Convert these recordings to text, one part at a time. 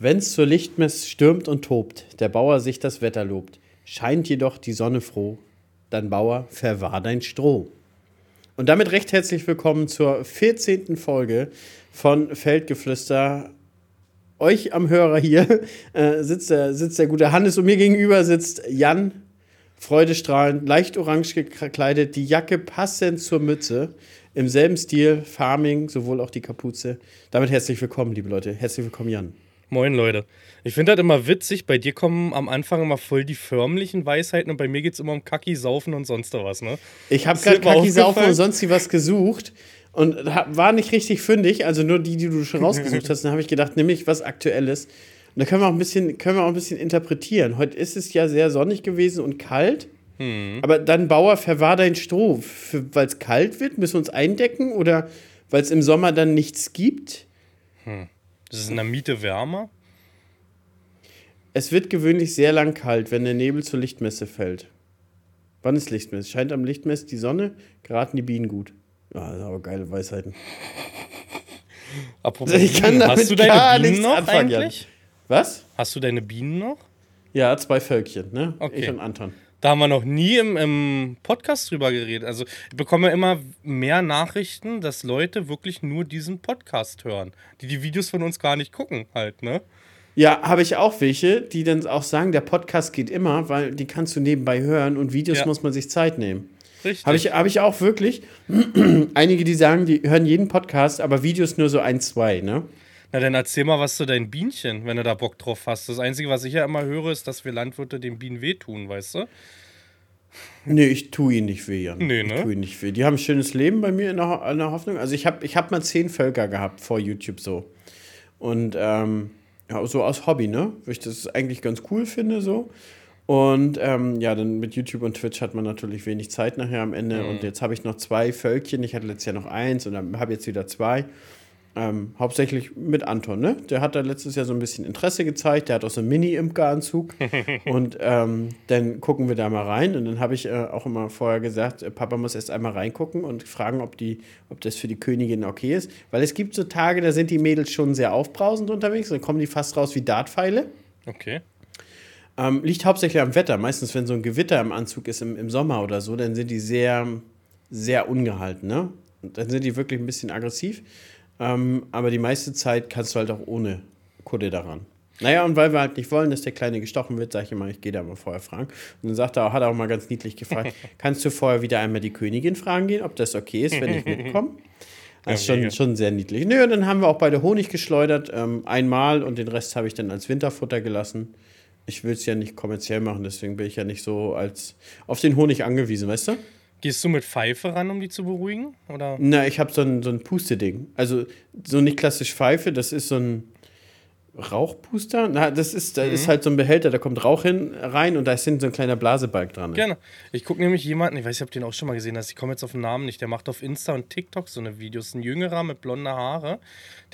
Wenn's zur Lichtmess stürmt und tobt, der Bauer sich das Wetter lobt, scheint jedoch die Sonne froh, dann Bauer, verwahr dein Stroh. Und damit recht herzlich willkommen zur 14. Folge von Feldgeflüster. Euch am Hörer hier äh, sitzt, der, sitzt der gute Hannes und mir gegenüber sitzt Jan, freudestrahlend, leicht orange gekleidet, die Jacke passend zur Mütze, im selben Stil, Farming, sowohl auch die Kapuze. Damit herzlich willkommen, liebe Leute. Herzlich willkommen, Jan. Moin Leute. Ich finde das immer witzig, bei dir kommen am Anfang immer voll die förmlichen Weisheiten und bei mir geht es immer um Kacki, Saufen und sonst was, ne? Ich habe gerade Kacki, Saufen und sonst was gesucht und war nicht richtig fündig, also nur die, die du schon rausgesucht hast. Dann habe ich gedacht, nämlich was Aktuelles. Und da können wir auch ein bisschen, können wir auch ein bisschen interpretieren. Heute ist es ja sehr sonnig gewesen und kalt. Hm. Aber dann, Bauer, verwahr dein Stroh. Weil es kalt wird, müssen wir uns eindecken oder weil es im Sommer dann nichts gibt? Hm. Ist in der Miete wärmer? Es wird gewöhnlich sehr lang kalt, wenn der Nebel zur Lichtmesse fällt. Wann ist Lichtmesse? Scheint am Lichtmess die Sonne, geraten die Bienen gut. Ja, das sind aber geile Weisheiten. Apropos ich kann Bienen, hast du deine Bienen noch anfangen, eigentlich? Was? Hast du deine Bienen noch? Ja, zwei Völkchen, ne? Okay. Ich und Anton. Da haben wir noch nie im, im Podcast drüber geredet. Also ich bekomme immer mehr Nachrichten, dass Leute wirklich nur diesen Podcast hören, die die Videos von uns gar nicht gucken halt, ne? Ja, habe ich auch welche, die dann auch sagen, der Podcast geht immer, weil die kannst du nebenbei hören und Videos ja. muss man sich Zeit nehmen. Richtig. Habe ich, hab ich auch wirklich einige, die sagen, die hören jeden Podcast, aber Videos nur so ein, zwei, ne? Na, dann erzähl mal was zu deinen Bienchen, wenn du da Bock drauf hast. Das Einzige, was ich ja immer höre, ist, dass wir Landwirte den Bienen wehtun, weißt du? Nee, ich tue ihnen nicht weh, Jan. Nee, ne? Ich tue ihnen nicht weh. Die haben ein schönes Leben bei mir in der, in der Hoffnung. Also ich habe ich hab mal zehn Völker gehabt vor YouTube so. Und ähm, ja, so aus Hobby, ne? Weil ich das eigentlich ganz cool finde so. Und ähm, ja, dann mit YouTube und Twitch hat man natürlich wenig Zeit nachher am Ende. Mhm. Und jetzt habe ich noch zwei Völkchen. Ich hatte letztes Jahr noch eins und habe jetzt wieder zwei. Ähm, hauptsächlich mit Anton, ne? Der hat da letztes Jahr so ein bisschen Interesse gezeigt. Der hat auch so einen Mini-Imker-Anzug. und ähm, dann gucken wir da mal rein. Und dann habe ich äh, auch immer vorher gesagt, äh, Papa muss erst einmal reingucken und fragen, ob, die, ob das für die Königin okay ist. Weil es gibt so Tage, da sind die Mädels schon sehr aufbrausend unterwegs. Dann kommen die fast raus wie Dartpfeile. Okay. Ähm, liegt hauptsächlich am Wetter. Meistens, wenn so ein Gewitter im Anzug ist im, im Sommer oder so, dann sind die sehr, sehr ungehalten, ne? Und dann sind die wirklich ein bisschen aggressiv. Ähm, aber die meiste Zeit kannst du halt auch ohne Kutte daran. Naja, und weil wir halt nicht wollen, dass der Kleine gestochen wird, sage ich immer, ich gehe da mal vorher fragen. Und dann sagt er, hat er auch mal ganz niedlich gefragt, kannst du vorher wieder einmal die Königin fragen gehen, ob das okay ist, wenn ich mitkomme? Das ist schon, schon sehr niedlich. Nö, und dann haben wir auch beide Honig geschleudert, ähm, einmal und den Rest habe ich dann als Winterfutter gelassen. Ich will es ja nicht kommerziell machen, deswegen bin ich ja nicht so als auf den Honig angewiesen, weißt du? Gehst du mit Pfeife ran, um die zu beruhigen? Oder? Na, ich habe so ein, so ein Pusteding. Also so nicht klassisch Pfeife, das ist so ein Rauchpuster. Na, das ist, da mhm. ist halt so ein Behälter, da kommt Rauch hin, rein und da ist hinten so ein kleiner Blasebalg dran. Gerne. Ich gucke nämlich jemanden, ich weiß nicht, ob du den auch schon mal gesehen hast, ich komme jetzt auf den Namen nicht, der macht auf Insta und TikTok so eine Videos. Ein Jüngerer mit blonden Haare,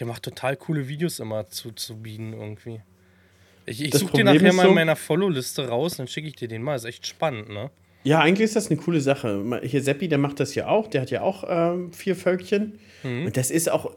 der macht total coole Videos immer zu, zu Bienen irgendwie. Ich, ich suche den nachher mal in meiner Follow-Liste raus, dann schicke ich dir den mal. Ist echt spannend, ne? Ja, eigentlich ist das eine coole Sache. Hier Seppi, der macht das ja auch. Der hat ja auch ähm, vier Völkchen. Mhm. Und das ist auch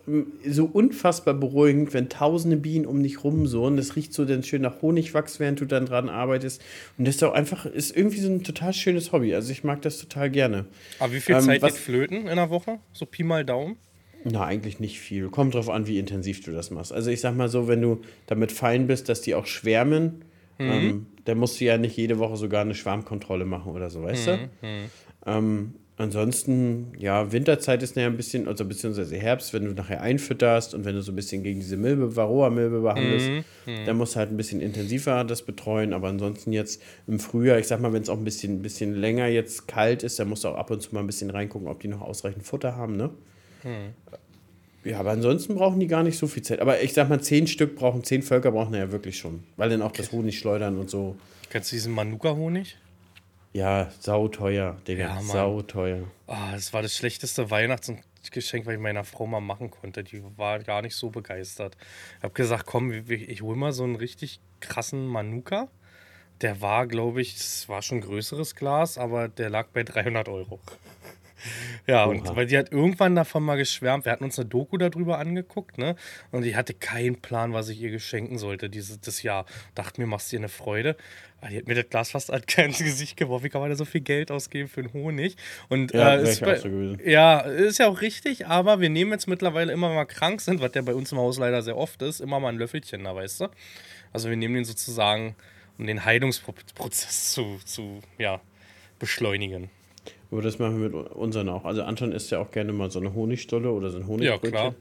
so unfassbar beruhigend, wenn tausende Bienen um dich rum so und das riecht so dann schön nach Honigwachs, während du dann dran arbeitest. Und das ist auch einfach, ist irgendwie so ein total schönes Hobby. Also ich mag das total gerne. Aber wie viel ähm, Zeit was, geht flöten in der Woche? So Pi mal Daumen? Na, eigentlich nicht viel. Kommt drauf an, wie intensiv du das machst. Also ich sag mal so, wenn du damit fein bist, dass die auch schwärmen, Mhm. Ähm, da musst du ja nicht jede Woche sogar eine Schwarmkontrolle machen oder so, weißt mhm. du? Mhm. Ähm, ansonsten, ja, Winterzeit ist ja ein bisschen, also beziehungsweise Herbst, wenn du nachher einfütterst und wenn du so ein bisschen gegen diese Milbe, Varroa-Milbe behandelst, mhm. mhm. dann musst du halt ein bisschen intensiver das betreuen. Aber ansonsten jetzt im Frühjahr, ich sag mal, wenn es auch ein bisschen, bisschen länger jetzt kalt ist, dann musst du auch ab und zu mal ein bisschen reingucken, ob die noch ausreichend Futter haben, ne? Mhm. Ja, aber ansonsten brauchen die gar nicht so viel Zeit. Aber ich sag mal, zehn Stück brauchen, zehn Völker brauchen ja wirklich schon. Weil dann auch okay. das Honig schleudern und so. Kennst du diesen Manuka-Honig? Ja, sauteuer, Digga. Ja, sauteuer. Oh, das war das schlechteste Weihnachtsgeschenk, was ich meiner Frau mal machen konnte. Die war gar nicht so begeistert. Ich habe gesagt, komm, ich hol mal so einen richtig krassen Manuka. Der war, glaube ich, es war schon ein größeres Glas, aber der lag bei 300 Euro. Ja, und weil die hat irgendwann davon mal geschwärmt. Wir hatten uns eine Doku darüber angeguckt, ne? Und ich hatte keinen Plan, was ich ihr geschenken sollte dieses das Jahr. Dachte mir, machst dir eine Freude. Aber die hat mir das Glas fast ins Gesicht geworfen. Wie kann man da so viel Geld ausgeben für einen Honig? Und ja, äh, ist bei, so ja, ist ja auch richtig, aber wir nehmen jetzt mittlerweile immer, wenn wir krank sind, was ja bei uns im Haus leider sehr oft ist, immer mal ein Löffelchen da, weißt du? Also wir nehmen den sozusagen, um den Heilungsprozess zu, zu ja, beschleunigen. Aber das machen wir mit unseren auch. Also Anton isst ja auch gerne mal so eine Honigstolle oder so ein Honigbrötchen. Ja, klar.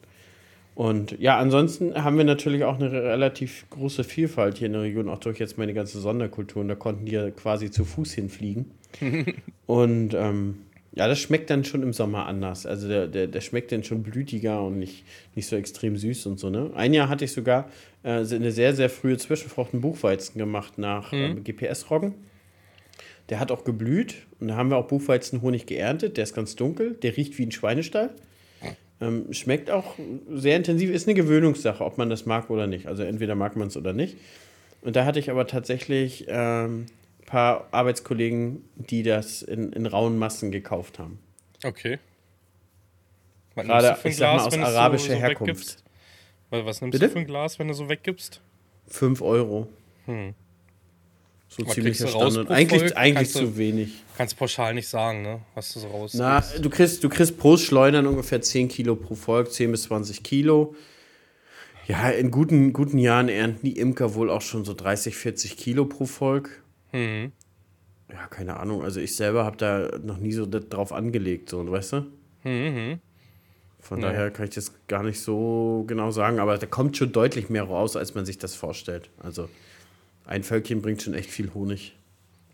Und ja, ansonsten haben wir natürlich auch eine relativ große Vielfalt hier in der Region, auch durch jetzt meine ganze Sonderkultur. Und da konnten die ja quasi zu Fuß hinfliegen. und ähm, ja, das schmeckt dann schon im Sommer anders. Also der, der, der schmeckt dann schon blütiger und nicht, nicht so extrem süß und so. Ne? Ein Jahr hatte ich sogar äh, eine sehr, sehr frühe Zwischenfrucht Buchweizen gemacht nach mhm. ähm, GPS-Roggen. Der hat auch geblüht und da haben wir auch Buchweizenhonig geerntet. Der ist ganz dunkel, der riecht wie ein Schweinestall. Ähm, schmeckt auch sehr intensiv, ist eine Gewöhnungssache, ob man das mag oder nicht. Also entweder mag man es oder nicht. Und da hatte ich aber tatsächlich ähm, ein paar Arbeitskollegen, die das in, in rauen Massen gekauft haben. Okay. Was Gerade, ich sag mal, aus arabischer so, so Herkunft. Was nimmst Bitte? du für ein Glas, wenn du so weggibst? 5 Euro. Hm. So ziemlich Standard. Eigentlich, eigentlich zu du, wenig. Kannst pauschal nicht sagen, ne? Was du so raus. Na, du kriegst, du kriegst pro Schleudern ungefähr 10 Kilo pro Volk, 10 bis 20 Kilo. Ja, in guten, guten Jahren ernten die Imker wohl auch schon so 30, 40 Kilo pro Volk. Mhm. Ja, keine Ahnung. Also ich selber habe da noch nie so drauf angelegt, so, weißt du? Mhm. Von ja. daher kann ich das gar nicht so genau sagen, aber da kommt schon deutlich mehr raus, als man sich das vorstellt. Also ein Völkchen bringt schon echt viel Honig.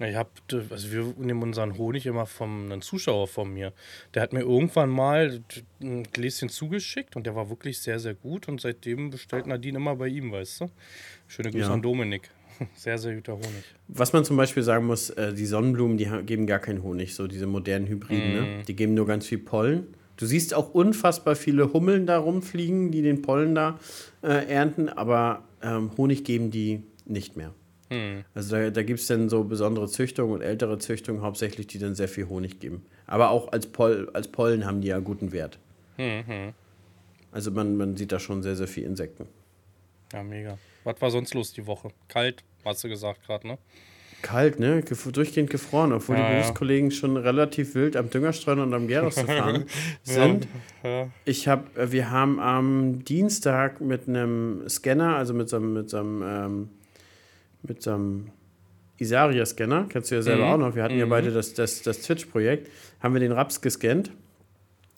Ich habe, also wir nehmen unseren Honig immer von einem Zuschauer von mir. Der hat mir irgendwann mal ein Gläschen zugeschickt und der war wirklich sehr, sehr gut. Und seitdem bestellt Nadine immer bei ihm, weißt du? Schöne Grüße ja. an Dominik. Sehr, sehr guter Honig. Was man zum Beispiel sagen muss, äh, die Sonnenblumen, die geben gar keinen Honig, so diese modernen Hybriden, mm. ne? Mhm. Die geben nur ganz viel Pollen. Du siehst auch unfassbar viele Hummeln da rumfliegen, die den Pollen da äh, ernten, aber ähm, Honig geben die nicht mehr. Hm. Also da, da gibt es dann so besondere Züchtungen und ältere Züchtungen hauptsächlich, die dann sehr viel Honig geben. Aber auch als, Pol als Pollen haben die ja guten Wert. Hm, hm. Also man, man sieht da schon sehr, sehr viel Insekten. Ja, mega. Was war sonst los die Woche? Kalt, hast du gesagt gerade, ne? Kalt, ne? durchgehend gefroren, obwohl ja, die Berufskollegen ja. schon relativ wild am Düngerstreuen und am Gärus fahren sind. Ja, ich hab, äh, wir haben am Dienstag mit einem Scanner, also mit so einem, mit so einem ähm, mit so einem Isaria-Scanner, kennst du ja selber mhm. auch noch, wir hatten mhm. ja beide das, das, das Twitch-Projekt, haben wir den Raps gescannt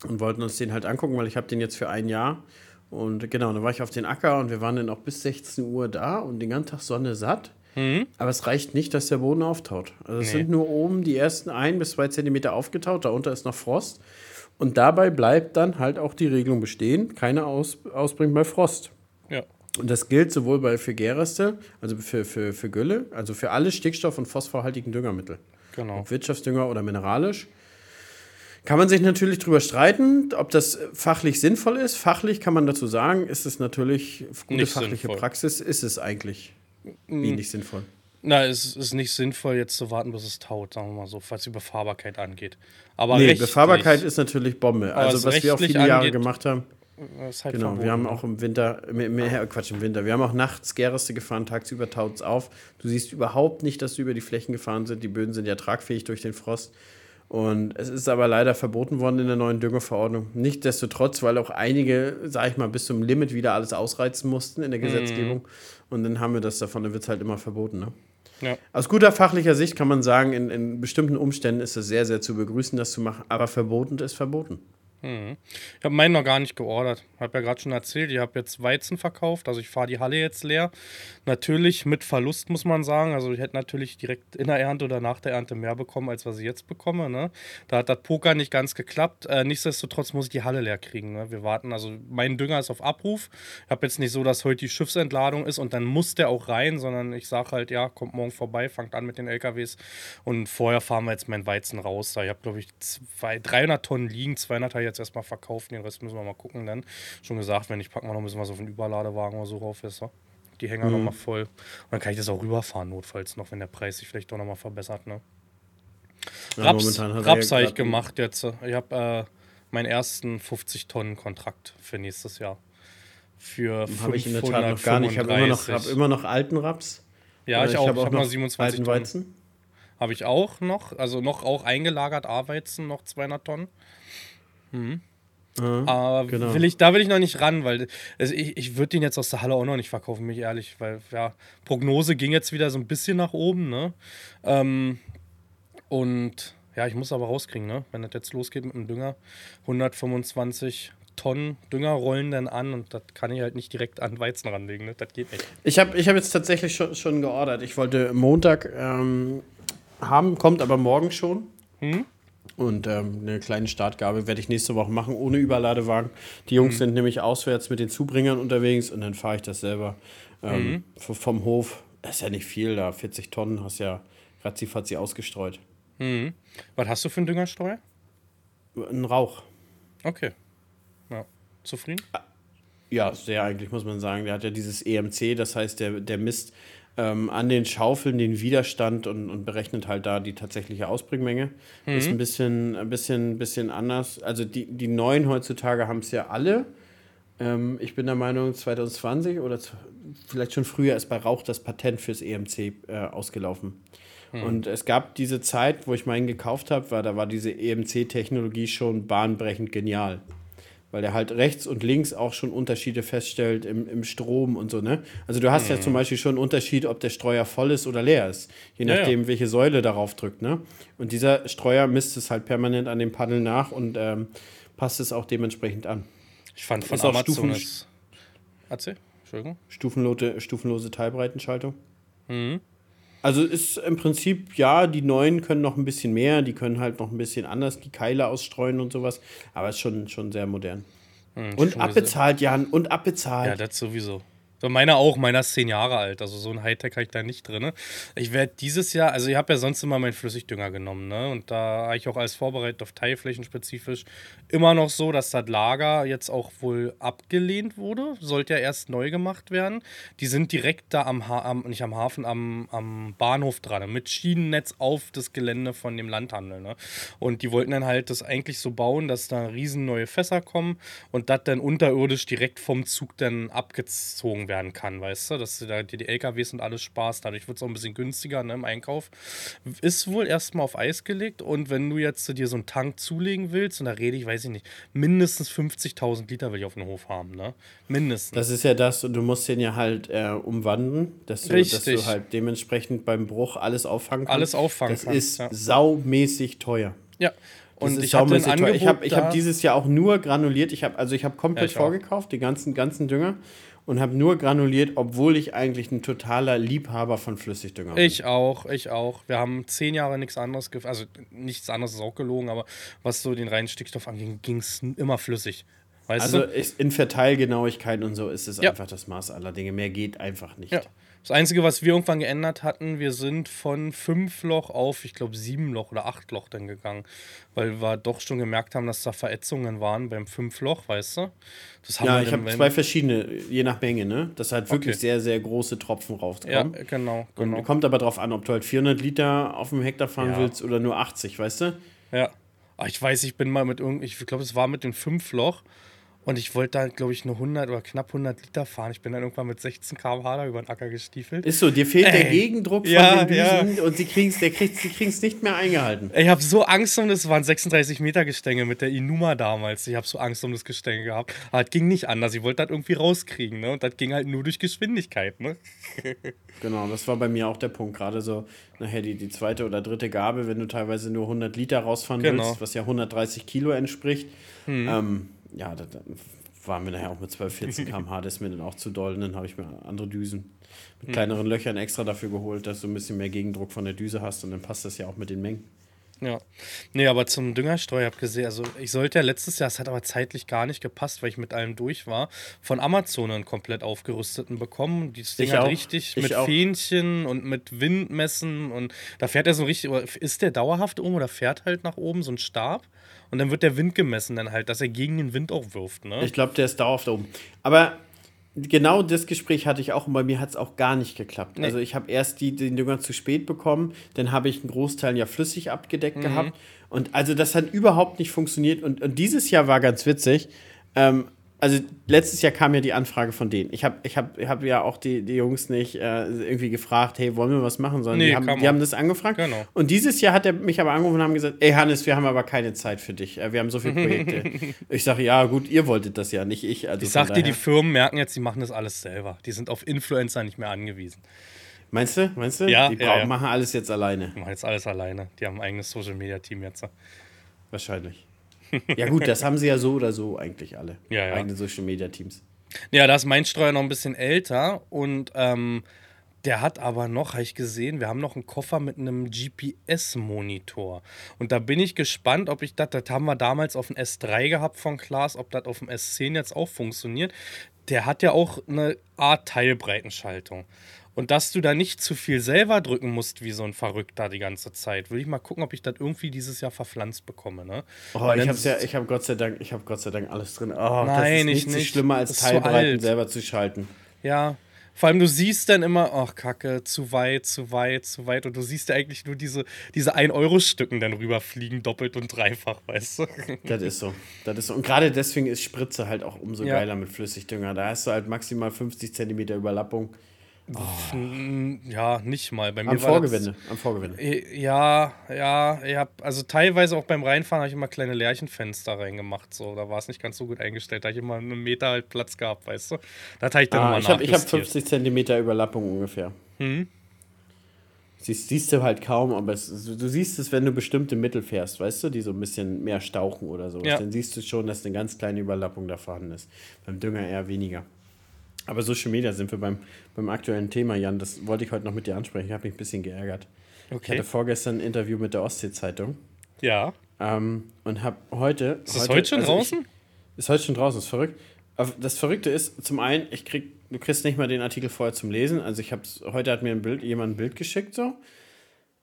und wollten uns den halt angucken, weil ich habe den jetzt für ein Jahr. Und genau, dann war ich auf den Acker und wir waren dann auch bis 16 Uhr da und den ganzen Tag Sonne satt. Mhm. Aber es reicht nicht, dass der Boden auftaut. Also es nee. sind nur oben die ersten ein bis zwei Zentimeter aufgetaut, darunter ist noch Frost. Und dabei bleibt dann halt auch die Regelung bestehen, keine Aus Ausbringung bei Frost. Ja. Und das gilt sowohl bei für Gärreste, also für, für, für Gülle, also für alle stickstoff- und phosphorhaltigen Düngermittel. Genau. Ob Wirtschaftsdünger oder mineralisch. Kann man sich natürlich darüber streiten, ob das fachlich sinnvoll ist. Fachlich kann man dazu sagen, ist es natürlich, gute nicht fachliche sinnvoll. Praxis ist es eigentlich wie nicht sinnvoll. Na, es ist nicht sinnvoll, jetzt zu warten, bis es taut, sagen wir mal so, falls die Befahrbarkeit angeht. Aber nee, Befahrbarkeit ist natürlich Bombe. Also, was wir auch viele Jahre angeht, gemacht haben. Halt genau, verboten. wir haben auch im Winter, mehr, Quatsch, im Winter, wir haben auch nachts Gäreste gefahren, tagsüber taut es auf. Du siehst überhaupt nicht, dass du über die Flächen gefahren sind. Die Böden sind ja tragfähig durch den Frost. Und es ist aber leider verboten worden in der neuen Düngerverordnung. Nichtsdestotrotz, weil auch einige, sag ich mal, bis zum Limit wieder alles ausreizen mussten in der mhm. Gesetzgebung. Mm. Und dann haben wir das davon, dann wird es halt immer verboten. Ne? Ja. Aus guter fachlicher Sicht kann man sagen, in, in bestimmten Umständen ist es sehr, sehr zu begrüßen, das zu machen. Aber verboten ist verboten. Hm. Ich habe meinen noch gar nicht geordert. Ich habe ja gerade schon erzählt, ich habe jetzt Weizen verkauft, also ich fahre die Halle jetzt leer. Natürlich mit Verlust, muss man sagen. Also ich hätte natürlich direkt in der Ernte oder nach der Ernte mehr bekommen, als was ich jetzt bekomme. Ne? Da hat das Poker nicht ganz geklappt. Äh, nichtsdestotrotz muss ich die Halle leer kriegen. Ne? Wir warten, also mein Dünger ist auf Abruf. Ich habe jetzt nicht so, dass heute die Schiffsentladung ist und dann muss der auch rein, sondern ich sage halt, ja, kommt morgen vorbei, fangt an mit den LKWs und vorher fahren wir jetzt meinen Weizen raus. Da ich habe, glaube ich, zwei, 300 Tonnen liegen, 200 habe jetzt erstmal verkaufen, den Rest müssen wir mal gucken dann. Schon gesagt, wenn ich packen wir noch ein bisschen was auf den Überladewagen oder so rauf ist. So. Die Hänger mhm. nochmal voll. Und dann kann ich das auch rüberfahren, notfalls noch, wenn der Preis sich vielleicht doch nochmal verbessert. Ne? Ja, Raps, Raps habe ich gemacht jetzt. Ich habe äh, meinen ersten 50-Tonnen-Kontrakt für nächstes Jahr. Für Habe ich in der Tat noch gar nicht. Ich habe immer, noch, hab immer noch alten Raps. Ja, ich, ich auch. Ich habe noch 27 Tonnen. Weizen. Habe ich auch noch. Also noch auch eingelagert A-Weizen, noch 200 Tonnen. Mhm. Ja, Aber genau. will ich, da will ich noch nicht ran, weil also ich, ich würde den jetzt aus der Halle auch noch nicht verkaufen, mich ehrlich, weil ja, Prognose ging jetzt wieder so ein bisschen nach oben, ne? Ähm, und ja, ich muss aber rauskriegen, ne? Wenn das jetzt losgeht mit dem Dünger, 125 Tonnen Dünger rollen dann an und das kann ich halt nicht direkt an Weizen ranlegen, ne? Das geht nicht. Ich habe ich hab jetzt tatsächlich schon, schon geordert. Ich wollte Montag ähm, haben, kommt aber morgen schon. Hm? Und ähm, eine kleine Startgabe werde ich nächste Woche machen, ohne Überladewagen. Die Jungs mhm. sind nämlich auswärts mit den Zubringern unterwegs und dann fahre ich das selber ähm, mhm. vom Hof. Das ist ja nicht viel da, 40 Tonnen hast ja ratzifatzi ausgestreut. Mhm. Was hast du für einen Düngerstreuer? Ein Rauch. Okay. Ja. Zufrieden? Ja, sehr eigentlich, muss man sagen. Der hat ja dieses EMC, das heißt, der, der misst ähm, an den Schaufeln den Widerstand und, und berechnet halt da die tatsächliche Ausbringmenge. Mhm. Ist ein bisschen, ein bisschen, bisschen anders. Also die, die neuen heutzutage haben es ja alle. Ähm, ich bin der Meinung, 2020 oder vielleicht schon früher ist bei Rauch das Patent fürs EMC äh, ausgelaufen. Mhm. Und es gab diese Zeit, wo ich meinen gekauft habe, war, da war diese EMC-Technologie schon bahnbrechend genial weil er halt rechts und links auch schon Unterschiede feststellt im, im Strom und so, ne? Also du hast mhm. ja zum Beispiel schon einen Unterschied, ob der Streuer voll ist oder leer ist, je nachdem, ja, ja. welche Säule darauf drückt, ne? Und dieser Streuer misst es halt permanent an dem Paddel nach und ähm, passt es auch dementsprechend an. Ich fand von ist Amazon Stufen, ist... Erzähl, Entschuldigung. Stufenlose, stufenlose Teilbreitenschaltung. Mhm. Also ist im Prinzip, ja, die neuen können noch ein bisschen mehr, die können halt noch ein bisschen anders die Keile ausstreuen und sowas, aber ist schon, schon sehr modern. Hm, und abbezahlt, Jan, und abbezahlt. Ja, das sowieso. So, meiner auch, meiner ist zehn Jahre alt. Also so ein Hightech habe ich da nicht drin. Ich werde dieses Jahr, also ich habe ja sonst immer meinen Flüssigdünger genommen, ne? Und da habe ich auch alles vorbereitet auf Teilflächen spezifisch. Immer noch so, dass das Lager jetzt auch wohl abgelehnt wurde. Sollte ja erst neu gemacht werden. Die sind direkt da am, ha am nicht am Hafen, am, am Bahnhof dran, mit Schienennetz auf das Gelände von dem Landhandel. Ne? Und die wollten dann halt das eigentlich so bauen, dass da riesen neue Fässer kommen und das dann unterirdisch direkt vom Zug dann abgezogen werden kann, weißt du, dass da die, die LKWs und alles Spaß, dadurch wird es auch ein bisschen günstiger ne, im Einkauf. Ist wohl erstmal auf Eis gelegt und wenn du jetzt dir so einen Tank zulegen willst, und da rede ich, weiß ich nicht, mindestens 50.000 Liter will ich auf dem Hof haben, ne? Mindestens. Das ist ja das, und du musst den ja halt äh, umwandeln, dass du, dass du halt dementsprechend beim Bruch alles auffangen kannst. Alles auffangen Das kannst, ist ja. saumäßig teuer. Ja. Und ich habe ich habe ich hab dieses Jahr auch nur granuliert. Ich habe also ich habe komplett ja, ich vorgekauft, die ganzen ganzen Dünger und habe nur granuliert, obwohl ich eigentlich ein totaler Liebhaber von Flüssigdünger bin. Ich auch, ich auch. Wir haben zehn Jahre nichts anderes, also nichts anderes ist auch gelogen, aber was so den reinen Stickstoff anging, ging es immer flüssig. Weißt also du? in Verteilgenauigkeit und so ist es ja. einfach das Maß aller Dinge. Mehr geht einfach nicht. Ja. Das Einzige, was wir irgendwann geändert hatten, wir sind von fünf Loch auf, ich glaube, sieben Loch oder acht Loch dann gegangen. Weil wir doch schon gemerkt haben, dass da Verätzungen waren beim fünf Loch, weißt du? Ja, ich habe zwei verschiedene, je nach Menge, ne? Das halt wirklich okay. sehr, sehr große Tropfen rauskommen. Ja, genau, genau. Und kommt aber drauf an, ob du halt 400 Liter auf dem Hektar fahren ja. willst oder nur 80, weißt du? Ja. Ah, ich weiß, ich bin mal mit irgendwie, ich glaube, es war mit den fünf Loch und ich wollte da, glaube ich, nur 100 oder knapp 100 Liter fahren. Ich bin dann irgendwann mit 16 km/h da über den Acker gestiefelt. Ist so, dir fehlt Ey. der Gegendruck von ja, den Düsen ja. und sie kriegen es nicht mehr eingehalten. Ich habe so Angst um das, waren 36 Meter Gestänge mit der Inuma damals. Ich habe so Angst um das Gestänge gehabt. Aber es ging nicht anders. Ich wollte das irgendwie rauskriegen. Ne? Und das ging halt nur durch Geschwindigkeit. Ne? genau, das war bei mir auch der Punkt. Gerade so nachher die, die zweite oder dritte Gabe, wenn du teilweise nur 100 Liter rausfahren genau. willst, was ja 130 Kilo entspricht. Hm. Ähm, ja, da, da waren wir nachher auch mit 12, 14 km/h, das ist mir dann auch zu doll. Und dann habe ich mir andere Düsen mit hm. kleineren Löchern extra dafür geholt, dass du ein bisschen mehr Gegendruck von der Düse hast und dann passt das ja auch mit den Mengen. Ja. Nee, aber zum Düngerstreu habe ich gesehen, also ich sollte ja letztes Jahr, es hat aber zeitlich gar nicht gepasst, weil ich mit allem durch war, von Amazon einen komplett aufgerüsteten bekommen. Die Ding hat richtig ich mit auch. Fähnchen und mit Windmessen und da fährt er so richtig, ist der dauerhaft oben oder fährt halt nach oben so ein Stab? Und dann wird der Wind gemessen, dann halt, dass er gegen den Wind auch wirft. Ne? Ich glaube, der ist dauerhaft oben. Aber genau das Gespräch hatte ich auch und bei mir hat es auch gar nicht geklappt. Nee. Also ich habe erst die, den Dünger zu spät bekommen, dann habe ich einen Großteil ja flüssig abgedeckt mhm. gehabt. Und also das hat überhaupt nicht funktioniert. Und, und dieses Jahr war ganz witzig. Ähm, also letztes Jahr kam ja die Anfrage von denen. Ich habe ich hab, ich hab ja auch die, die Jungs nicht äh, irgendwie gefragt, hey, wollen wir was machen, sondern nee, die, haben, die haben das angefragt. Genau. Und dieses Jahr hat er mich aber angerufen und haben gesagt, ey Hannes, wir haben aber keine Zeit für dich. Äh, wir haben so viele Projekte. ich sage, ja gut, ihr wolltet das ja, nicht ich. Also ich sag dir, die Firmen merken jetzt, die machen das alles selber. Die sind auf Influencer nicht mehr angewiesen. Meinst du? Meinst du? Ja, die ja, ja. machen alles jetzt alleine. Die machen jetzt alles alleine. Die haben ein eigenes Social Media Team jetzt. Wahrscheinlich. Ja, gut, das haben sie ja so oder so eigentlich alle. Ja, ja. Eigene Social Media Teams. Ja, da ist mein Streuer noch ein bisschen älter und ähm, der hat aber noch, habe ich gesehen, wir haben noch einen Koffer mit einem GPS-Monitor. Und da bin ich gespannt, ob ich das, das haben wir damals auf dem S3 gehabt von Klaas, ob das auf dem S10 jetzt auch funktioniert. Der hat ja auch eine Art Teilbreitenschaltung und dass du da nicht zu viel selber drücken musst wie so ein Verrückter die ganze Zeit. Will ich mal gucken, ob ich das irgendwie dieses Jahr verpflanzt bekomme. Ne? Oh, ich habe ja, ich habe Gott sei Dank, ich habe Gott sei Dank alles drin. Oh, Nein, das ist nicht, nicht. schlimmer als Teilbreiten selber zu schalten. Ja, vor allem, du siehst dann immer, ach Kacke, zu weit, zu weit, zu weit. Und du siehst ja eigentlich nur diese, diese 1-Euro-Stücken dann rüberfliegen, doppelt und dreifach, weißt du? Das ist so. Das ist so. Und gerade deswegen ist Spritze halt auch umso ja. geiler mit Flüssigdünger. Da hast du halt maximal 50 Zentimeter Überlappung. Oh. Ja, nicht mal. Bei mir am Vorgewende. Das, am Vorgewende. Ja, ja, ich hab, also teilweise auch beim Reinfahren habe ich immer kleine Lärchenfenster reingemacht. So, da war es nicht ganz so gut eingestellt. Da habe ich immer einen Meter halt Platz gehabt, weißt du? Da hatte ich dann ah, Ich habe hab 50 Zentimeter Überlappung ungefähr. Hm? Siehst, siehst du halt kaum, aber es, du siehst es, wenn du bestimmte Mittel fährst, weißt du, die so ein bisschen mehr stauchen oder so. Ja. Dann siehst du schon, dass eine ganz kleine Überlappung da vorhanden ist. Beim Dünger eher weniger. Aber Social Media sind wir beim, beim aktuellen Thema, Jan. Das wollte ich heute noch mit dir ansprechen. Ich habe mich ein bisschen geärgert. Okay. Ich hatte vorgestern ein Interview mit der Ostsee-Zeitung. Ja. Ähm, und habe heute. Ist das heute, heute schon also draußen? Ich, ist heute schon draußen, ist verrückt. Das Verrückte ist, zum einen, ich krieg, du kriegst nicht mal den Artikel vorher zum Lesen. Also ich hab's, heute hat mir ein Bild, jemand ein Bild geschickt so.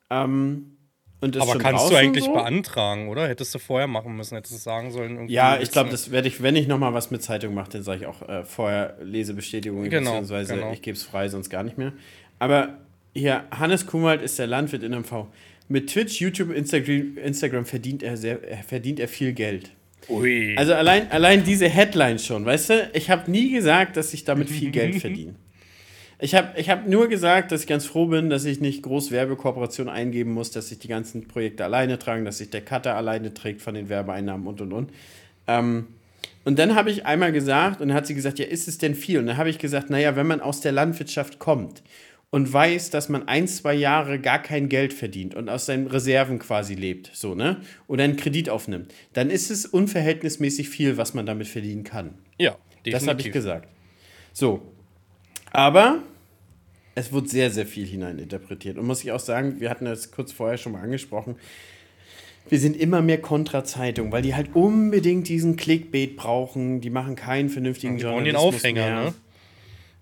Ähm, aber kannst du eigentlich so? beantragen, oder? Hättest du vorher machen müssen, hättest du sagen sollen. Ja, ich glaube, das werde ich, wenn ich nochmal was mit Zeitung mache, dann sage ich auch äh, vorher Lesebestätigung, genau, beziehungsweise genau. ich gebe es frei, sonst gar nicht mehr. Aber hier, Hannes Kumwald ist der Landwirt in MV. Mit Twitch, YouTube, Instagram, Instagram verdient, er sehr, verdient er viel Geld. Ui. Also allein, allein diese Headline schon, weißt du? Ich habe nie gesagt, dass ich damit viel Geld verdiene. Ich habe ich hab nur gesagt, dass ich ganz froh bin, dass ich nicht groß Werbekooperation eingeben muss, dass ich die ganzen Projekte alleine trage, dass sich der Cutter alleine trägt von den Werbeeinnahmen und und und. Ähm, und dann habe ich einmal gesagt, und dann hat sie gesagt, ja, ist es denn viel? Und dann habe ich gesagt, naja, wenn man aus der Landwirtschaft kommt und weiß, dass man ein, zwei Jahre gar kein Geld verdient und aus seinen Reserven quasi lebt, so, ne? Oder einen Kredit aufnimmt, dann ist es unverhältnismäßig viel, was man damit verdienen kann. Ja, definitiv. Das habe ich gesagt. So, aber es wird sehr, sehr viel hineininterpretiert. Und muss ich auch sagen, wir hatten das kurz vorher schon mal angesprochen, wir sind immer mehr Kontra-Zeitung, weil die halt unbedingt diesen Clickbait brauchen. Die machen keinen vernünftigen ja, Journalismus den Aufhänger, mehr. ne?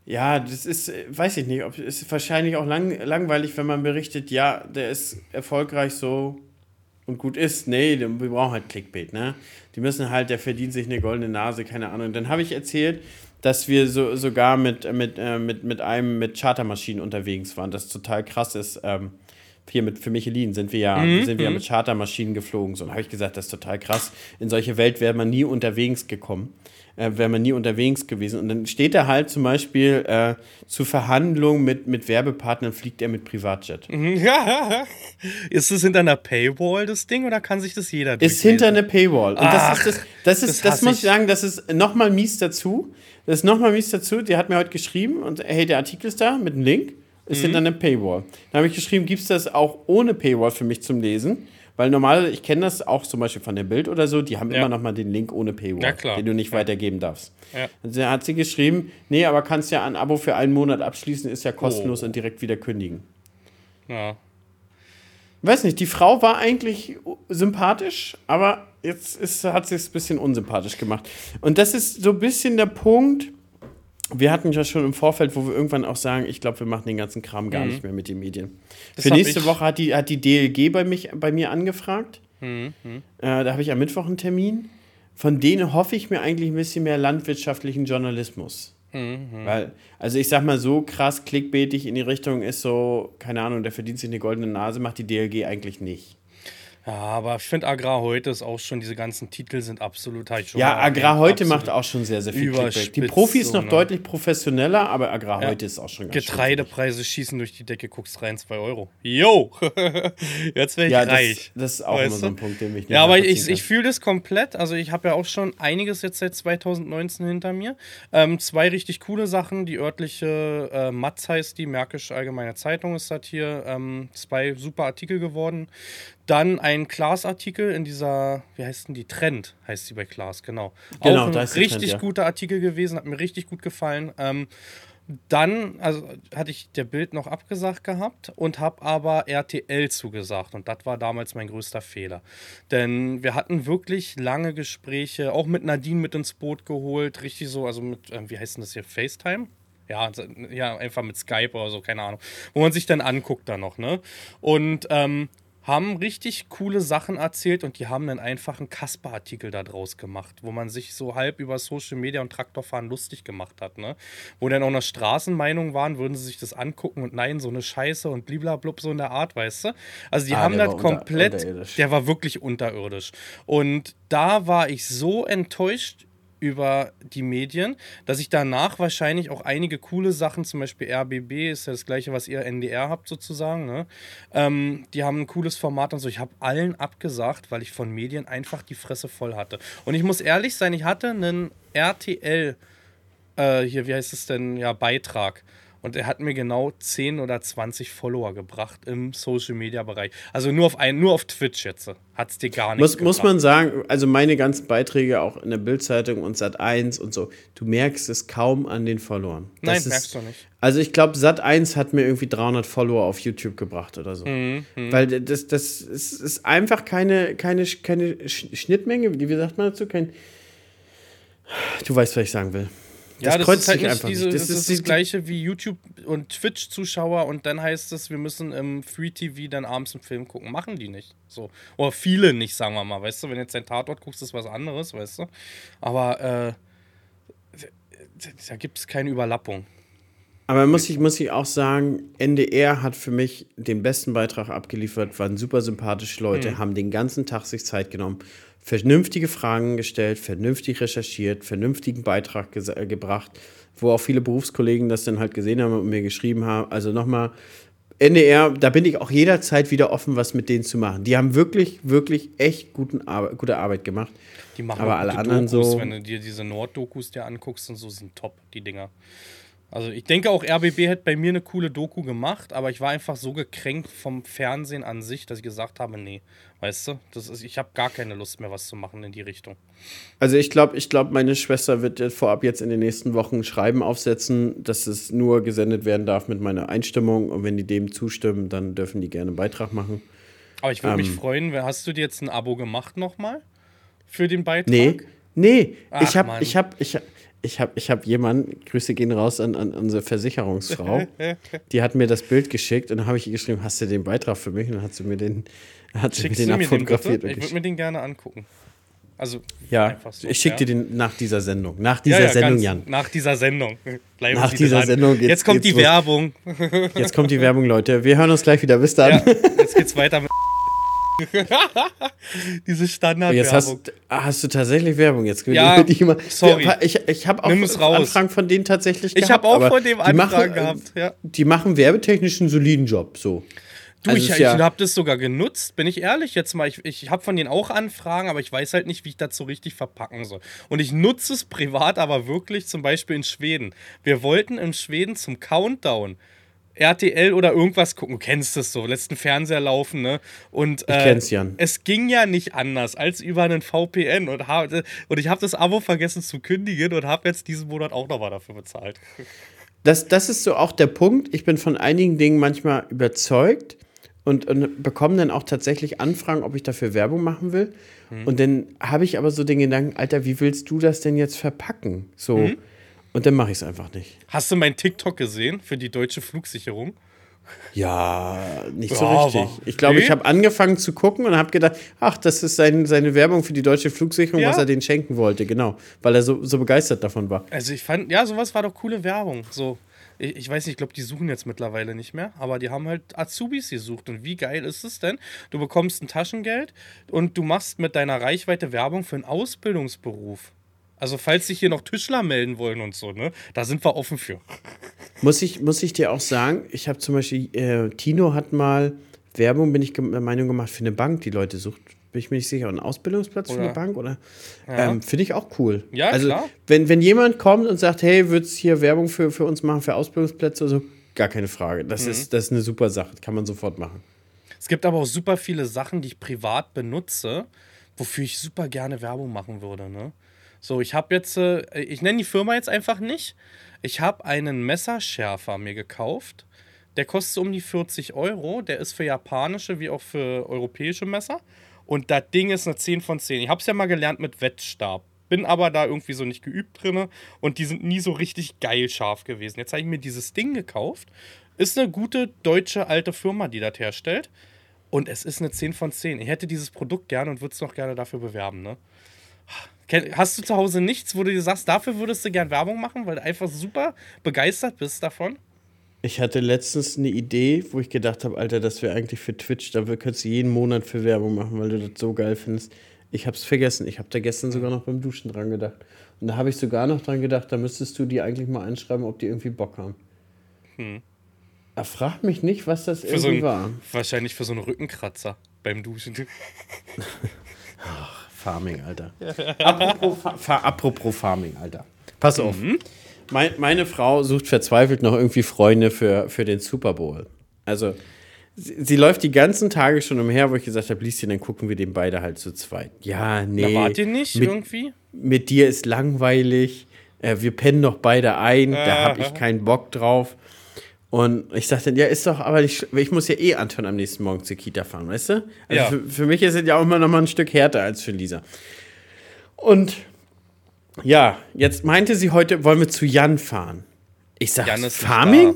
Ja, das ist, weiß ich nicht, ob, ist wahrscheinlich auch lang, langweilig, wenn man berichtet, ja, der ist erfolgreich so und gut ist. Nee, wir brauchen halt Clickbait, ne? Die müssen halt, der verdient sich eine goldene Nase, keine Ahnung. Dann habe ich erzählt, dass wir so, sogar mit, mit, äh, mit, mit einem mit Chartermaschinen unterwegs waren. Das total krass ist. Ähm, hier mit für Michelin sind wir ja, mhm, sind wir ja mhm. mit Chartermaschinen geflogen. So, und habe ich gesagt, das ist total krass. In solche Welt wäre man nie unterwegs gekommen. Äh, wäre man nie unterwegs gewesen. Und dann steht er halt zum Beispiel äh, zu Verhandlungen mit, mit Werbepartnern, fliegt er mit Privatjet. Mhm, ja, ist das hinter einer Paywall, das Ding, oder kann sich das jeder Ist hinter einer Paywall. Und Ach, das ist, das, das, ist, das, das muss ich sagen, das ist nochmal mies dazu. Das ist nochmal mies dazu. Die hat mir heute geschrieben und hey, der Artikel ist da mit einem Link. Ist mhm. hinter einer Paywall. Dann habe ich geschrieben, gibt es das auch ohne Paywall für mich zum Lesen? Weil normalerweise, ich kenne das auch zum Beispiel von der Bild oder so, die haben ja. immer noch mal den Link ohne Paywall, den du nicht ja. weitergeben darfst. Ja. Also hat sie geschrieben, nee, aber kannst ja ein Abo für einen Monat abschließen, ist ja kostenlos oh. und direkt wieder kündigen. Ja. Weiß nicht, die Frau war eigentlich sympathisch, aber jetzt ist, hat sie es ein bisschen unsympathisch gemacht. Und das ist so ein bisschen der Punkt, wir hatten ja schon im Vorfeld, wo wir irgendwann auch sagen, ich glaube, wir machen den ganzen Kram gar mhm. nicht mehr mit den Medien. Das Für nächste Woche hat die, hat die DLG bei, mich, bei mir angefragt. Mhm. Äh, da habe ich am Mittwoch einen Termin. Von denen hoffe ich mir eigentlich ein bisschen mehr landwirtschaftlichen Journalismus. Mhm. Weil, also ich sag mal, so krass klickbaitig in die Richtung ist so, keine Ahnung, der verdient sich eine goldene Nase, macht die DLG eigentlich nicht. Ja, aber ich finde Agrar heute ist auch schon, diese ganzen Titel sind absolut halt schon. Ja, Agrar heute macht auch schon sehr, sehr viel Clickbait. Die Profis so, noch ne? deutlich professioneller, aber Agrar ja. heute ist auch schon ganz Getreidepreise schießen durch die Decke, guckst rein, 2 Euro. Yo! Jetzt wäre ich ja, reich. Das, das ist auch immer so ein Punkt, den mich nicht Ja, aber ich, ich fühle das komplett. Also ich habe ja auch schon einiges jetzt seit 2019 hinter mir. Ähm, zwei richtig coole Sachen. Die örtliche äh, Matz heißt die, Märkische Allgemeine Zeitung ist das hier. Ähm, zwei super Artikel geworden. Dann ein Klaas-Artikel in dieser, wie heißt denn die? Trend heißt sie bei Klaas, genau. genau Auch ein richtig Trend, ja. guter Artikel gewesen, hat mir richtig gut gefallen. Ähm, dann also, hatte ich der Bild noch abgesagt gehabt und habe aber RTL zugesagt. Und das war damals mein größter Fehler. Denn wir hatten wirklich lange Gespräche, auch mit Nadine mit ins Boot geholt. Richtig so, also mit, äh, wie heißt denn das hier? FaceTime? Ja, ja, einfach mit Skype oder so, keine Ahnung. Wo man sich dann anguckt da noch, ne? Und ähm, haben richtig coole Sachen erzählt und die haben einen einfachen Kasper-Artikel da draus gemacht, wo man sich so halb über Social Media und Traktorfahren lustig gemacht hat, ne? Wo dann auch noch Straßenmeinungen waren, würden sie sich das angucken und nein, so eine Scheiße und bliblablub so in der Art, weißt du? Also die ah, haben das komplett, unter, der war wirklich unterirdisch. Und da war ich so enttäuscht über die Medien, dass ich danach wahrscheinlich auch einige coole Sachen, zum Beispiel RBB ist ja das gleiche, was ihr NDR habt sozusagen, ne? ähm, die haben ein cooles Format und so. Ich habe allen abgesagt, weil ich von Medien einfach die Fresse voll hatte. Und ich muss ehrlich sein, ich hatte einen RTL, äh, hier, wie heißt es denn, ja, Beitrag und er hat mir genau 10 oder 20 Follower gebracht im Social Media Bereich. Also nur auf, ein, nur auf Twitch jetzt. Hat es dir gar nichts muss, Muss man sagen, also meine ganzen Beiträge auch in der Bildzeitung und Sat 1 und so, du merkst es kaum an den Followern. Das Nein, ist, merkst du nicht. Also ich glaube, Sat 1 hat mir irgendwie 300 Follower auf YouTube gebracht oder so. Mhm, mhm, Weil das, das ist, ist einfach keine, keine, keine Schnittmenge, wie sagt man dazu? Kein, du weißt, was ich sagen will. Das ja, das ist halt nicht diese, nicht. Das, das, ist das gleiche wie YouTube und Twitch-Zuschauer und dann heißt es, wir müssen im Free TV dann abends einen Film gucken. Machen die nicht. So. Oder viele nicht, sagen wir mal. Weißt du, wenn jetzt ein Tatort guckst, ist was anderes, weißt du. Aber äh, da gibt es keine Überlappung. Aber muss ich, muss ich auch sagen, NDR hat für mich den besten Beitrag abgeliefert, waren super sympathische Leute, hm. haben den ganzen Tag sich Zeit genommen vernünftige Fragen gestellt, vernünftig recherchiert, vernünftigen Beitrag äh, gebracht, wo auch viele Berufskollegen das dann halt gesehen haben und mir geschrieben haben. Also nochmal, NDR, da bin ich auch jederzeit wieder offen, was mit denen zu machen. Die haben wirklich, wirklich echt guten Ar gute Arbeit gemacht. Die machen aber alle anderen Dokus, so. Wenn du dir diese Nord-Dokus dir anguckst und so, sind top, die Dinger. Also ich denke auch, RBB hätte bei mir eine coole Doku gemacht, aber ich war einfach so gekränkt vom Fernsehen an sich, dass ich gesagt habe, nee, weißt du, das ist, ich habe gar keine Lust mehr, was zu machen in die Richtung. Also ich glaube, ich glaube, meine Schwester wird vorab jetzt in den nächsten Wochen Schreiben aufsetzen, dass es nur gesendet werden darf mit meiner Einstimmung und wenn die dem zustimmen, dann dürfen die gerne einen Beitrag machen. Aber ich würde ähm, mich freuen, hast du dir jetzt ein Abo gemacht nochmal für den Beitrag? Nee, nee, Ach, ich habe, ich habe, ich habe ich habe ich hab jemanden, Grüße gehen raus an, an unsere Versicherungsfrau, die hat mir das Bild geschickt und dann habe ich ihr geschrieben, hast du den Beitrag für mich? Und dann hat sie mir den, hat sie mir den abfotografiert. ich würde mir den gerne angucken. Also ja, so, ich schicke ja. dir den nach dieser Sendung. Nach dieser ja, ja, Sendung, Jan. Nach dieser Sendung. Bleiben nach dieser Sendung. Jetzt, jetzt kommt die los. Werbung. Jetzt kommt die Werbung, Leute. Wir hören uns gleich wieder. Bis dann. jetzt geht's weiter mit Diese Standardwerbung. Jetzt hast, hast, du tatsächlich Werbung jetzt. Ja, immer, sorry. Ich, ich habe auch Anfragen von denen tatsächlich Ich habe auch von dem Anfragen machen, gehabt. Ja. Die machen werbetechnisch einen soliden Job. So. Du, also ich, ich ja habe das sogar genutzt, bin ich ehrlich jetzt mal. Ich, ich habe von denen auch Anfragen, aber ich weiß halt nicht, wie ich das so richtig verpacken soll. Und ich nutze es privat aber wirklich, zum Beispiel in Schweden. Wir wollten in Schweden zum Countdown RTL oder irgendwas gucken. Du kennst das so, letzten Fernseher laufen, ne? Und äh, ich kenn's, Jan. es ging ja nicht anders als über einen VPN. Und, hab, und ich habe das Abo vergessen zu kündigen und habe jetzt diesen Monat auch nochmal dafür bezahlt. Das, das ist so auch der Punkt. Ich bin von einigen Dingen manchmal überzeugt und, und bekomme dann auch tatsächlich Anfragen, ob ich dafür Werbung machen will. Mhm. Und dann habe ich aber so den Gedanken, Alter, wie willst du das denn jetzt verpacken? So. Mhm und dann mache ich es einfach nicht. Hast du mein TikTok gesehen für die deutsche Flugsicherung? Ja, nicht so richtig. Ich glaube, nee? ich habe angefangen zu gucken und habe gedacht, ach, das ist sein, seine Werbung für die deutsche Flugsicherung, ja. was er denen schenken wollte, genau, weil er so, so begeistert davon war. Also ich fand, ja, sowas war doch coole Werbung. So, ich, weiß nicht, ich glaube, die suchen jetzt mittlerweile nicht mehr, aber die haben halt Azubis gesucht. Und wie geil ist es denn? Du bekommst ein Taschengeld und du machst mit deiner Reichweite Werbung für einen Ausbildungsberuf. Also falls sich hier noch Tischler melden wollen und so, ne, da sind wir offen für. Muss ich, muss ich dir auch sagen, ich habe zum Beispiel, äh, Tino hat mal Werbung, bin ich der Meinung gemacht, für eine Bank, die Leute sucht. Bin ich mir nicht sicher, einen Ausbildungsplatz oder, für eine Bank oder? Ja. Ähm, Finde ich auch cool. Ja, also, klar. Wenn, wenn jemand kommt und sagt, hey, würdest hier Werbung für, für uns machen, für Ausbildungsplätze oder so, gar keine Frage. Das, mhm. ist, das ist eine super Sache, das kann man sofort machen. Es gibt aber auch super viele Sachen, die ich privat benutze, wofür ich super gerne Werbung machen würde, ne? So, ich habe jetzt, äh, ich nenne die Firma jetzt einfach nicht. Ich habe einen Messerschärfer mir gekauft. Der kostet um die 40 Euro. Der ist für japanische wie auch für europäische Messer. Und das Ding ist eine 10 von 10. Ich habe es ja mal gelernt mit Wettstab. Bin aber da irgendwie so nicht geübt drin. Und die sind nie so richtig geil scharf gewesen. Jetzt habe ich mir dieses Ding gekauft. Ist eine gute deutsche alte Firma, die das herstellt. Und es ist eine 10 von 10. Ich hätte dieses Produkt gerne und würde es noch gerne dafür bewerben, ne? Hast du zu Hause nichts, wo du dir sagst, dafür würdest du gern Werbung machen, weil du einfach super begeistert bist davon? Ich hatte letztens eine Idee, wo ich gedacht habe, Alter, das wäre eigentlich für Twitch, da könntest du jeden Monat für Werbung machen, weil du das so geil findest. Ich habe es vergessen. Ich habe da gestern sogar noch beim Duschen dran gedacht. Und da habe ich sogar noch dran gedacht, da müsstest du die eigentlich mal einschreiben, ob die irgendwie Bock haben. Hm. Aber frag mich nicht, was das für irgendwie so ein, war. Wahrscheinlich für so einen Rückenkratzer beim Duschen. Ach. Farming, Alter. apropos, Fa apropos Farming, Alter. Pass auf. Mhm. Mein, meine Frau sucht verzweifelt noch irgendwie Freunde für, für den Super Bowl. Also, sie, sie läuft die ganzen Tage schon umher, wo ich gesagt habe, liest dann gucken wir den beide halt zu zweit. Ja, nee. Da wart ihr nicht mit, irgendwie? Mit dir ist langweilig. Äh, wir pennen noch beide ein. Äh. Da habe ich keinen Bock drauf. Und ich sagte, ja, ist doch, aber ich, ich muss ja eh Anton am nächsten Morgen zur Kita fahren, weißt du? Also ja. für, für mich ist es ja auch immer noch mal ein Stück härter als für Lisa. Und ja, jetzt meinte sie heute, wollen wir zu Jan fahren. Ich sag, Farming?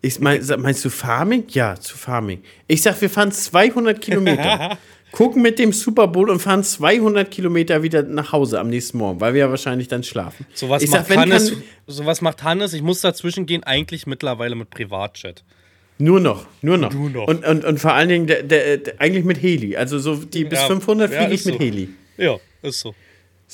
Ich mein, meinst du Farming? Ja, zu Farming. Ich sag, wir fahren 200 Kilometer. gucken mit dem Super Bowl und fahren 200 Kilometer wieder nach Hause am nächsten Morgen, weil wir ja wahrscheinlich dann schlafen. Sowas, macht, sag, Hannes, kann, sowas macht Hannes, ich muss dazwischen gehen, eigentlich mittlerweile mit Privatchat. Nur noch, nur noch. Nur noch. Und, und, und vor allen Dingen der, der, der, eigentlich mit Heli. Also so die bis ja, 500 fliege ja, ich mit so. Heli. Ja, ist so.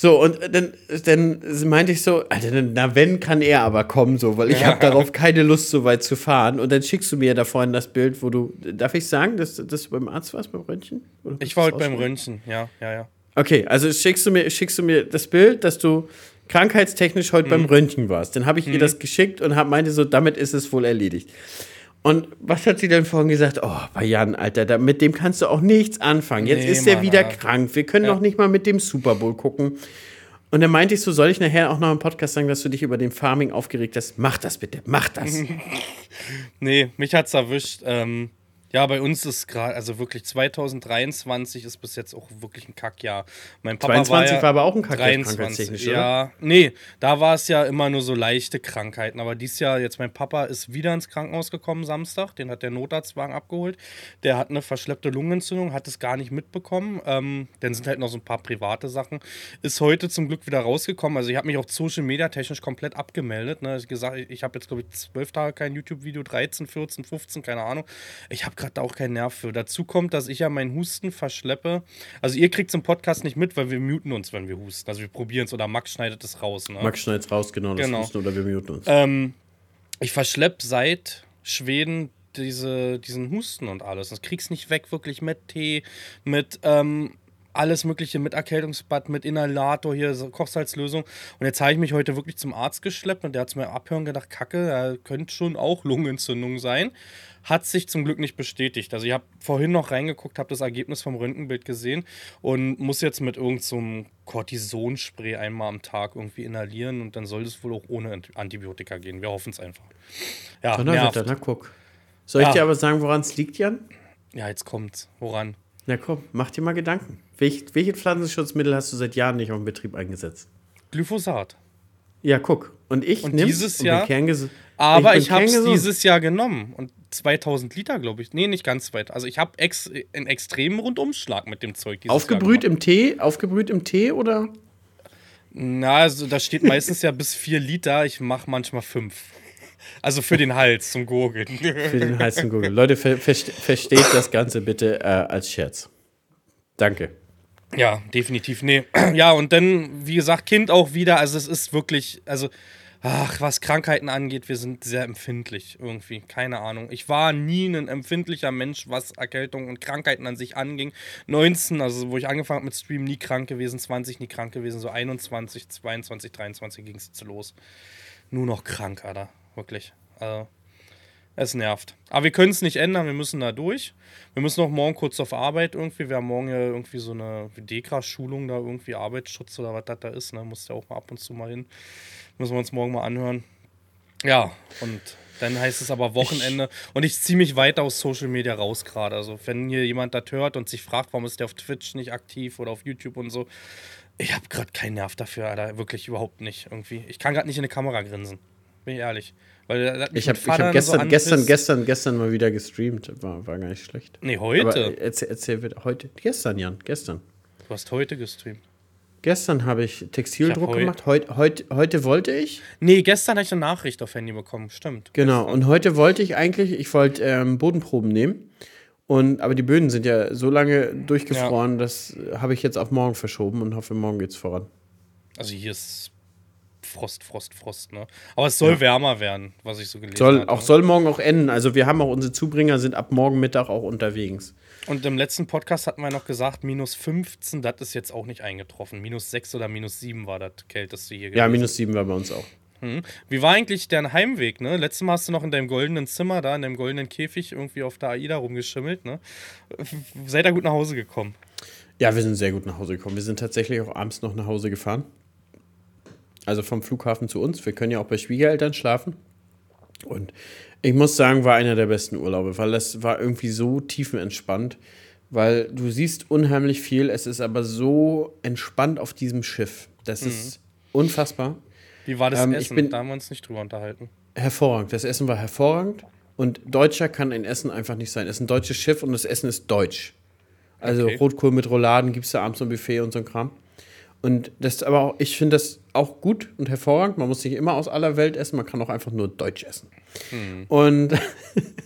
So, und dann, dann meinte ich so, Alter, na wenn kann er aber kommen, so, weil ich ja. habe darauf keine Lust, so weit zu fahren. Und dann schickst du mir da vorhin das Bild, wo du, darf ich sagen, dass, dass du beim Arzt warst, beim Röntgen? ich war heute beim Röntgen, ja, ja, ja. Okay, also schickst du mir, schickst du mir das Bild, dass du krankheitstechnisch heute mhm. beim Röntgen warst. Dann habe ich mhm. ihr das geschickt und hab, meinte so, damit ist es wohl erledigt. Und was hat sie denn vorhin gesagt? Oh, bei Jan, Alter, da, mit dem kannst du auch nichts anfangen. Jetzt nee, ist er wieder Alter. krank. Wir können ja. noch nicht mal mit dem Super Bowl gucken. Und dann meinte ich so, soll ich nachher auch noch im Podcast sagen, dass du dich über den Farming aufgeregt hast? Mach das bitte, mach das. nee, mich hat's erwischt. Ähm, ja, bei uns ist gerade, also wirklich 2023 ist bis jetzt auch wirklich ein Kackjahr. Mein Papa 22 war, ja war aber auch ein Kackjahr 23, Ja, nee, da war es ja immer nur so leichte Krankheiten. Aber dieses Jahr, jetzt mein Papa ist wieder ins Krankenhaus gekommen Samstag, den hat der Notarztwagen abgeholt. Der hat eine verschleppte Lungenentzündung, hat es gar nicht mitbekommen. Ähm, dann sind halt noch so ein paar private Sachen. Ist heute zum Glück wieder rausgekommen. Also ich habe mich auch Social Media technisch komplett abgemeldet. Ne? Ich gesagt, ich habe jetzt glaube ich zwölf Tage kein YouTube-Video, 13, 14, 15, keine Ahnung. Ich habe gerade auch keinen Nerv für. Dazu kommt, dass ich ja meinen Husten verschleppe. Also ihr kriegt es im Podcast nicht mit, weil wir muten uns, wenn wir husten. Also wir probieren es oder Max schneidet es raus. Ne? Max schneidet es raus, genau, das genau. Husten oder wir muten uns. Ähm, ich verschleppe seit Schweden diese, diesen Husten und alles. Das kriegst nicht weg, wirklich mit Tee, mit ähm, alles Mögliche, mit Erkältungsbad, mit Inhalator, hier so Kochsalzlösung. Und jetzt habe ich mich heute wirklich zum Arzt geschleppt und der hat es mir abhören gedacht, Kacke, da könnte schon auch Lungenentzündung sein. Hat sich zum Glück nicht bestätigt. Also ich habe vorhin noch reingeguckt, habe das Ergebnis vom Röntgenbild gesehen und muss jetzt mit irgendeinem so Cortisonspray einmal am Tag irgendwie inhalieren und dann soll es wohl auch ohne Antibiotika gehen. Wir hoffen es einfach. Ja, Donnerwetter, na guck. Soll ich ja. dir aber sagen, woran es liegt, Jan? Ja, jetzt kommt's. Woran? Na komm, mach dir mal Gedanken. Welch, welche Pflanzenschutzmittel hast du seit Jahren nicht auf dem Betrieb eingesetzt? Glyphosat. Ja, guck. Und ich und dieses Jahr Aber ich, ich habe es dieses Jahr genommen und 2000 Liter, glaube ich. Nee, nicht ganz weit. Also ich habe ex einen extremen Rundumschlag mit dem Zeug. Aufgebrüht im Tee? Aufgebrüht im Tee oder? Na, also da steht meistens ja bis 4 Liter. Ich mache manchmal 5. Also für den Hals zum Gurgeln. für den Hals zum Gurgeln. Leute, ver versteht das Ganze bitte äh, als Scherz. Danke. Ja, definitiv. Nee. Ja, und dann, wie gesagt, Kind auch wieder. Also es ist wirklich, also ach, was Krankheiten angeht, wir sind sehr empfindlich irgendwie. Keine Ahnung. Ich war nie ein empfindlicher Mensch, was Erkältung und Krankheiten an sich anging. 19, also wo ich angefangen habe mit Stream, nie krank gewesen, 20 nie krank gewesen, so 21, 22, 23 ging es jetzt los. Nur noch krank, Alter. Wirklich. Also, es nervt. Aber wir können es nicht ändern, wir müssen da durch. Wir müssen noch morgen kurz auf Arbeit irgendwie. Wir haben morgen ja irgendwie so eine Dekra-Schulung da, irgendwie Arbeitsschutz oder was das da ist. Ne? Muss ja auch mal ab und zu mal hin. Müssen wir uns morgen mal anhören. Ja, und dann heißt es aber Wochenende. Ich und ich ziehe mich weiter aus Social Media raus gerade. Also, wenn hier jemand das hört und sich fragt, warum ist der auf Twitch nicht aktiv oder auf YouTube und so, ich habe gerade keinen Nerv dafür, Alter. Wirklich überhaupt nicht irgendwie. Ich kann gerade nicht in eine Kamera grinsen. Bin ich ehrlich. Weil ich habe hab gestern, so gestern, gestern, gestern mal wieder gestreamt. War, war gar nicht schlecht. Nee, heute. Aber erzähl, erzähl heute. Gestern, Jan, gestern. Du hast heute gestreamt. Gestern habe ich Textildruck ich gemacht. Heut, heut, heute wollte ich. Nee, gestern habe ich eine Nachricht auf Handy bekommen. Stimmt. Genau. Gestern. Und heute wollte ich eigentlich, ich wollte ähm, Bodenproben nehmen. Und, aber die Böden sind ja so lange durchgefroren, ja. das habe ich jetzt auf morgen verschoben und hoffe, morgen geht es voran. Also hier ist Frost, Frost, Frost, ne? Aber es soll ja. wärmer werden, was ich so gelesen habe. Auch soll morgen auch enden. Also wir haben auch unsere Zubringer sind ab morgen Mittag auch unterwegs. Und im letzten Podcast hatten wir noch gesagt, minus 15, das ist jetzt auch nicht eingetroffen. Minus 6 oder minus 7 war das kälteste hier. Gewesen. Ja, minus 7 war bei uns auch. Hm. Wie war eigentlich dein Heimweg, ne? Letztes Mal hast du noch in deinem goldenen Zimmer da, in deinem goldenen Käfig irgendwie auf der AIDA rumgeschimmelt, ne? Seid ihr gut nach Hause gekommen? Ja, wir sind sehr gut nach Hause gekommen. Wir sind tatsächlich auch abends noch nach Hause gefahren. Also vom Flughafen zu uns. Wir können ja auch bei Schwiegereltern schlafen. Und ich muss sagen, war einer der besten Urlaube, weil das war irgendwie so tiefenentspannt, weil du siehst unheimlich viel, es ist aber so entspannt auf diesem Schiff. Das mhm. ist unfassbar. Wie war das ähm, Essen? Bin, da haben wir uns nicht drüber unterhalten. Hervorragend. Das Essen war hervorragend. Und Deutscher kann ein Essen einfach nicht sein. Es ist ein deutsches Schiff und das Essen ist deutsch. Also okay. Rotkohl mit Rouladen gibt es da abends so ein Buffet und so ein Kram. Und das aber auch, ich finde das auch gut und hervorragend. Man muss nicht immer aus aller Welt essen, man kann auch einfach nur Deutsch essen. Hm. Und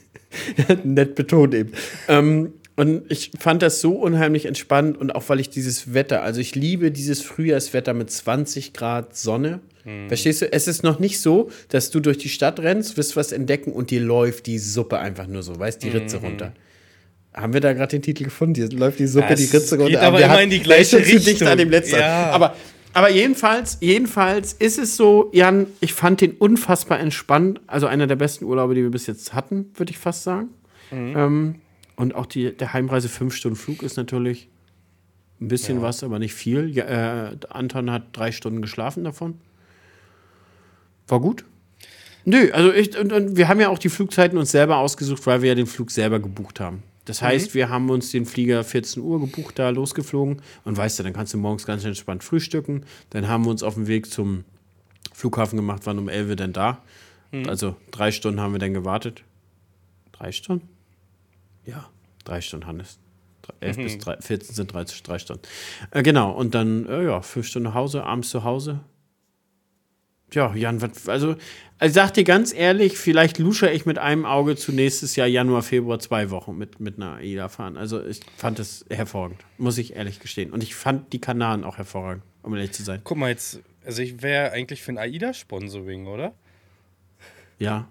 nett betont eben. Ähm, und ich fand das so unheimlich entspannt und auch weil ich dieses Wetter, also ich liebe dieses Frühjahrswetter mit 20 Grad Sonne. Hm. Verstehst du? Es ist noch nicht so, dass du durch die Stadt rennst, wirst was entdecken und dir läuft die Suppe einfach nur so, weißt die Ritze hm. runter. Haben wir da gerade den Titel gefunden? Hier läuft die Suppe, ja, die Ritze. Geht aber, aber immer in die gleiche Richtung. An dem letzten. Ja. Aber, aber jedenfalls, jedenfalls ist es so, Jan, ich fand den unfassbar entspannt. Also einer der besten Urlaube, die wir bis jetzt hatten, würde ich fast sagen. Mhm. Ähm, und auch die, der Heimreise fünf Stunden Flug ist natürlich ein bisschen ja. was, aber nicht viel. Ja, äh, Anton hat drei Stunden geschlafen davon. War gut. Nö, also ich, und, und wir haben ja auch die Flugzeiten uns selber ausgesucht, weil wir ja den Flug selber gebucht haben. Das heißt, mhm. wir haben uns den Flieger 14 Uhr gebucht, da losgeflogen. Und weißt du, dann kannst du morgens ganz entspannt frühstücken. Dann haben wir uns auf den Weg zum Flughafen gemacht, waren um 11 Uhr dann da. Mhm. Also drei Stunden haben wir dann gewartet. Drei Stunden? Ja, drei Stunden, Hannes. 11 mhm. bis 3, 14 sind 30, drei Stunden. Äh, genau, und dann, äh, ja, fünf Stunden nach Hause, abends zu Hause. Ja, Jan, also also sag dir ganz ehrlich, vielleicht lusche ich mit einem Auge zu nächstes Jahr Januar, Februar zwei Wochen mit, mit einer AIDA fahren. Also ich fand es hervorragend, muss ich ehrlich gestehen. Und ich fand die Kanaren auch hervorragend, um ehrlich zu sein. Guck mal jetzt, also ich wäre eigentlich für ein AIDA-Sponsoring, oder? Ja.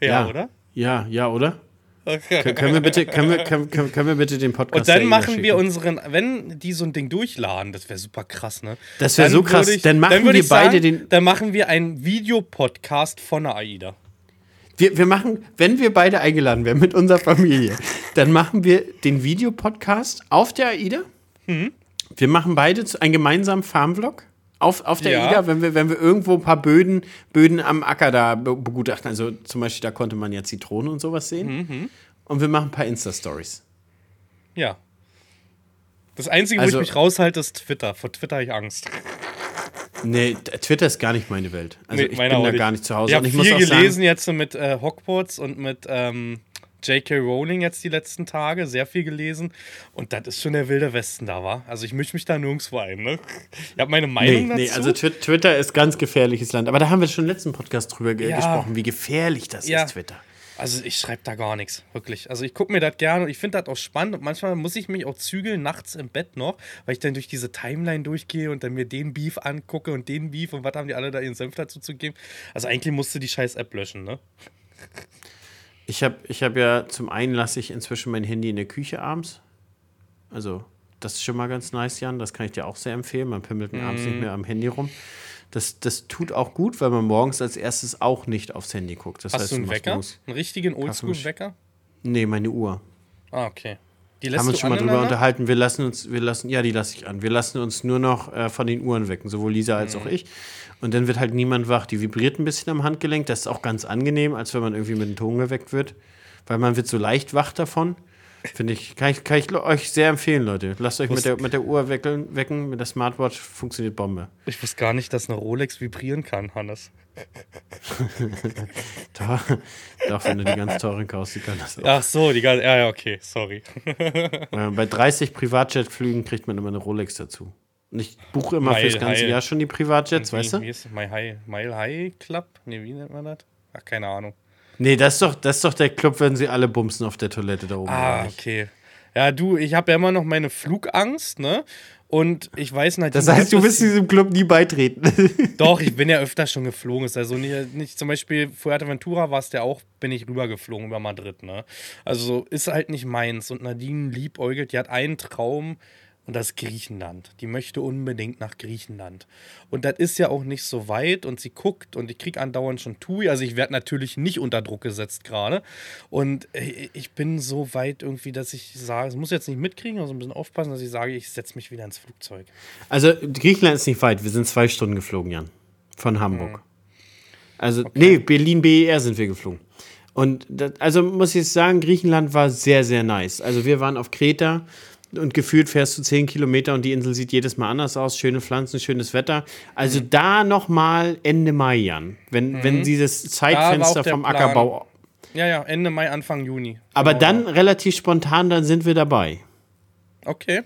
Ja, ja. oder? Ja, ja, oder? Können, wir bitte, können, wir, können, können wir bitte den Podcast Und dann machen wir unseren, wenn die so ein Ding durchladen, das wäre super krass, ne? Das wäre so krass. Ich, dann machen dann wir beide sagen, den. Dann machen wir einen Videopodcast von der AIDA. Wir, wir machen, wenn wir beide eingeladen werden mit unserer Familie, dann machen wir den Videopodcast auf der AIDA. Mhm. Wir machen beide einen gemeinsamen Farmvlog auf, auf der ja. AIDA, wenn wir, wenn wir irgendwo ein paar Böden, Böden am Acker da begutachten. Also zum Beispiel, da konnte man ja Zitronen und sowas sehen. Mhm. Und wir machen ein paar Insta-Stories. Ja. Das Einzige, also, wo ich also mich raushalte, ist Twitter. Vor Twitter habe ich Angst. Nee, Twitter ist gar nicht meine Welt. Also nee, ich bin da gar nicht zu Hause. Ich habe viel gelesen sagen, jetzt mit äh, Hogwarts und mit ähm, J.K. Rowling jetzt die letzten Tage, sehr viel gelesen. Und das ist schon der wilde Westen da, war. Also ich mische mich da nirgendwo ein. Ne? Ich habe meine Meinung nee, dazu. Nee, also Twitter ist ganz gefährliches Land. Aber da haben wir schon im letzten Podcast drüber ja. gesprochen, wie gefährlich das ja. ist, Twitter. Also ich schreibe da gar nichts, wirklich. Also ich gucke mir das gerne und ich finde das auch spannend und manchmal muss ich mich auch zügeln nachts im Bett noch, weil ich dann durch diese Timeline durchgehe und dann mir den Beef angucke und den Beef und was haben die alle da ihren Senf dazu zu geben. Also eigentlich musst du die scheiß App löschen, ne? Ich habe ich hab ja, zum einen lasse ich inzwischen mein Handy in der Küche abends. Also, das ist schon mal ganz nice, Jan. Das kann ich dir auch sehr empfehlen. Man pimmelt mm. abends nicht mhm. mehr am Handy rum. Das, das tut auch gut, weil man morgens als erstes auch nicht aufs Handy guckt. Das Hast heißt, du einen Wecker? Einen richtigen Oldschool-Wecker? Nee, meine Uhr. Ah, okay. Die lässt haben uns schon mal drüber unterhalten. Wir lassen uns, wir lassen, ja, die lasse ich an. Wir lassen uns nur noch äh, von den Uhren wecken, sowohl Lisa als mhm. auch ich. Und dann wird halt niemand wach. Die vibriert ein bisschen am Handgelenk. Das ist auch ganz angenehm, als wenn man irgendwie mit dem Ton geweckt wird. Weil man wird so leicht wach davon. Finde ich, kann ich, kann ich euch sehr empfehlen, Leute. Lasst euch mit der, mit der Uhr wecken, wecken, mit der Smartwatch funktioniert Bombe. Ich wusste gar nicht, dass eine Rolex vibrieren kann, Hannes. doch, doch, wenn du die ganz teuren kaufst, die kann das auch. Ach so, die ganz, ja, ja, okay, sorry. Bei 30 Privatjetflügen kriegt man immer eine Rolex dazu. Und ich buche immer Mile fürs ganze High. Jahr schon die Privatjets, wie, weißt du? Wie ist My High, Mile High Club? Nee, wie nennt man das? Ach, keine Ahnung. Nee, das ist doch, das ist doch der Club, wenn sie alle bumsen auf der Toilette da oben. Ah, okay. Ja, du, ich habe ja immer noch meine Flugangst, ne? Und ich weiß nicht. Das heißt, du wirst diesem Club nie beitreten. Doch, ich bin ja öfter schon geflogen. Ist also nicht, nicht zum Beispiel Fuerteventura war es ja auch, bin ich rübergeflogen über Madrid, ne? Also ist halt nicht meins. Und Nadine liebäugelt, die hat einen Traum, und das ist Griechenland. Die möchte unbedingt nach Griechenland. Und das ist ja auch nicht so weit und sie guckt und ich kriege andauernd schon Tui. Also ich werde natürlich nicht unter Druck gesetzt gerade. Und ich bin so weit irgendwie, dass ich sage, es muss jetzt nicht mitkriegen, also ein bisschen aufpassen, dass ich sage, ich setze mich wieder ins Flugzeug. Also Griechenland ist nicht weit. Wir sind zwei Stunden geflogen, Jan. Von Hamburg. Mhm. Also, okay. nee, Berlin-BER sind wir geflogen. Und das, also muss ich sagen, Griechenland war sehr, sehr nice. Also wir waren auf Kreta und gefühlt fährst du zehn Kilometer und die Insel sieht jedes Mal anders aus. Schöne Pflanzen, schönes Wetter. Also mhm. da nochmal Ende Mai, Jan. Wenn, mhm. wenn dieses Zeitfenster vom Plan. Ackerbau. Ja, ja, Ende Mai, Anfang Juni. Aber genau. dann relativ spontan, dann sind wir dabei. Okay.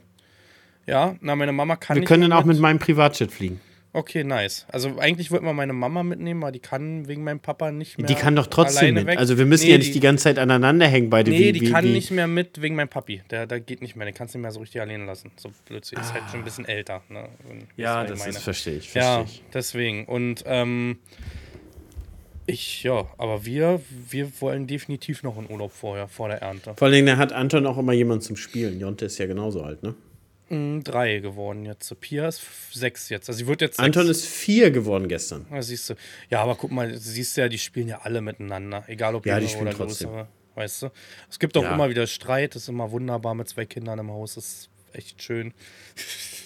Ja, na, meine Mama kann Wir können auch mit meinem Privatjet fliegen. Okay, nice. Also eigentlich wollte man meine Mama mitnehmen, aber die kann wegen meinem Papa nicht mehr. Die kann doch trotzdem mit. Weg. Also wir müssen nee, ja nicht die, die, ganze Zeit aneinander hängen beide. Nee, wie, die wie, kann wie. nicht mehr mit wegen meinem Papi. Der, der geht nicht mehr. Den kannst du nicht mehr so richtig alleine lassen. So plötzlich ah. ist halt schon ein bisschen älter. Ne? Ja, das ist, verstehe ich. Versteh ja, ich. deswegen. Und ähm, ich, ja, aber wir, wir wollen definitiv noch einen Urlaub vorher, vor der Ernte. Vor allem, da hat Anton auch immer jemanden zum Spielen. Jonte ist ja genauso alt, ne? Mm, drei geworden jetzt. Pia ist sechs jetzt. Also sie wird jetzt Anton ist vier geworden gestern. Ja, siehst du. Ja, aber guck mal, siehst du ja, die spielen ja alle miteinander. Egal ob ja, die oder trotzdem. größere. Weißt du? Es gibt auch ja. immer wieder Streit. Das ist immer wunderbar mit zwei Kindern im Haus. Das ist echt schön.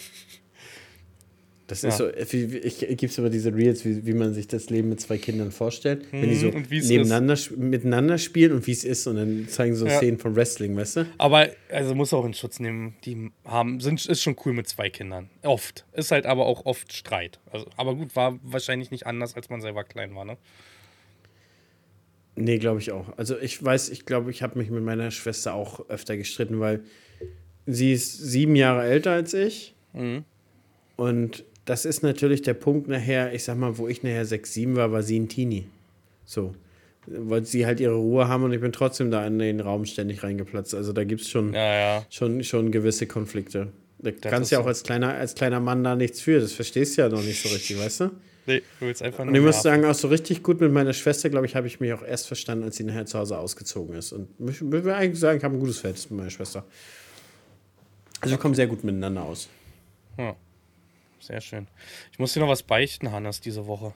Das ja. ist so, ich, ich gibt es immer diese Reels, wie, wie man sich das Leben mit zwei Kindern vorstellt, wenn die so nebeneinander miteinander spielen und wie es ist und dann zeigen so ja. Szenen von Wrestling, weißt du? Aber also muss auch in Schutz nehmen, die haben sind ist schon cool mit zwei Kindern, oft. Ist halt aber auch oft Streit. Also, aber gut, war wahrscheinlich nicht anders, als man selber klein war, ne? Nee, glaube ich auch. Also ich weiß, ich glaube, ich habe mich mit meiner Schwester auch öfter gestritten, weil sie ist sieben Jahre älter als ich. Mhm. Und das ist natürlich der Punkt nachher, ich sag mal, wo ich nachher 6, 7 war, war sie ein Teenie. So. Wollte sie halt ihre Ruhe haben und ich bin trotzdem da in den Raum ständig reingeplatzt. Also da gibt es schon, ja, ja. schon, schon gewisse Konflikte. Da das kannst ja auch als kleiner, als kleiner Mann da nichts für. Das verstehst du ja noch nicht so richtig, weißt du? Nee, du willst einfach nur. Und ich muss sagen, auch so richtig gut mit meiner Schwester, glaube ich, habe ich mich auch erst verstanden, als sie nachher zu Hause ausgezogen ist. Und ich würde eigentlich sagen, ich habe ein gutes Verhältnis mit meiner Schwester. Also wir kommen sehr gut miteinander aus. Ja. Sehr schön. Ich muss dir noch was beichten, Hannes, diese Woche.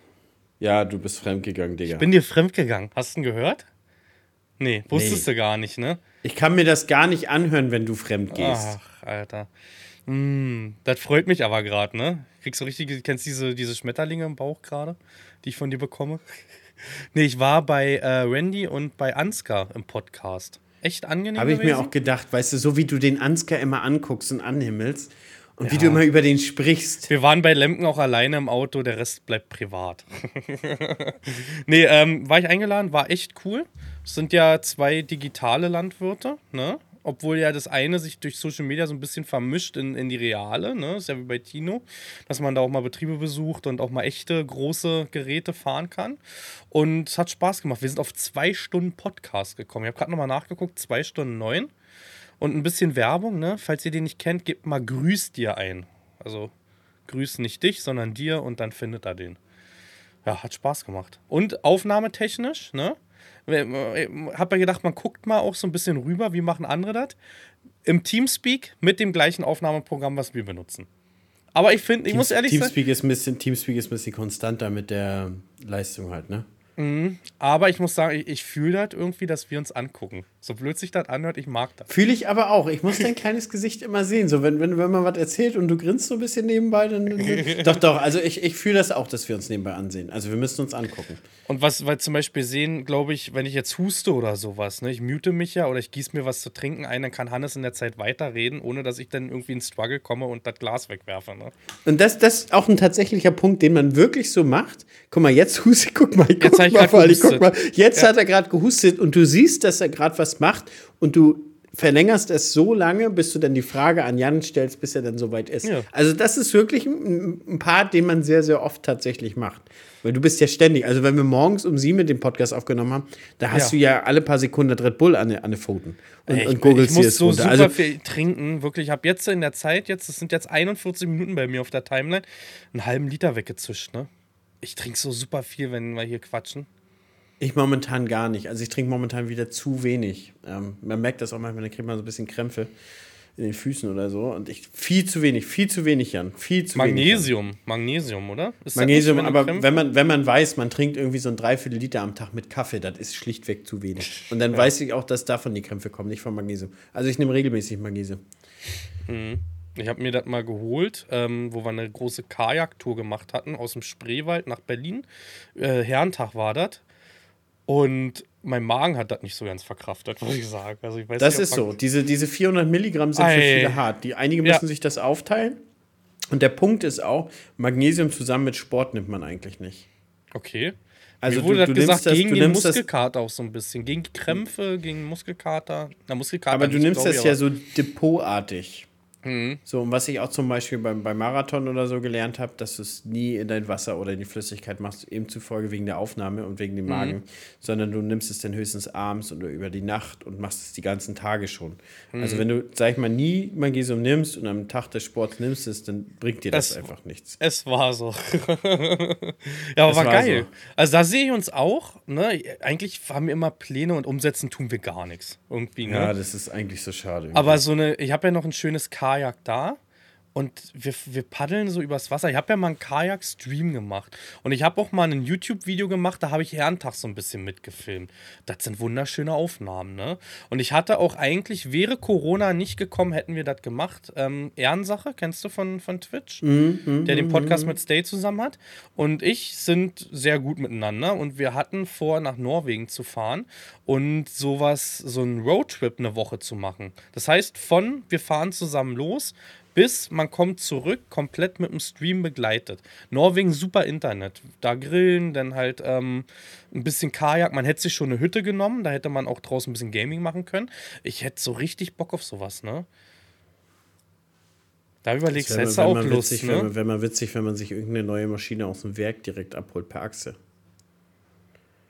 Ja, du bist fremdgegangen, Digga. Ich bin dir fremdgegangen. Hast du ihn gehört? Nee, wusstest nee. du gar nicht, ne? Ich kann mir das gar nicht anhören, wenn du fremd gehst. Ach, Alter. Mm, das freut mich aber gerade, ne? Kriegst du richtig, kennst diese, diese Schmetterlinge im Bauch gerade, die ich von dir bekomme? nee, ich war bei äh, Randy und bei Ansgar im Podcast. Echt angenehm. Habe ich mir auch gedacht, weißt du, so wie du den Ansgar immer anguckst und anhimmelst Und ja. wie du immer über den sprichst. Wir waren bei Lemken auch alleine im Auto, der Rest bleibt privat. nee, ähm, war ich eingeladen, war echt cool. Es sind ja zwei digitale Landwirte, ne? Obwohl ja das eine sich durch Social Media so ein bisschen vermischt in, in die reale, ne? Ist ja wie bei Tino, dass man da auch mal Betriebe besucht und auch mal echte große Geräte fahren kann. Und es hat Spaß gemacht. Wir sind auf zwei Stunden Podcast gekommen. Ich habe gerade nochmal nachgeguckt, zwei Stunden neun. Und ein bisschen Werbung, ne? Falls ihr den nicht kennt, gebt mal Grüß dir ein. Also grüß nicht dich, sondern dir und dann findet er den. Ja, hat Spaß gemacht. Und aufnahmetechnisch, ne? Hab ja gedacht, man guckt mal auch so ein bisschen rüber, wie machen andere das? Im Teamspeak mit dem gleichen Aufnahmeprogramm, was wir benutzen. Aber ich finde, ich Teams, muss ehrlich Teamspeak sagen. Ist ein bisschen, Teamspeak ist ein bisschen konstanter mit der Leistung halt, ne? Mhm. Aber ich muss sagen, ich, ich fühle das irgendwie, dass wir uns angucken. So blöd sich das anhört, ich mag das. Fühle ich aber auch. Ich muss dein kleines Gesicht immer sehen. So, wenn, wenn, wenn man was erzählt und du grinst so ein bisschen nebenbei, dann. doch, doch. Also ich, ich fühle das auch, dass wir uns nebenbei ansehen. Also wir müssen uns angucken. Und was wir zum Beispiel sehen, glaube ich, wenn ich jetzt huste oder sowas, ne, ich mute mich ja oder ich gieße mir was zu trinken ein, dann kann Hannes in der Zeit weiterreden, ohne dass ich dann irgendwie in Struggle komme und das Glas wegwerfe. Ne? Und das, das ist auch ein tatsächlicher Punkt, den man wirklich so macht. Guck mal, jetzt huste, guck mal, guck jetzt mal, ich mal, guck mal. Jetzt ja. hat er gerade gehustet und du siehst, dass er gerade was macht und du verlängerst es so lange, bis du dann die Frage an Jan stellst, bis er dann soweit ist. Ja. Also das ist wirklich ein, ein Part, den man sehr, sehr oft tatsächlich macht. Weil du bist ja ständig. Also wenn wir morgens um sieben mit dem Podcast aufgenommen haben, da hast ja. du ja alle paar Sekunden Red Bull an, an den Pfoten. Und, ich, und ich muss so runter. super also, viel trinken. Wirklich, ich habe jetzt in der Zeit, jetzt, das sind jetzt 41 Minuten bei mir auf der Timeline, einen halben Liter weggezischt, ne? Ich trinke so super viel, wenn wir hier quatschen. Ich momentan gar nicht. Also ich trinke momentan wieder zu wenig. Ähm, man merkt das auch manchmal, dann kriegt man so ein bisschen Krämpfe in den Füßen oder so. Und ich viel zu wenig, viel zu wenig, Jan. Viel zu Magnesium, wenig, Magnesium, oder? Ist Magnesium, aber wenn man, wenn man weiß, man trinkt irgendwie so ein Dreiviertel Liter am Tag mit Kaffee, das ist schlichtweg zu wenig. Und dann ja. weiß ich auch, dass davon die Krämpfe kommen, nicht von Magnesium. Also ich nehme regelmäßig Magnesium. Mhm. Ich habe mir das mal geholt, ähm, wo wir eine große Kajaktour gemacht hatten aus dem Spreewald nach Berlin. Äh, Herrentag war das. Und mein Magen hat das nicht so ganz verkraftet, muss ich sagen. Also ich weiß das nicht, ist so. Diese, diese 400 Milligramm sind Ei. für viele hart. Die, einige müssen ja. sich das aufteilen. Und der Punkt ist auch, Magnesium zusammen mit Sport nimmt man eigentlich nicht. Okay. Also Mir wurde du, das gesagt, das, gegen den Muskelkater auch so ein bisschen. Gegen Krämpfe, gegen Muskelkater. Na, Muskelkater aber du nimmst das ja so depotartig. Mhm. So, und was ich auch zum Beispiel beim, beim Marathon oder so gelernt habe, dass du es nie in dein Wasser oder in die Flüssigkeit machst, eben zufolge wegen der Aufnahme und wegen dem mhm. Magen, mhm. sondern du nimmst es dann höchstens abends oder über die Nacht und machst es die ganzen Tage schon. Mhm. Also wenn du, sag ich mal, nie Magnesium nimmst und am Tag des Sports nimmst es, dann bringt dir das es, einfach nichts. Es war so. ja, aber war, war, geil. So. Also da sehe ich uns auch, ne? Eigentlich haben wir immer Pläne und umsetzen tun wir gar nichts. Irgendwie, ne? Ja, das ist eigentlich so schade. Irgendwie. Aber so eine, ich habe ja noch ein schönes K Kajak da und wir, wir paddeln so übers Wasser. Ich habe ja mal einen Kajak-Stream gemacht. Und ich habe auch mal ein YouTube-Video gemacht, da habe ich Herrentag so ein bisschen mitgefilmt. Das sind wunderschöne Aufnahmen, ne? Und ich hatte auch eigentlich, wäre Corona nicht gekommen, hätten wir das gemacht. Ähm, Ehrensache, kennst du von, von Twitch? Mm, mm, der den Podcast mm, mit Stay zusammen hat. Und ich sind sehr gut miteinander. Und wir hatten vor, nach Norwegen zu fahren und sowas, so einen Roadtrip eine Woche zu machen. Das heißt, von wir fahren zusammen los bis man kommt zurück, komplett mit dem Stream begleitet. Norwegen super Internet. Da grillen, dann halt ähm, ein bisschen Kajak. Man hätte sich schon eine Hütte genommen, da hätte man auch draußen ein bisschen Gaming machen können. Ich hätte so richtig Bock auf sowas, ne? Da überlegst du jetzt auch Lust, witzig, ne? Wäre mal witzig, wenn man sich irgendeine neue Maschine aus dem Werk direkt abholt per Achse.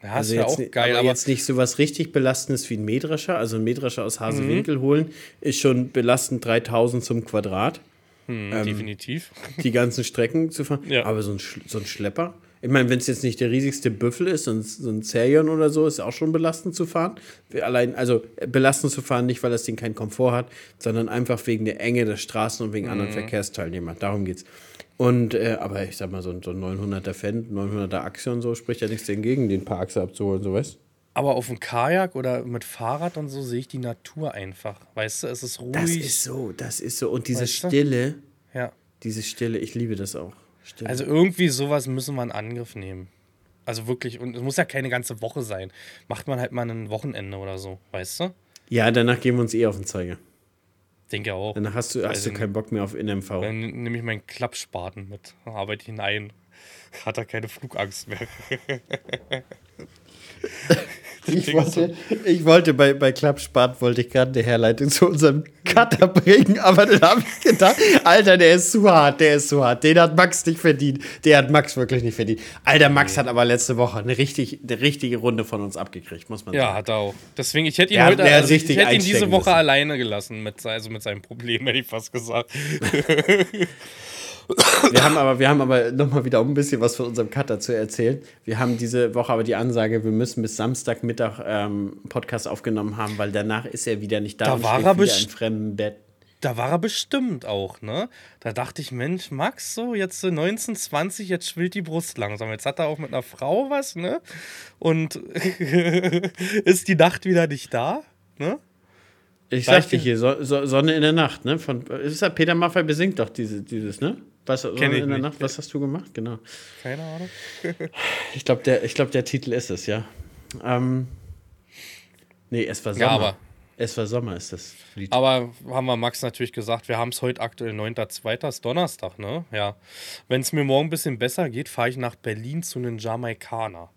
Ja, also ist ja auch geil. Aber, aber, jetzt nicht so was richtig Belastendes wie ein Mähdrescher. Also ein Mähdrescher aus Hasewinkel mhm. holen ist schon belastend 3000 zum Quadrat. Hm, ähm, definitiv. Die ganzen Strecken zu fahren. Ja. Aber so ein, so ein Schlepper. Ich meine, wenn es jetzt nicht der riesigste Büffel ist, so ein, so ein Zerion oder so, ist auch schon belastend zu fahren. Allein, also belastend zu fahren, nicht weil das Ding keinen Komfort hat, sondern einfach wegen der Enge der Straßen und wegen mhm. anderen Verkehrsteilnehmern. Darum geht's. Und, äh, aber ich sag mal, so, so ein 900er Fan, 900er Achse und so, spricht ja nichts dagegen, den paar Achse abzuholen, so weißt aber auf dem Kajak oder mit Fahrrad und so sehe ich die Natur einfach. Weißt du, es ist ruhig. Das ist so, das ist so. Und diese weißt du? Stille, ja. diese Stille, ich liebe das auch. Stille. Also irgendwie sowas müssen wir in Angriff nehmen. Also wirklich, und es muss ja keine ganze Woche sein. Macht man halt mal ein Wochenende oder so, weißt du? Ja, danach gehen wir uns eh auf den Zeiger. Denke auch. Dann hast du, hast du keinen Bock mehr auf NMV. Dann nehme ich meinen Klappspaten mit, arbeite ihn ein. Hat er keine Flugangst mehr. Ich wollte, ich wollte bei, bei Klappspart wollte ich gerade eine Herleitung zu unserem Cutter bringen, aber dann habe ich gedacht, Alter, der ist zu hart, der ist zu hart. Den hat Max nicht verdient. Der hat Max wirklich nicht verdient. Alter, Max hat aber letzte Woche eine, richtig, eine richtige Runde von uns abgekriegt, muss man ja, sagen. Ja, hat er auch. Deswegen, ich hätte ihn der heute, also, ich hätte ihn diese Woche müssen. alleine gelassen, mit, also mit seinem Problem, hätte ich fast gesagt. Wir haben aber, wir haben aber nochmal wieder um ein bisschen was von unserem Cutter zu erzählen. Wir haben diese Woche aber die Ansage, wir müssen bis Samstagmittag ähm, Podcast aufgenommen haben, weil danach ist er wieder nicht da, da und war er wieder im fremden Bett. Da war er bestimmt auch, ne? Da dachte ich, Mensch, Max, so jetzt 19, 20, jetzt schwillt die Brust langsam. Jetzt hat er auch mit einer Frau was, ne? Und ist die Nacht wieder nicht da, ne? Ich sag dir hier, so, so, Sonne in der Nacht, ne? Von, ist ja Peter Maffay besingt doch diese, dieses, ne? Was, Sonne in der nicht. Nacht, was hast du gemacht? Genau. Keine Ahnung. ich glaube, der, glaub, der Titel ist es, ja. Ähm, nee, es war Sommer. Ja, aber es war Sommer, ist das Lied. Aber haben wir Max natürlich gesagt, wir haben es heute aktuell 9.2. ist Donnerstag, ne? Ja. Wenn es mir morgen ein bisschen besser geht, fahre ich nach Berlin zu einem Jamaikaner.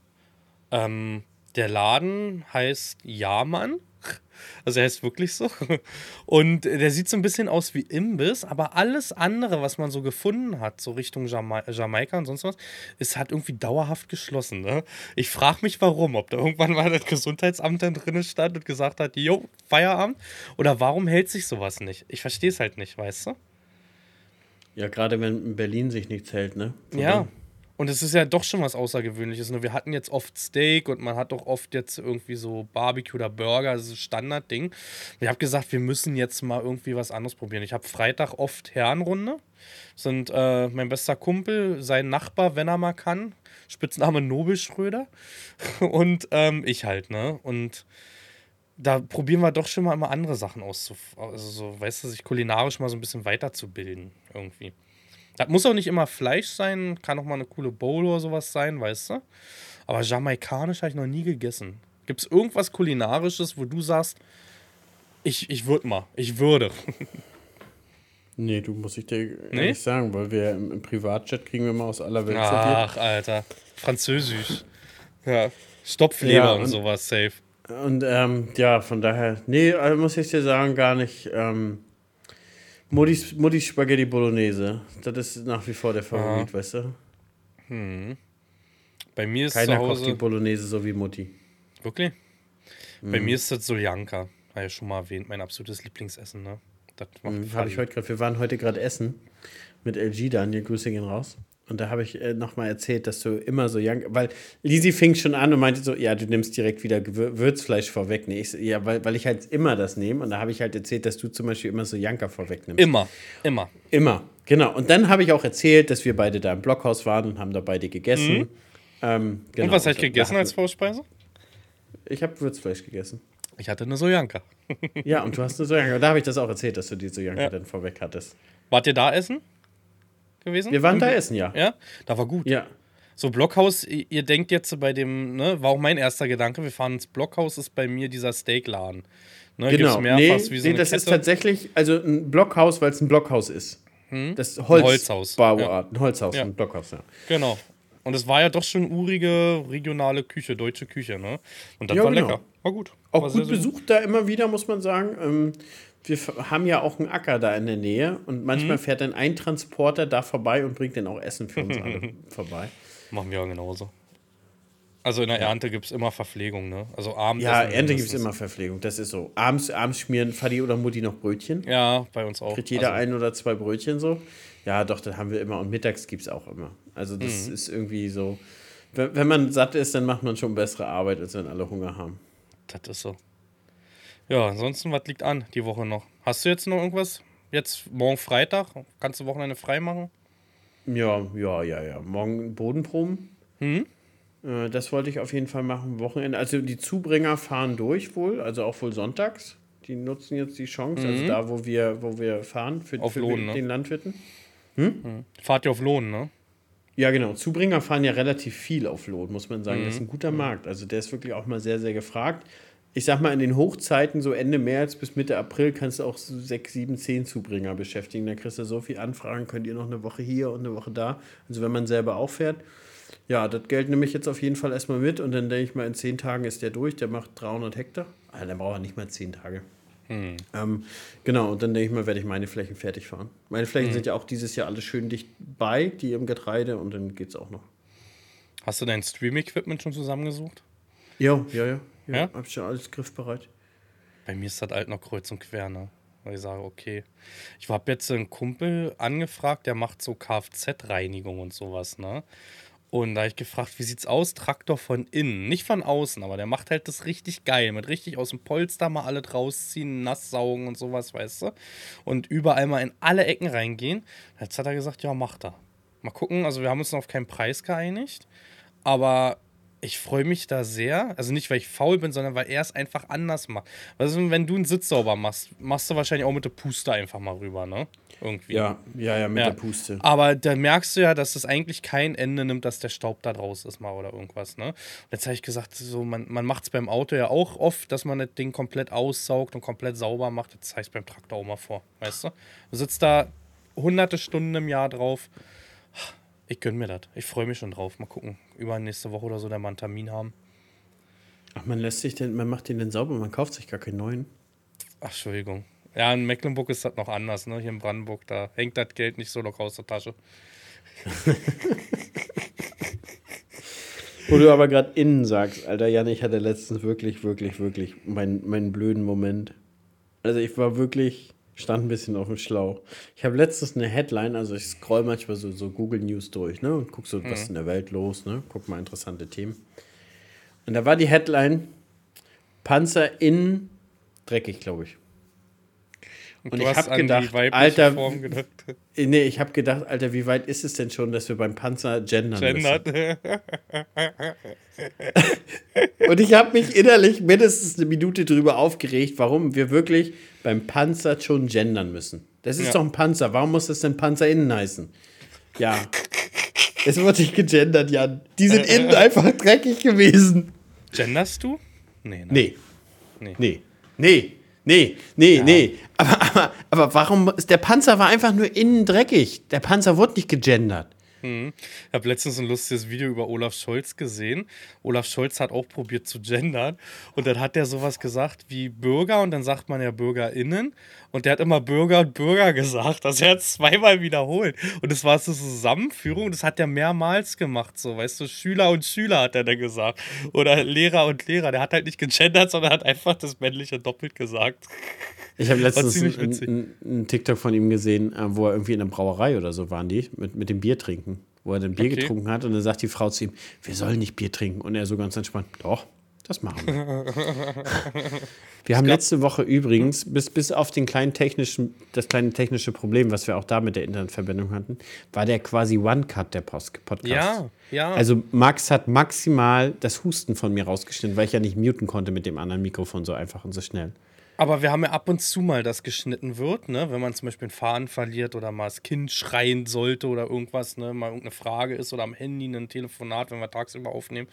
Ähm, der Laden heißt Jamann also er ist wirklich so. Und der sieht so ein bisschen aus wie Imbiss, aber alles andere, was man so gefunden hat, so Richtung Jama Jamaika und sonst was, ist halt irgendwie dauerhaft geschlossen. Ne? Ich frage mich, warum. Ob da irgendwann mal das Gesundheitsamt dann drin stand und gesagt hat, jo, Feierabend. Oder warum hält sich sowas nicht? Ich verstehe es halt nicht, weißt du? Ja, gerade wenn in Berlin sich nichts hält, ne? Von ja. Und es ist ja doch schon was Außergewöhnliches. Nur wir hatten jetzt oft Steak und man hat doch oft jetzt irgendwie so Barbecue oder Burger, das ist ein Standardding. Ich habe gesagt, wir müssen jetzt mal irgendwie was anderes probieren. Ich habe Freitag oft Herrenrunde. Sind äh, mein bester Kumpel, sein Nachbar, wenn er mal kann. Spitzname Nobel Schröder. Und ähm, ich halt, ne? Und da probieren wir doch schon mal immer andere Sachen aus. Also so, weißt du, sich kulinarisch mal so ein bisschen weiterzubilden irgendwie. Das muss auch nicht immer Fleisch sein, kann auch mal eine coole Bowl oder sowas sein, weißt du? Aber jamaikanisch habe ich noch nie gegessen. Gibt es irgendwas Kulinarisches, wo du sagst, ich, ich würde mal, ich würde? nee, du musst ich dir nee? nicht sagen, weil wir im, im Privatchat kriegen wir mal aus aller Welt Ach, Alter. Französisch. Ja. Stopfleber ja, und, und, sowas, safe. Und ähm, ja, von daher, nee, also muss ich dir sagen, gar nicht. Ähm, Muttis, Muttis Spaghetti Bolognese. Das ist nach wie vor der Favorit, Aha. weißt du? Hm. Bei mir ist Keiner zu Hause... kocht die Bolognese so wie Mutti. Wirklich? Hm. Bei mir ist das Soljanka. Habe ich schon mal erwähnt, mein absolutes Lieblingsessen, ne? Das hm, Habe ich heute gerade. Wir waren heute gerade essen mit LG, Daniel, Grüße gehen raus. Und da habe ich äh, nochmal erzählt, dass du immer so young, weil Lisi fing schon an und meinte so, ja, du nimmst direkt wieder Gewürzfleisch vorweg. Nee, ich, ja, weil, weil ich halt immer das nehme. Und da habe ich halt erzählt, dass du zum Beispiel immer so Janka vorwegnimmst. Immer, immer. Immer, genau. Und dann habe ich auch erzählt, dass wir beide da im Blockhaus waren und haben da beide gegessen. Mhm. Ähm, genau. Und was hast du gegessen als Vorspeise? Ich habe Würzfleisch gegessen. Ich hatte eine Sojanka. ja, und du hast eine Sojanka. Da habe ich das auch erzählt, dass du die Sojanka ja. dann vorweg hattest. Wart ihr da essen? Gewesen? Wir waren da essen, ja. Ja, da war gut. Ja. So, Blockhaus, ihr denkt jetzt bei dem, ne, war auch mein erster Gedanke, wir fahren ins Blockhaus, ist bei mir dieser Steakladen. Ne, genau, nee, so nee das Kette. ist tatsächlich, also ein Blockhaus, weil es ein Blockhaus ist. Hm? Das Holz Holzhaus. Ja. Ein Holzhaus, ja. ein Blockhaus, ja. Genau. Und es war ja doch schon urige regionale Küche, deutsche Küche, ne? Und das ja, war genau. lecker. War gut. Auch war gut besucht da immer wieder, muss man sagen. Ähm, wir haben ja auch einen Acker da in der Nähe und manchmal mhm. fährt dann ein Transporter da vorbei und bringt dann auch Essen für uns alle vorbei. Machen wir ja genauso. Also in der. Ernte gibt es immer Verpflegung, ne? Also abends. Ja, Ernte gibt es immer Verpflegung, das ist so. Abends, abends schmieren Fadi oder Mutti noch Brötchen. Ja, bei uns auch. Kriegt jeder also. ein oder zwei Brötchen so. Ja, doch, das haben wir immer. Und mittags gibt es auch immer. Also das mhm. ist irgendwie so. Wenn man satt ist, dann macht man schon bessere Arbeit, als wenn alle Hunger haben. Das ist so. Ja, ansonsten, was liegt an die Woche noch? Hast du jetzt noch irgendwas? Jetzt morgen Freitag? Kannst du Wochenende frei machen? Ja, ja, ja, ja. Morgen Bodenproben. Hm? Äh, das wollte ich auf jeden Fall machen. Wochenende. Also die Zubringer fahren durch wohl, also auch wohl sonntags. Die nutzen jetzt die Chance, also mhm. also da, wo wir, wo wir fahren, für, auf für Lohn, den, ne? Landwirten. Hm? Mhm. Fahrt ihr auf Lohn, ne? Ja, genau. Zubringer fahren ja relativ viel auf Lohn, muss man sagen. Mhm. Das ist ein guter Markt. Also der ist wirklich auch mal sehr, sehr gefragt. Ich sag mal, in den Hochzeiten, so Ende März bis Mitte April, kannst du auch so sechs, sieben, zehn Zubringer beschäftigen. Da kriegst du so viel Anfragen, könnt ihr noch eine Woche hier und eine Woche da. Also wenn man selber auffährt. Ja, das Geld nehme ich jetzt auf jeden Fall erstmal mit und dann denke ich mal, in zehn Tagen ist der durch. Der macht 300 Hektar. Ah, dann braucht er nicht mal zehn Tage. Hm. Ähm, genau, und dann denke ich mal, werde ich meine Flächen fertig fahren. Meine Flächen hm. sind ja auch dieses Jahr alle schön dicht bei, die im Getreide, und dann geht es auch noch. Hast du dein Stream-Equipment schon zusammengesucht? Jo, ja, ja. Ja, ja? hab ich schon alles griffbereit. Bei mir ist das halt noch kreuz und quer, ne? Weil ich sage, okay. Ich habe jetzt einen Kumpel angefragt, der macht so Kfz-Reinigung und sowas, ne? Und da habe ich gefragt, wie sieht's aus? Traktor von innen, nicht von außen, aber der macht halt das richtig geil, mit richtig aus dem Polster mal alle rausziehen, nass saugen und sowas, weißt du? Und überall mal in alle Ecken reingehen. Jetzt hat er gesagt, ja, macht er. Mal gucken, also wir haben uns noch auf keinen Preis geeinigt, aber ich freue mich da sehr. Also nicht, weil ich faul bin, sondern weil er es einfach anders macht. Also wenn du einen Sitz sauber machst, machst du wahrscheinlich auch mit der Puste einfach mal rüber, ne? Irgendwie. Ja, ja, ja, mit ja. der Puste. Aber da merkst du ja, dass es eigentlich kein Ende nimmt, dass der Staub da draus ist mal oder irgendwas, ne? Und jetzt habe ich gesagt, so, man, man macht es beim Auto ja auch oft, dass man das Ding komplett aussaugt und komplett sauber macht. Jetzt zeige ich es beim Traktor auch mal vor, weißt du? Du sitzt da hunderte Stunden im Jahr drauf ich gönne mir das. Ich freue mich schon drauf. Mal gucken. Über nächste Woche oder so, der mal einen Termin haben. Ach, man lässt sich den, man macht den denn sauber, man kauft sich gar keinen neuen. Ach, Entschuldigung. Ja, in Mecklenburg ist das noch anders, ne? Hier in Brandenburg, da hängt das Geld nicht so locker aus der Tasche. Wo du aber gerade innen sagst, Alter, Jan, ich hatte letztens wirklich, wirklich, wirklich meinen, meinen blöden Moment. Also ich war wirklich stand ein bisschen auf dem Schlauch. Ich habe letztens eine Headline, also ich scroll manchmal so, so Google News durch, ne? Und guck so, was mhm. ist in der Welt los, ne? Guck mal interessante Themen. Und da war die Headline Panzer in dreckig, glaube ich. Und, und ich habe gedacht, Alter, gedacht. nee, ich habe gedacht, Alter, wie weit ist es denn schon, dass wir beim Panzer gendern Gendert. und ich habe mich innerlich mindestens eine Minute drüber aufgeregt, warum wir wirklich beim Panzer schon gendern müssen. Das ist ja. doch ein Panzer. Warum muss das denn Panzer innen heißen? Ja. Es wurde nicht gegendert, Jan. Die sind innen einfach dreckig gewesen. Genderst du? Nee, ne? nee. Nee. Nee. Nee. Nee, nee, ja. nee. Aber, aber, aber warum ist der Panzer war einfach nur innen dreckig? Der Panzer wurde nicht gegendert. Hm. Ich habe letztens ein lustiges Video über Olaf Scholz gesehen. Olaf Scholz hat auch probiert zu gendern. Und dann hat er sowas gesagt wie Bürger und dann sagt man ja BürgerInnen. Und der hat immer Bürger und Bürger gesagt. Also er hat zweimal wiederholt. Und das war so eine Zusammenführung. Das hat er mehrmals gemacht. So, weißt du, Schüler und Schüler hat er dann gesagt. Oder Lehrer und Lehrer. Der hat halt nicht gegendert, sondern hat einfach das männliche doppelt gesagt. Ich habe letztens einen TikTok von ihm gesehen, äh, wo er irgendwie in einer Brauerei oder so waren die, mit, mit dem Bier trinken. Wo er dann Bier okay. getrunken hat und dann sagt die Frau zu ihm, wir sollen nicht Bier trinken. Und er so ganz entspannt, doch, das machen wir. wir haben letzte Woche übrigens, bis, bis auf den kleinen technischen, das kleine technische Problem, was wir auch da mit der Internetverbindung hatten, war der quasi One-Cut der Post Podcast. Ja, ja. Also Max hat maximal das Husten von mir rausgeschnitten, weil ich ja nicht muten konnte mit dem anderen Mikrofon so einfach und so schnell. Aber wir haben ja ab und zu mal, dass geschnitten wird, ne? Wenn man zum Beispiel einen Faden verliert oder mal das Kind schreien sollte oder irgendwas, ne? Mal irgendeine Frage ist oder am Handy ein Telefonat, wenn wir tagsüber aufnehmen.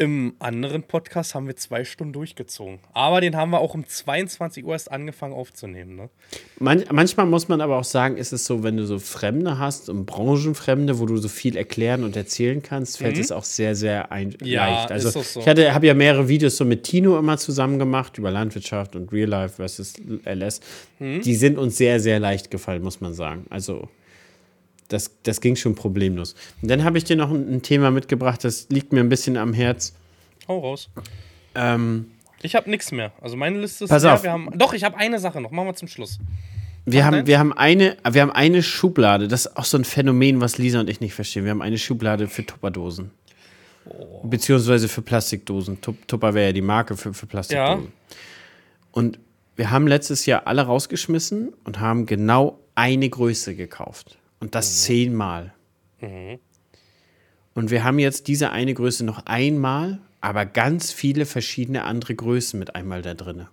Im anderen Podcast haben wir zwei Stunden durchgezogen. Aber den haben wir auch um 22 Uhr erst angefangen aufzunehmen. Ne? Man, manchmal muss man aber auch sagen, ist es so, wenn du so Fremde hast und Branchenfremde, wo du so viel erklären und erzählen kannst, fällt mhm. es auch sehr, sehr ja, leicht. Also so. ich habe ja mehrere Videos so mit Tino immer zusammen gemacht über Landwirtschaft und Real Life versus LS. Mhm. Die sind uns sehr, sehr leicht gefallen, muss man sagen. Also das, das ging schon problemlos. Und dann habe ich dir noch ein, ein, Thema mitgebracht, das liegt mir ein bisschen am Herz. Hau raus. Ähm, ich habe nichts mehr. Also meine Liste ist pass leer. Auf. Wir haben, doch, ich habe eine Sache noch. Machen wir zum Schluss. Wir haben, wir, haben eine, wir haben eine Schublade. Das ist auch so ein Phänomen, was Lisa und ich nicht verstehen. Wir haben eine Schublade für Tupperdosen. Oh. Beziehungsweise für Plastikdosen. Tupper wäre ja die Marke für, für Plastikdosen. Ja. Und wir haben letztes Jahr alle rausgeschmissen und haben genau eine Größe gekauft. Und das mhm. zehnmal. Mhm. Und wir haben jetzt diese eine Größe noch einmal, aber ganz viele verschiedene andere Größen mit einmal da drin.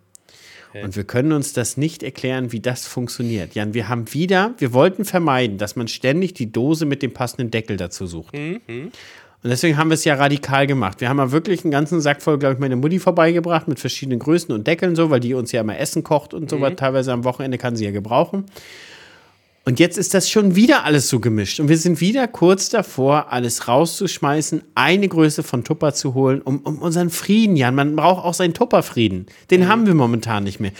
Okay. Und wir können uns das nicht erklären, wie das funktioniert. Jan, wir haben wieder, wir wollten vermeiden, dass man ständig die Dose mit dem passenden Deckel dazu sucht. Mhm. Und deswegen haben wir es ja radikal gemacht. Wir haben ja wirklich einen ganzen Sack voll, glaube ich, meine Mutti vorbeigebracht mit verschiedenen Größen und Deckeln so, weil die uns ja immer Essen kocht und so mhm. was. Teilweise am Wochenende kann sie ja gebrauchen. Und jetzt ist das schon wieder alles so gemischt. Und wir sind wieder kurz davor, alles rauszuschmeißen, eine Größe von Tupper zu holen, um, um unseren Frieden, Jan. Man braucht auch seinen Tupperfrieden. Den mhm. haben wir momentan nicht mehr.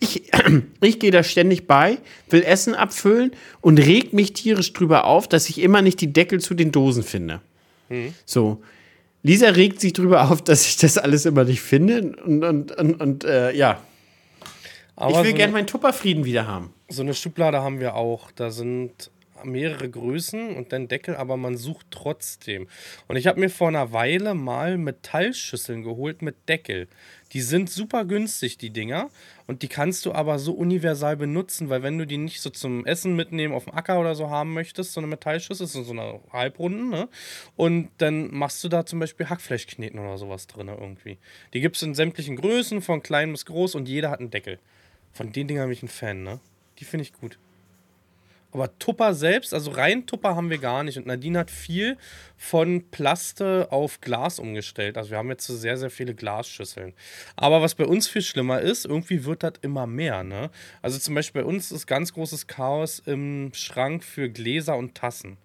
Ich, ich gehe da ständig bei, will Essen abfüllen und reg mich tierisch drüber auf, dass ich immer nicht die Deckel zu den Dosen finde. Mhm. So. Lisa regt sich drüber auf, dass ich das alles immer nicht finde. Und, und, und, und äh, ja. Aber ich will so gerne meinen Tupperfrieden wieder haben. So eine Schublade haben wir auch. Da sind mehrere Größen und dann Deckel, aber man sucht trotzdem. Und ich habe mir vor einer Weile mal Metallschüsseln geholt mit Deckel. Die sind super günstig, die Dinger. Und die kannst du aber so universal benutzen, weil wenn du die nicht so zum Essen mitnehmen auf dem Acker oder so haben möchtest, so eine Metallschüssel, ist so eine Halbrunden, ne? Und dann machst du da zum Beispiel Hackfleischkneten oder sowas drin irgendwie. Die gibt es in sämtlichen Größen, von klein bis groß und jeder hat einen Deckel. Von den Dingern bin ich ein Fan, ne? Die finde ich gut. Aber Tupper selbst, also rein Tupper haben wir gar nicht. Und Nadine hat viel von Plaste auf Glas umgestellt. Also wir haben jetzt sehr, sehr viele Glasschüsseln. Aber was bei uns viel schlimmer ist, irgendwie wird das immer mehr. Ne? Also zum Beispiel bei uns ist ganz großes Chaos im Schrank für Gläser und Tassen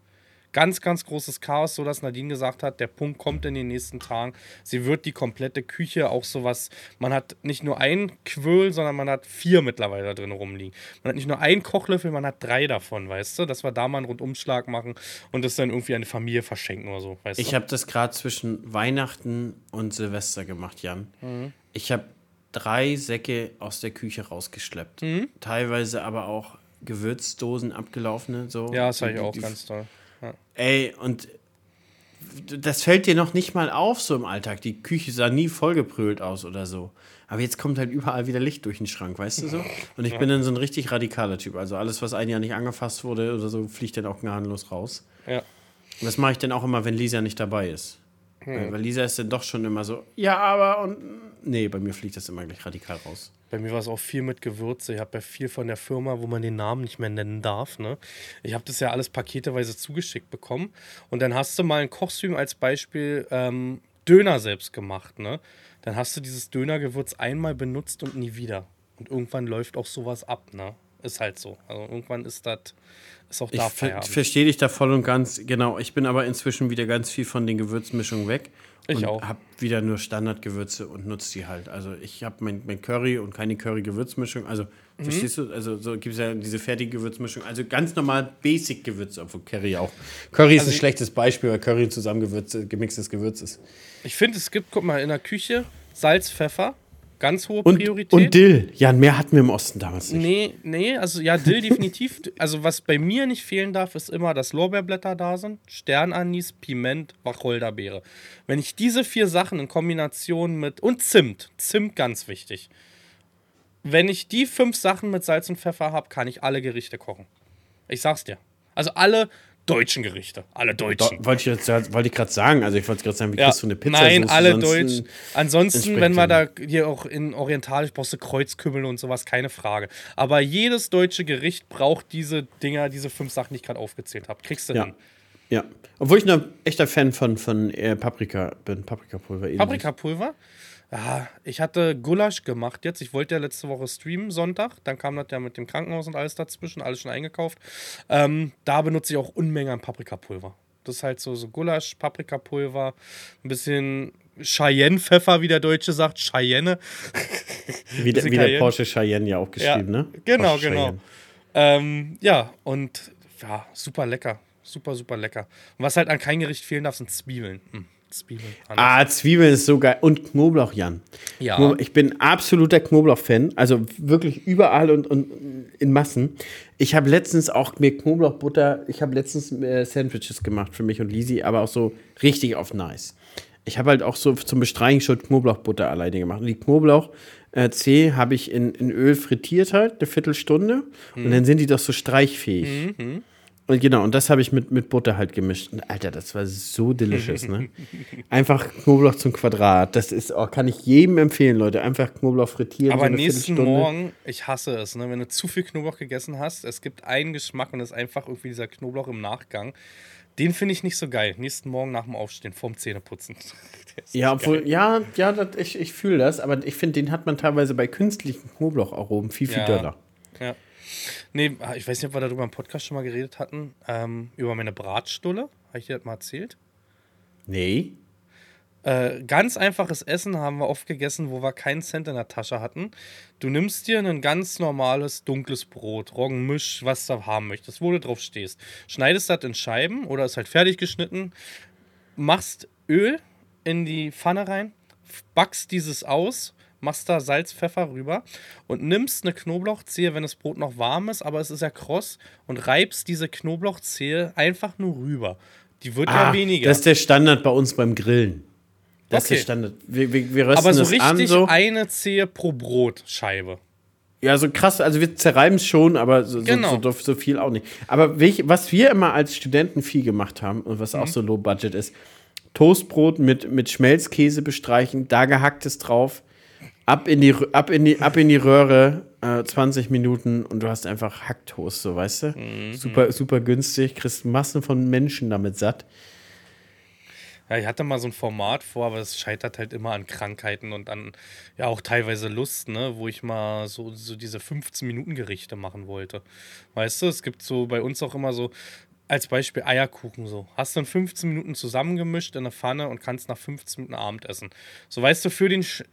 ganz, ganz großes Chaos, so dass Nadine gesagt hat, der Punkt kommt in den nächsten Tagen. Sie wird die komplette Küche auch sowas, man hat nicht nur ein Quöl, sondern man hat vier mittlerweile da drin rumliegen. Man hat nicht nur einen Kochlöffel, man hat drei davon, weißt du, dass wir da mal einen Rundumschlag machen und das dann irgendwie eine Familie verschenken oder so, weißt Ich habe das gerade zwischen Weihnachten und Silvester gemacht, Jan. Mhm. Ich habe drei Säcke aus der Küche rausgeschleppt. Mhm. Teilweise aber auch Gewürzdosen abgelaufene. So. Ja, das habe ich auch ganz toll. Ey, und das fällt dir noch nicht mal auf so im Alltag. Die Küche sah nie vollgeprügelt aus oder so. Aber jetzt kommt halt überall wieder Licht durch den Schrank, weißt du so? Und ich ja. bin dann so ein richtig radikaler Typ. Also alles, was ein Jahr nicht angefasst wurde oder so, fliegt dann auch gnadenlos raus. Ja. Und das mache ich dann auch immer, wenn Lisa nicht dabei ist. Hm. Weil Lisa ist dann doch schon immer so, ja, aber und. Nee, bei mir fliegt das immer gleich radikal raus. Bei mir war es auch viel mit Gewürze. Ich habe ja viel von der Firma, wo man den Namen nicht mehr nennen darf. Ne? Ich habe das ja alles paketeweise zugeschickt bekommen. Und dann hast du mal ein Kochstream als Beispiel ähm, Döner selbst gemacht. Ne? Dann hast du dieses Dönergewürz einmal benutzt und nie wieder. Und irgendwann läuft auch sowas ab. Ne? Ist halt so. Also irgendwann ist das ist auch da Ich ver verstehe dich da voll und ganz. Genau. Ich bin aber inzwischen wieder ganz viel von den Gewürzmischungen weg. Ich und auch. habe wieder nur Standardgewürze und nutze die halt. Also ich habe mein, mein, Curry und keine Curry-Gewürzmischung. Also mhm. verstehst du? Also so gibt es ja diese fertige Gewürzmischung. Also ganz normal Basic-Gewürze, obwohl Curry auch. Curry also ist ein schlechtes Beispiel, weil Curry zusammen gemixtes Gewürz ist. Ich finde, es gibt, guck mal, in der Küche Salz, Pfeffer, Ganz hohe und, Priorität. Und Dill. Ja, mehr hatten wir im Osten damals nicht. Nee, nee, also ja, Dill definitiv. Also was bei mir nicht fehlen darf, ist immer, dass Lorbeerblätter da sind, Sternanis, Piment, Wacholderbeere. Wenn ich diese vier Sachen in Kombination mit und Zimt, Zimt ganz wichtig. Wenn ich die fünf Sachen mit Salz und Pfeffer habe, kann ich alle Gerichte kochen. Ich sag's dir. Also alle deutschen Gerichte. Alle deutschen. Do, wollte ich, wollt ich gerade sagen. Also ich wollte gerade sagen, wie ja. kriegst du eine Pizza? Nein, alle deutsch. Ansonsten, wenn wir da hier auch in orientalisch brauchst du Kreuzkümmel und sowas, keine Frage. Aber jedes deutsche Gericht braucht diese Dinger, diese fünf Sachen, die ich gerade aufgezählt habe. Kriegst du ja. hin. Ja. Obwohl ich ein echter Fan von, von äh, Paprika bin. Paprikapulver. Paprikapulver? Ja, ich hatte Gulasch gemacht jetzt. Ich wollte ja letzte Woche streamen, Sonntag. Dann kam das ja mit dem Krankenhaus und alles dazwischen, alles schon eingekauft. Ähm, da benutze ich auch Unmengen an Paprikapulver. Das ist halt so, so Gulasch, Paprikapulver, ein bisschen Cheyenne-Pfeffer, wie der Deutsche sagt, Cheyenne. Wie, der, wie der Porsche Cheyenne ja auch geschrieben, ja, ne? Genau, Porsche genau. Ähm, ja, und ja, super lecker. Super, super lecker. Und was halt an kein Gericht fehlen darf, sind Zwiebeln. Hm. Zwiebeln. Ah, Zwiebeln ist so geil. Und Knoblauch, Jan. Ja. Ich bin absoluter Knoblauch-Fan. Also wirklich überall und, und in Massen. Ich habe letztens auch mir Knoblauchbutter, ich habe letztens äh, Sandwiches gemacht für mich und Lisi, aber auch so richtig auf nice. Ich habe halt auch so zum Bestreichen schon Knoblauchbutter alleine gemacht. Und die Knoblauch äh, C habe ich in, in Öl frittiert halt, eine Viertelstunde. Mhm. Und dann sind die doch so streichfähig. Mhm. Und genau, und das habe ich mit, mit Butter halt gemischt. Und Alter, das war so delicious, ne? Einfach Knoblauch zum Quadrat. Das ist auch, kann ich jedem empfehlen, Leute. Einfach Knoblauch frittieren. Aber so nächsten Morgen, ich hasse es, ne? Wenn du zu viel Knoblauch gegessen hast, es gibt einen Geschmack und es ist einfach irgendwie dieser Knoblauch im Nachgang. Den finde ich nicht so geil. Nächsten Morgen nach dem Aufstehen, vorm Zähneputzen. Ja, obwohl, ja, ja, das, ich, ich fühle das, aber ich finde, den hat man teilweise bei künstlichen Knoblaucharomen viel, viel ja. döller. Ja. Nee, ich weiß nicht, ob wir darüber im Podcast schon mal geredet hatten. Ähm, über meine Bratstulle. Habe ich dir das mal erzählt? Nee. Äh, ganz einfaches Essen haben wir oft gegessen, wo wir keinen Cent in der Tasche hatten. Du nimmst dir ein ganz normales dunkles Brot, Roggenmisch, was du haben möchtest, wo du drauf stehst. Schneidest das in Scheiben oder ist halt fertig geschnitten, machst Öl in die Pfanne rein, backst dieses aus, machst da Salz, Pfeffer rüber und nimmst eine Knoblauchzehe, wenn das Brot noch warm ist, aber es ist ja kross, und reibst diese Knoblauchzehe einfach nur rüber. Die wird ah, ja weniger. Das ist der Standard bei uns beim Grillen. Das okay. ist der Standard. Wir, wir, wir rösten Aber so richtig an, so. eine Zehe pro Brotscheibe. Ja, so krass, also wir zerreiben es schon, aber so, genau. so, so, viel auch nicht. Aber was wir immer als Studenten viel gemacht haben und was mhm. auch so low budget ist, Toastbrot mit, mit Schmelzkäse bestreichen, da gehacktes drauf, ab in die, ab in die, ab in die Röhre, äh, 20 Minuten und du hast einfach Hacktoast, so weißt du? Mhm. Super, super günstig, kriegst Massen von Menschen damit satt. Ja, ich hatte mal so ein Format vor, aber es scheitert halt immer an Krankheiten und an ja auch teilweise Lust, ne, wo ich mal so, so diese 15-Minuten-Gerichte machen wollte. Weißt du, es gibt so bei uns auch immer so als Beispiel Eierkuchen so. Hast du in 15 Minuten zusammengemischt in der Pfanne und kannst nach 15 Minuten Abend essen. So weißt du, für den Sch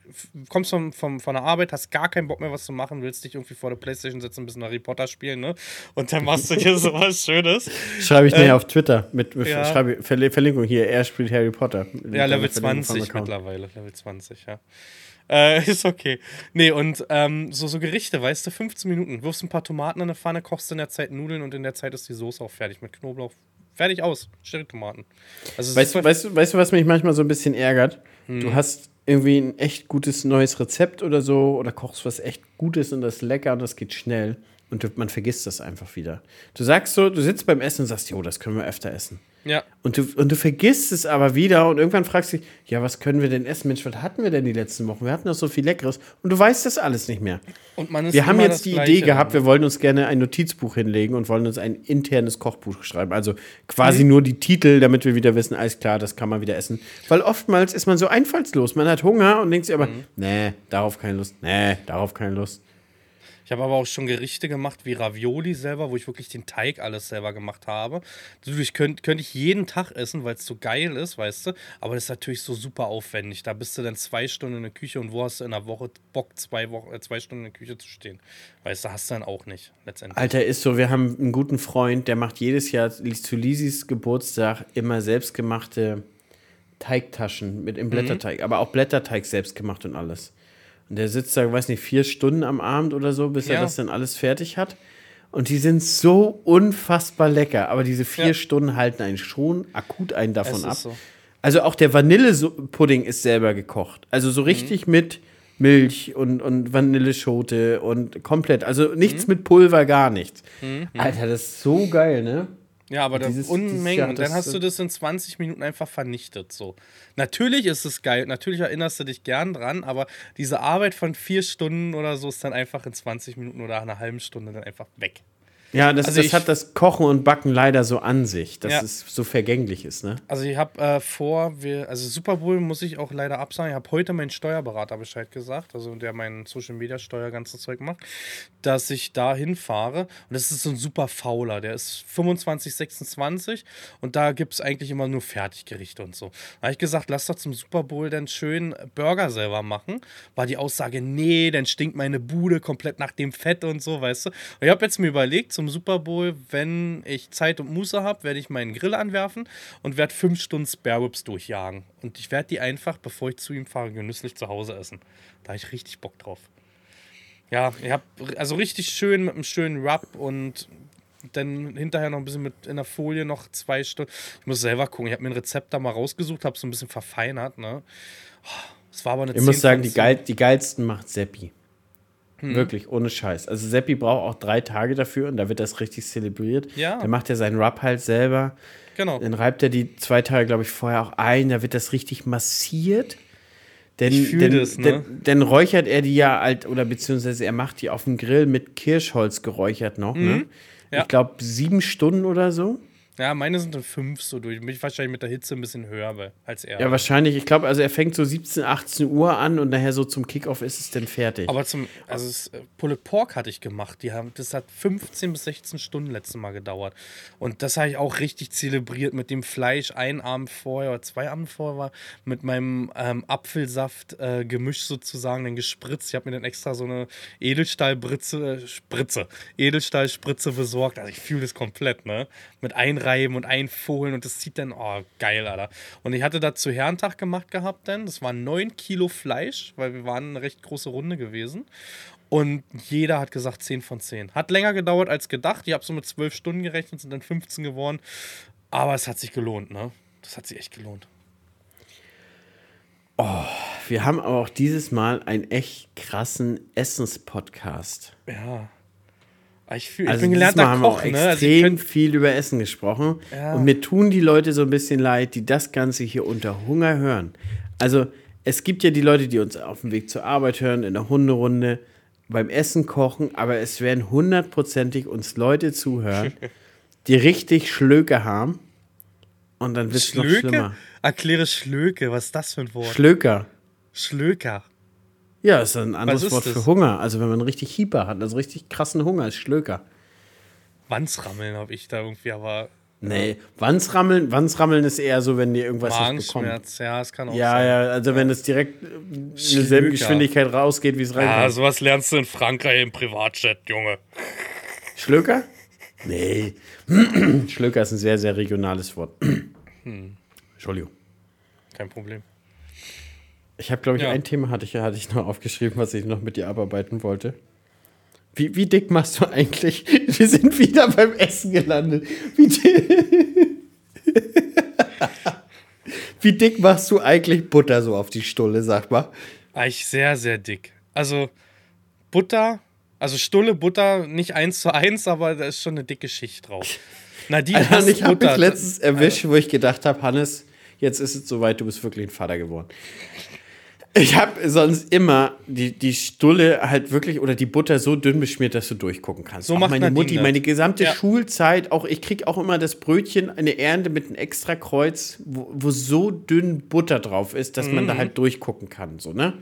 kommst vom, vom, von der Arbeit, hast gar keinen Bock mehr, was zu machen, willst dich irgendwie vor der Playstation setzen, ein bisschen Harry Potter spielen, ne? Und dann machst du dir sowas Schönes. Schreibe ich nachher äh, auf Twitter mit, mit ja. schreibe, Verlinkung hier, er spielt Harry Potter. Ja, Level 20 mittlerweile, Level 20, ja. Äh, ist okay. Nee, und ähm, so, so Gerichte, weißt du, 15 Minuten. Wirfst ein paar Tomaten in eine Pfanne, kochst in der Zeit Nudeln und in der Zeit ist die Soße auch fertig mit Knoblauch. Fertig aus. Cherrytomaten. Also weißt, du, weißt, weißt du, was mich manchmal so ein bisschen ärgert? Hm. Du hast irgendwie ein echt gutes neues Rezept oder so oder kochst was echt Gutes und das ist lecker und das geht schnell und man vergisst das einfach wieder. Du sagst so, du sitzt beim Essen und sagst, jo, das können wir öfter essen. Ja. Und du, und du vergisst es aber wieder und irgendwann fragst du dich, ja, was können wir denn essen? Mensch, was hatten wir denn die letzten Wochen? Wir hatten doch so viel Leckeres und du weißt das alles nicht mehr. Und man ist wir haben jetzt die Idee gehabt, wir wollen uns gerne ein Notizbuch hinlegen und wollen uns ein internes Kochbuch schreiben. Also quasi mhm. nur die Titel, damit wir wieder wissen, alles klar, das kann man wieder essen. Weil oftmals ist man so einfallslos. Man hat Hunger und denkt sich aber, mhm. nee, darauf keine Lust, nee, darauf keine Lust. Ich habe aber auch schon Gerichte gemacht wie Ravioli selber, wo ich wirklich den Teig alles selber gemacht habe. Natürlich könnte könnt ich jeden Tag essen, weil es so geil ist, weißt du. Aber das ist natürlich so super aufwendig. Da bist du dann zwei Stunden in der Küche und wo hast du in der Woche Bock, zwei, Wochen, äh, zwei Stunden in der Küche zu stehen? Weißt du, hast du dann auch nicht, letztendlich. Alter, ist so, wir haben einen guten Freund, der macht jedes Jahr zu Lisis Geburtstag immer selbstgemachte Teigtaschen mit im mhm. Blätterteig, mhm. aber auch Blätterteig selbst gemacht und alles. Und der sitzt da, weiß nicht, vier Stunden am Abend oder so, bis ja. er das dann alles fertig hat. Und die sind so unfassbar lecker. Aber diese vier ja. Stunden halten einen schon akut einen davon ab. So. Also auch der Vanillepudding ist selber gekocht. Also so richtig mhm. mit Milch und, und Vanilleschote und komplett. Also nichts mhm. mit Pulver, gar nichts. Mhm. Alter, das ist so geil, ne? Ja, aber dieses, Unmengen. und dann hast du das in 20 Minuten einfach vernichtet. So. Natürlich ist es geil, natürlich erinnerst du dich gern dran, aber diese Arbeit von vier Stunden oder so ist dann einfach in 20 Minuten oder einer halben Stunde dann einfach weg. Ja, das, also das ich, hat das Kochen und Backen leider so an sich, dass ja. es so vergänglich ist, ne? Also ich habe äh, vor, wir, also Super Bowl muss ich auch leider absagen. Ich habe heute meinen Steuerberater Bescheid gesagt, also der mein Social Media Steuer ganzes Zeug macht, dass ich da hinfahre. Und das ist so ein super fauler. Der ist 25, 26 und da gibt es eigentlich immer nur Fertiggerichte und so. Da habe ich gesagt, lass doch zum Super Bowl dann schön Burger selber machen. War die Aussage, nee, dann stinkt meine Bude komplett nach dem Fett und so, weißt du. Und ich habe jetzt mir überlegt, zum Super Bowl, wenn ich Zeit und Muße habe, werde ich meinen Grill anwerfen und werde fünf Stunden Spare Ribs durchjagen. Und ich werde die einfach, bevor ich zu ihm fahre, genüsslich zu Hause essen. Da habe ich richtig Bock drauf. Ja, ich habe also richtig schön mit einem schönen Rub und dann hinterher noch ein bisschen mit in der Folie noch zwei Stunden. Ich muss selber gucken. Ich habe mir ein Rezept da mal rausgesucht, habe so ein bisschen verfeinert. Ne? Es war aber eine Ich muss sagen, die, geil, die geilsten macht Seppi. Hm. Wirklich, ohne Scheiß. Also Seppi braucht auch drei Tage dafür und da wird das richtig zelebriert. Ja. Dann macht er seinen Rub halt selber. Genau. Dann reibt er die zwei Tage, glaube ich, vorher auch ein. Da wird das richtig massiert. Denn, ich denn, das, ne? denn, denn, räuchert er die ja halt, oder beziehungsweise er macht die auf dem Grill mit Kirschholz geräuchert noch, ne? mhm. ne? Ja. Ich glaube, sieben Stunden oder so. Ja, meine sind dann fünf so durch. Mich wahrscheinlich mit der Hitze ein bisschen höher als er. Ja, wahrscheinlich. Ich glaube, also er fängt so 17, 18 Uhr an und nachher so zum Kickoff ist es dann fertig. Aber zum, also das äh, Pulled Pork hatte ich gemacht. Die haben, das hat 15 bis 16 Stunden letztes Mal gedauert. Und das habe ich auch richtig zelebriert mit dem Fleisch. Ein Abend vorher oder zwei Abend vorher war mit meinem ähm, Apfelsaft äh, Gemisch sozusagen dann gespritzt. Ich habe mir dann extra so eine Edelstahlbritze, äh, Spritze, Edelstahlspritze besorgt. Also ich fühle das komplett, ne? Mit Einreihen einreiben und einfohlen und das zieht dann, oh, geil, Alter. Und ich hatte da zu Herrentag gemacht gehabt dann. Das waren 9 Kilo Fleisch, weil wir waren eine recht große Runde gewesen. Und jeder hat gesagt 10 von 10. Hat länger gedauert als gedacht. Ich habe so mit 12 Stunden gerechnet, sind dann 15 geworden. Aber es hat sich gelohnt, ne? Das hat sich echt gelohnt. Oh, wir haben aber auch dieses Mal einen echt krassen Essenspodcast. Ja. Ah, ich, fühl, also ich bin gelernter haben Koch, wir auch ne? extrem also viel über Essen gesprochen. Ja. Und mir tun die Leute so ein bisschen leid, die das Ganze hier unter Hunger hören. Also es gibt ja die Leute, die uns auf dem Weg zur Arbeit hören, in der Hunderunde, beim Essen kochen, aber es werden hundertprozentig uns Leute zuhören, die richtig Schlöke haben. Und dann wird es noch schlimmer. Erkläre Schlöke, was ist das für ein Wort? Schlöker. Schlöker. Ja, ist ein anderes Wort das? für Hunger. Also wenn man richtig Hieper hat, also richtig krassen Hunger, ist Schlöker. Wandsrammeln habe ich da irgendwie, aber. Nee, Wandsrammeln, Wandsrammeln ist eher so, wenn dir irgendwas nicht bekommt. ja, das kann auch ja, sein. Ja, also wenn es direkt in derselben Geschwindigkeit rausgeht, wie es reinkommt. Ja, sowas lernst du in Frankreich im Privatchat, Junge. Schlöker? Nee. Schlöker ist ein sehr, sehr regionales Wort. hm. Entschuldigung. Kein Problem. Ich habe, glaube ich, ja. ein Thema hatte ich, hatte ich noch aufgeschrieben, was ich noch mit dir abarbeiten wollte. Wie, wie dick machst du eigentlich? Wir sind wieder beim Essen gelandet. Wie, wie dick machst du eigentlich Butter so auf die Stulle, sag mal? Eigentlich sehr, sehr dick. Also Butter, also Stulle, Butter, nicht eins zu eins, aber da ist schon eine dicke Schicht drauf. Nadine, also, ich habe mich letztens erwischt, wo ich gedacht habe, Hannes, jetzt ist es soweit, du bist wirklich ein Vater geworden. Ich habe sonst immer die, die Stulle halt wirklich oder die Butter so dünn beschmiert, dass du durchgucken kannst. So auch macht meine Mutti, das. meine gesamte ja. Schulzeit, auch ich kriege auch immer das Brötchen, eine Ernte mit einem extra Kreuz, wo, wo so dünn Butter drauf ist, dass mhm. man da mhm. halt durchgucken kann, so, ne?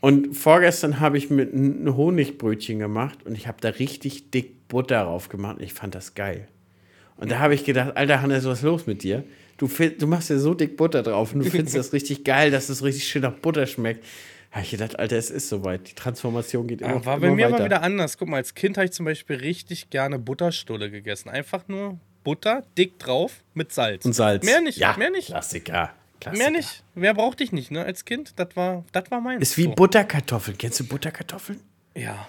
Und vorgestern habe ich mit ein Honigbrötchen gemacht und ich habe da richtig dick Butter drauf gemacht und ich fand das geil. Und da habe ich gedacht, Alter Hannes, was ist los mit dir? Du, du machst ja so dick Butter drauf und du findest das richtig geil, dass es richtig schön nach Butter schmeckt. Habe ich gedacht, Alter, es ist soweit. Die Transformation geht immer, ja, War bei mir weiter. aber wieder anders. Guck mal, als Kind habe ich zum Beispiel richtig gerne Butterstulle gegessen. Einfach nur Butter, dick drauf, mit Salz. Und Salz. Mehr nicht, ja, mehr nicht. Klassiker. Klassiker. Mehr nicht. Wer braucht dich nicht, ne? Als Kind, das war, das war meins. Ist wie so. Butterkartoffeln. Kennst du Butterkartoffeln? Ja.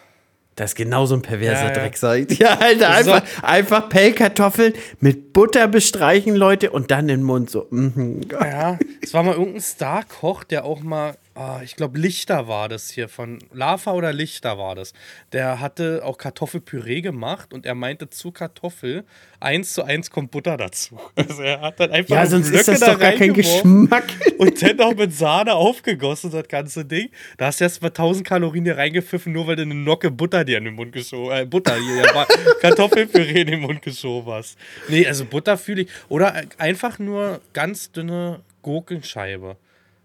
Das ist genau so ein perverser ja, Dreck, sag ich. Ja, Alter, einfach, so. einfach Pellkartoffeln mit Butter bestreichen, Leute, und dann den Mund so. Mm Ja, es war mal irgendein Star-Koch, der auch mal ah, ich glaube, Lichter war das hier von Lava oder Lichter war das. Der hatte auch Kartoffelpüree gemacht und er meinte zu Kartoffel eins zu eins kommt Butter dazu. Also er hat dann einfach ja, sonst Blöcke ist das doch gar kein Geschmack. Und dann auch mit Sahne aufgegossen, das ganze Ding. Da hast du erst mal 1000 Kalorien hier reingepfiffen, nur weil du eine Nocke Butter dir in den Mund geschoben äh, Butter hier, ja, Kartoffelpüree in den Mund geschoben hast. Nee, also Butter fühle ich. Oder einfach nur ganz dünne Gurkenscheibe.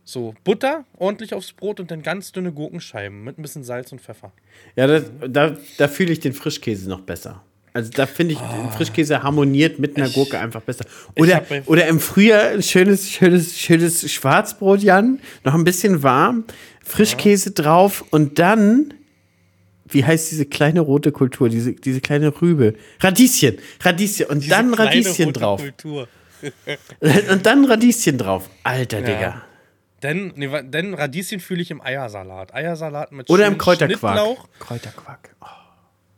So, Butter ordentlich aufs Brot und dann ganz dünne Gurkenscheiben mit ein bisschen Salz und Pfeffer. Ja, das, da, da fühle ich den Frischkäse noch besser. Also da finde ich, oh. Frischkäse harmoniert mit einer ich, Gurke einfach besser. Oder, oder im Frühjahr ein schönes, schönes, schönes Schwarzbrot, Jan, noch ein bisschen warm, Frischkäse ja. drauf und dann, wie heißt diese kleine rote Kultur, diese, diese kleine Rübe? Radieschen, Radieschen und diese dann Radieschen drauf. und dann Radieschen drauf. Alter, ja. Digga. Denn, nee, denn Radieschen fühle ich im Eiersalat. Eiersalat mit Oder im Kräuterquark. Kräuterquark. Oh.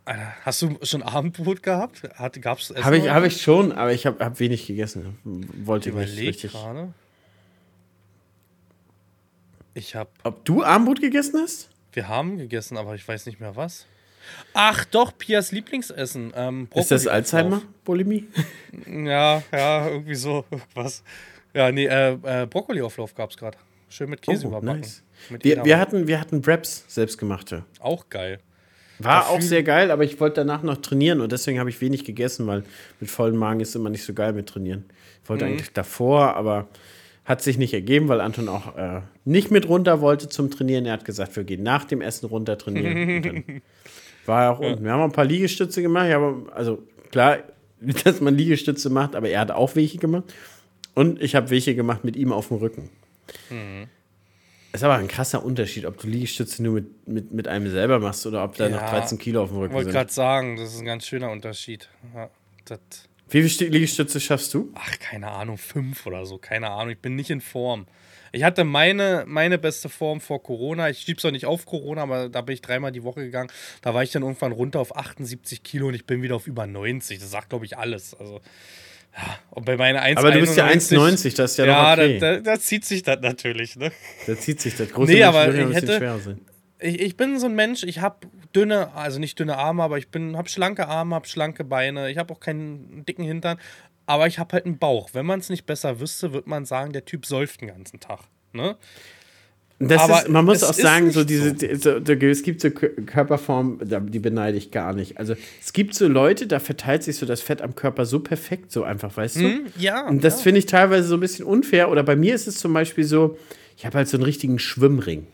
Alter, hast du schon Abendbrot gehabt? Hat, gab's Habe ich, hab ich schon, aber ich habe hab wenig gegessen. Wollte ich nicht richtig. Grade. Ich habe. Ob du Abendbrot gegessen hast? Wir haben gegessen, aber ich weiß nicht mehr was. Ach doch, Pias Lieblingsessen. Ähm, Ist das Alzheimer-Bulimie? Ja, ja, irgendwie so. Was. Ja, nee, äh, äh, Brokkoli-Auflauf gab es gerade. Schön mit Käse oh, überbacken. Nice. Mit wir, wir, hatten, wir hatten Wraps, selbstgemachte. Auch geil. War auch sehr geil, aber ich wollte danach noch trainieren und deswegen habe ich wenig gegessen, weil mit vollem Magen ist immer nicht so geil mit trainieren. Ich wollte mhm. eigentlich davor, aber hat sich nicht ergeben, weil Anton auch äh, nicht mit runter wollte zum Trainieren. Er hat gesagt, wir gehen nach dem Essen runter trainieren. war er auch unten. Wir haben ein paar Liegestütze gemacht. Aber, also klar, dass man Liegestütze macht, aber er hat auch welche gemacht. Und ich habe welche gemacht mit ihm auf dem Rücken. Mhm. Ist aber ein krasser Unterschied, ob du Liegestütze nur mit, mit, mit einem selber machst oder ob da ja, noch 13 Kilo auf dem Rücken sind. Ich wollte gerade sagen, das ist ein ganz schöner Unterschied. Ja, Wie viele Liegestütze schaffst du? Ach, keine Ahnung, fünf oder so. Keine Ahnung, ich bin nicht in Form. Ich hatte meine, meine beste Form vor Corona. Ich schieb's auch nicht auf Corona, aber da bin ich dreimal die Woche gegangen. Da war ich dann irgendwann runter auf 78 Kilo und ich bin wieder auf über 90. Das sagt, glaube ich, alles. Also und bei meiner 1, Aber du bist ja 1,90, das ist ja, ja noch okay. Ja, da, da, da, zieht sich das natürlich, ne? Da zieht sich das. Große nee, aber ich hätte, ich, ich, bin so ein Mensch, ich habe dünne, also nicht dünne Arme, aber ich habe schlanke Arme, habe schlanke Beine, ich habe auch keinen dicken Hintern, aber ich habe halt einen Bauch. Wenn man es nicht besser wüsste, würde man sagen, der Typ säuft den ganzen Tag, ne? Ist, man muss auch sagen, so diese, so. So, es gibt so Körperformen, die beneide ich gar nicht. Also es gibt so Leute, da verteilt sich so das Fett am Körper so perfekt, so einfach, weißt du? Mm, ja. Und das ja. finde ich teilweise so ein bisschen unfair. Oder bei mir ist es zum Beispiel so, ich habe halt so einen richtigen Schwimmring.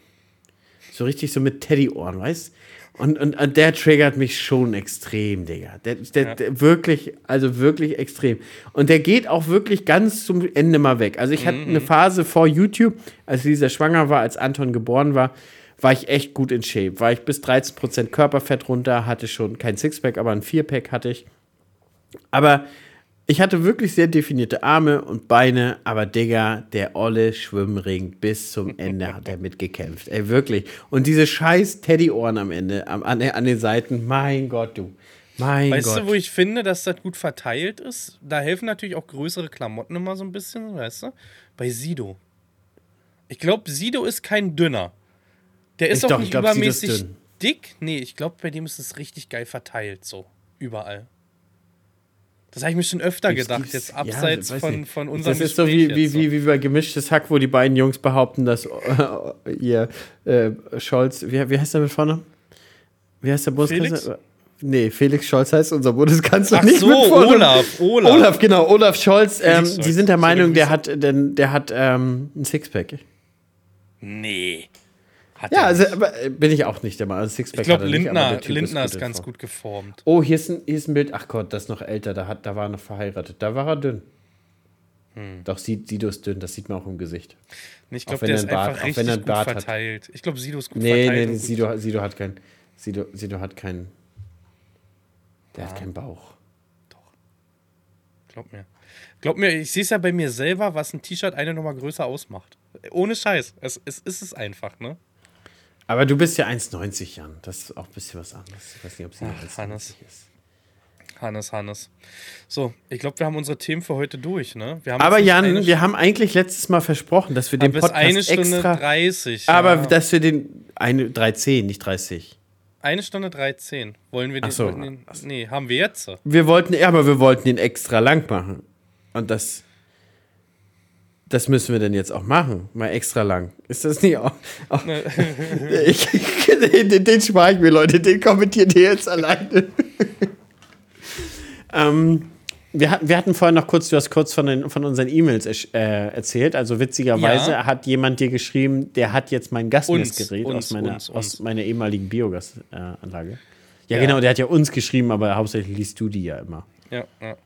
So richtig so mit Teddyohren, weißt du? Und, und, und, der triggert mich schon extrem, Digga. Der, der, ja. der, wirklich, also wirklich extrem. Und der geht auch wirklich ganz zum Ende mal weg. Also ich mhm. hatte eine Phase vor YouTube, als Lisa schwanger war, als Anton geboren war, war ich echt gut in Shape. War ich bis 13% Körperfett runter, hatte schon kein Sixpack, aber ein Vierpack hatte ich. Aber ich hatte wirklich sehr definierte Arme und Beine, aber Digga, der olle Schwimmring bis zum Ende hat er mitgekämpft. Ey, wirklich. Und diese scheiß Teddyohren am Ende, an, an den Seiten, mein Gott, du. Mein weißt Gott. du, wo ich finde, dass das gut verteilt ist? Da helfen natürlich auch größere Klamotten immer so ein bisschen, weißt du? Bei Sido. Ich glaube, Sido ist kein Dünner. Der ist ich auch doch, nicht glaub, übermäßig dick. Nee, ich glaube, bei dem ist es richtig geil verteilt, so. Überall. Das habe ich mir schon öfter ich gedacht, jetzt abseits ja, von, von unserem Das ist so wie, wie, wie, wie bei Gemischtes Hack, wo die beiden Jungs behaupten, dass äh, ihr äh, Scholz, wie, wie heißt der mit vorne? Wie heißt der Bundeskanzler? Nee, Felix Scholz heißt unser Bundeskanzler Ach nicht so, mit vorne. Olaf, Olaf. Olaf, genau, Olaf Scholz. Ähm, die sind der Meinung, der hat, denn, der hat ähm, ein Sixpack. Nee. Hat ja, also aber, äh, bin ich auch nicht der Meinung. Also Sixpack ich glaube, Lindner, ist, Lindner ist, ist ganz gut geformt. Oh, hier ist, ein, hier ist ein Bild. Ach Gott, das ist noch älter. Da, hat, da war er noch verheiratet. Da war er dünn. Hm. Doch, Sido ist dünn. Das sieht man auch im Gesicht. Ich glaube, der ist Bart, einfach richtig gut Bart verteilt. Hat. Ich glaube, Sido ist gut nee, verteilt. Nee, nee, Sido, Sido hat keinen. Sido, Sido hat keinen. Der ja. hat keinen Bauch. Doch. Glaub mir. Glaub mir, ich sehe es ja bei mir selber, was ein T-Shirt eine Nummer größer ausmacht. Ohne Scheiß. Es, es ist es einfach, ne? Aber du bist ja 1,90, Jan. Das ist auch ein bisschen was anderes. Ich weiß nicht, ob sie Ach, Hannes. ist. Hannes, Hannes. So, ich glaube, wir haben unsere Themen für heute durch, ne? aber Jan, wir haben eigentlich letztes Mal versprochen, dass wir den Podcast eine Stunde extra, 30. Aber ja. dass wir den eine 310, nicht 30. Eine Stunde 13. Wollen wir den, so. den Nee, haben wir jetzt. Wir wollten, ja, aber wir wollten den extra lang machen. Und das das müssen wir denn jetzt auch machen, mal extra lang. Ist das nicht auch? auch ne. ich, den, den spare ich mir, Leute, den kommentiert ihr jetzt alleine. ähm, wir, hatten, wir hatten vorhin noch kurz, du hast kurz von, den, von unseren E-Mails äh, erzählt. Also witzigerweise ja. hat jemand dir geschrieben, der hat jetzt mein Gasmessgerät aus, meiner, uns, uns. aus meiner ehemaligen Biogasanlage. Äh, ja, ja, genau, der hat ja uns geschrieben, aber hauptsächlich liest du die ja immer. Ja, ja.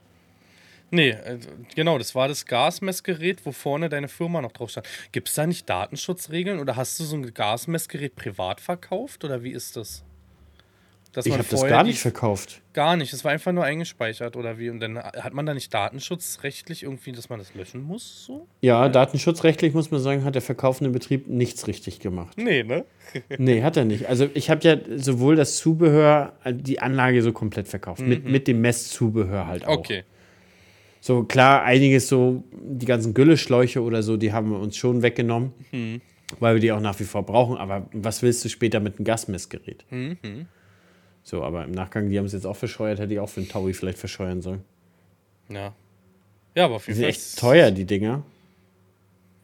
Nee, äh, genau, das war das Gasmessgerät, wo vorne deine Firma noch drauf stand. Gibt es da nicht Datenschutzregeln oder hast du so ein Gasmessgerät privat verkauft oder wie ist das? Dass ich habe das gar nicht verkauft. Gar nicht, es war einfach nur eingespeichert oder wie? Und dann hat man da nicht datenschutzrechtlich irgendwie, dass man das löschen muss? So? Ja, ja. datenschutzrechtlich muss man sagen, hat der verkaufende Betrieb nichts richtig gemacht. Nee, ne? nee, hat er nicht. Also ich habe ja sowohl das Zubehör, äh, die Anlage so komplett verkauft, mhm. mit, mit dem Messzubehör halt auch. Okay. So klar, einiges so, die ganzen Gülleschläuche oder so, die haben wir uns schon weggenommen, mhm. weil wir die auch nach wie vor brauchen. Aber was willst du später mit einem Gasmessgerät? Mhm. So, aber im Nachgang, die haben es jetzt auch verscheuert, hätte ich auch für einen Taui vielleicht verscheuern sollen. Ja. Ja, aber für Die sind echt teuer, die Dinger.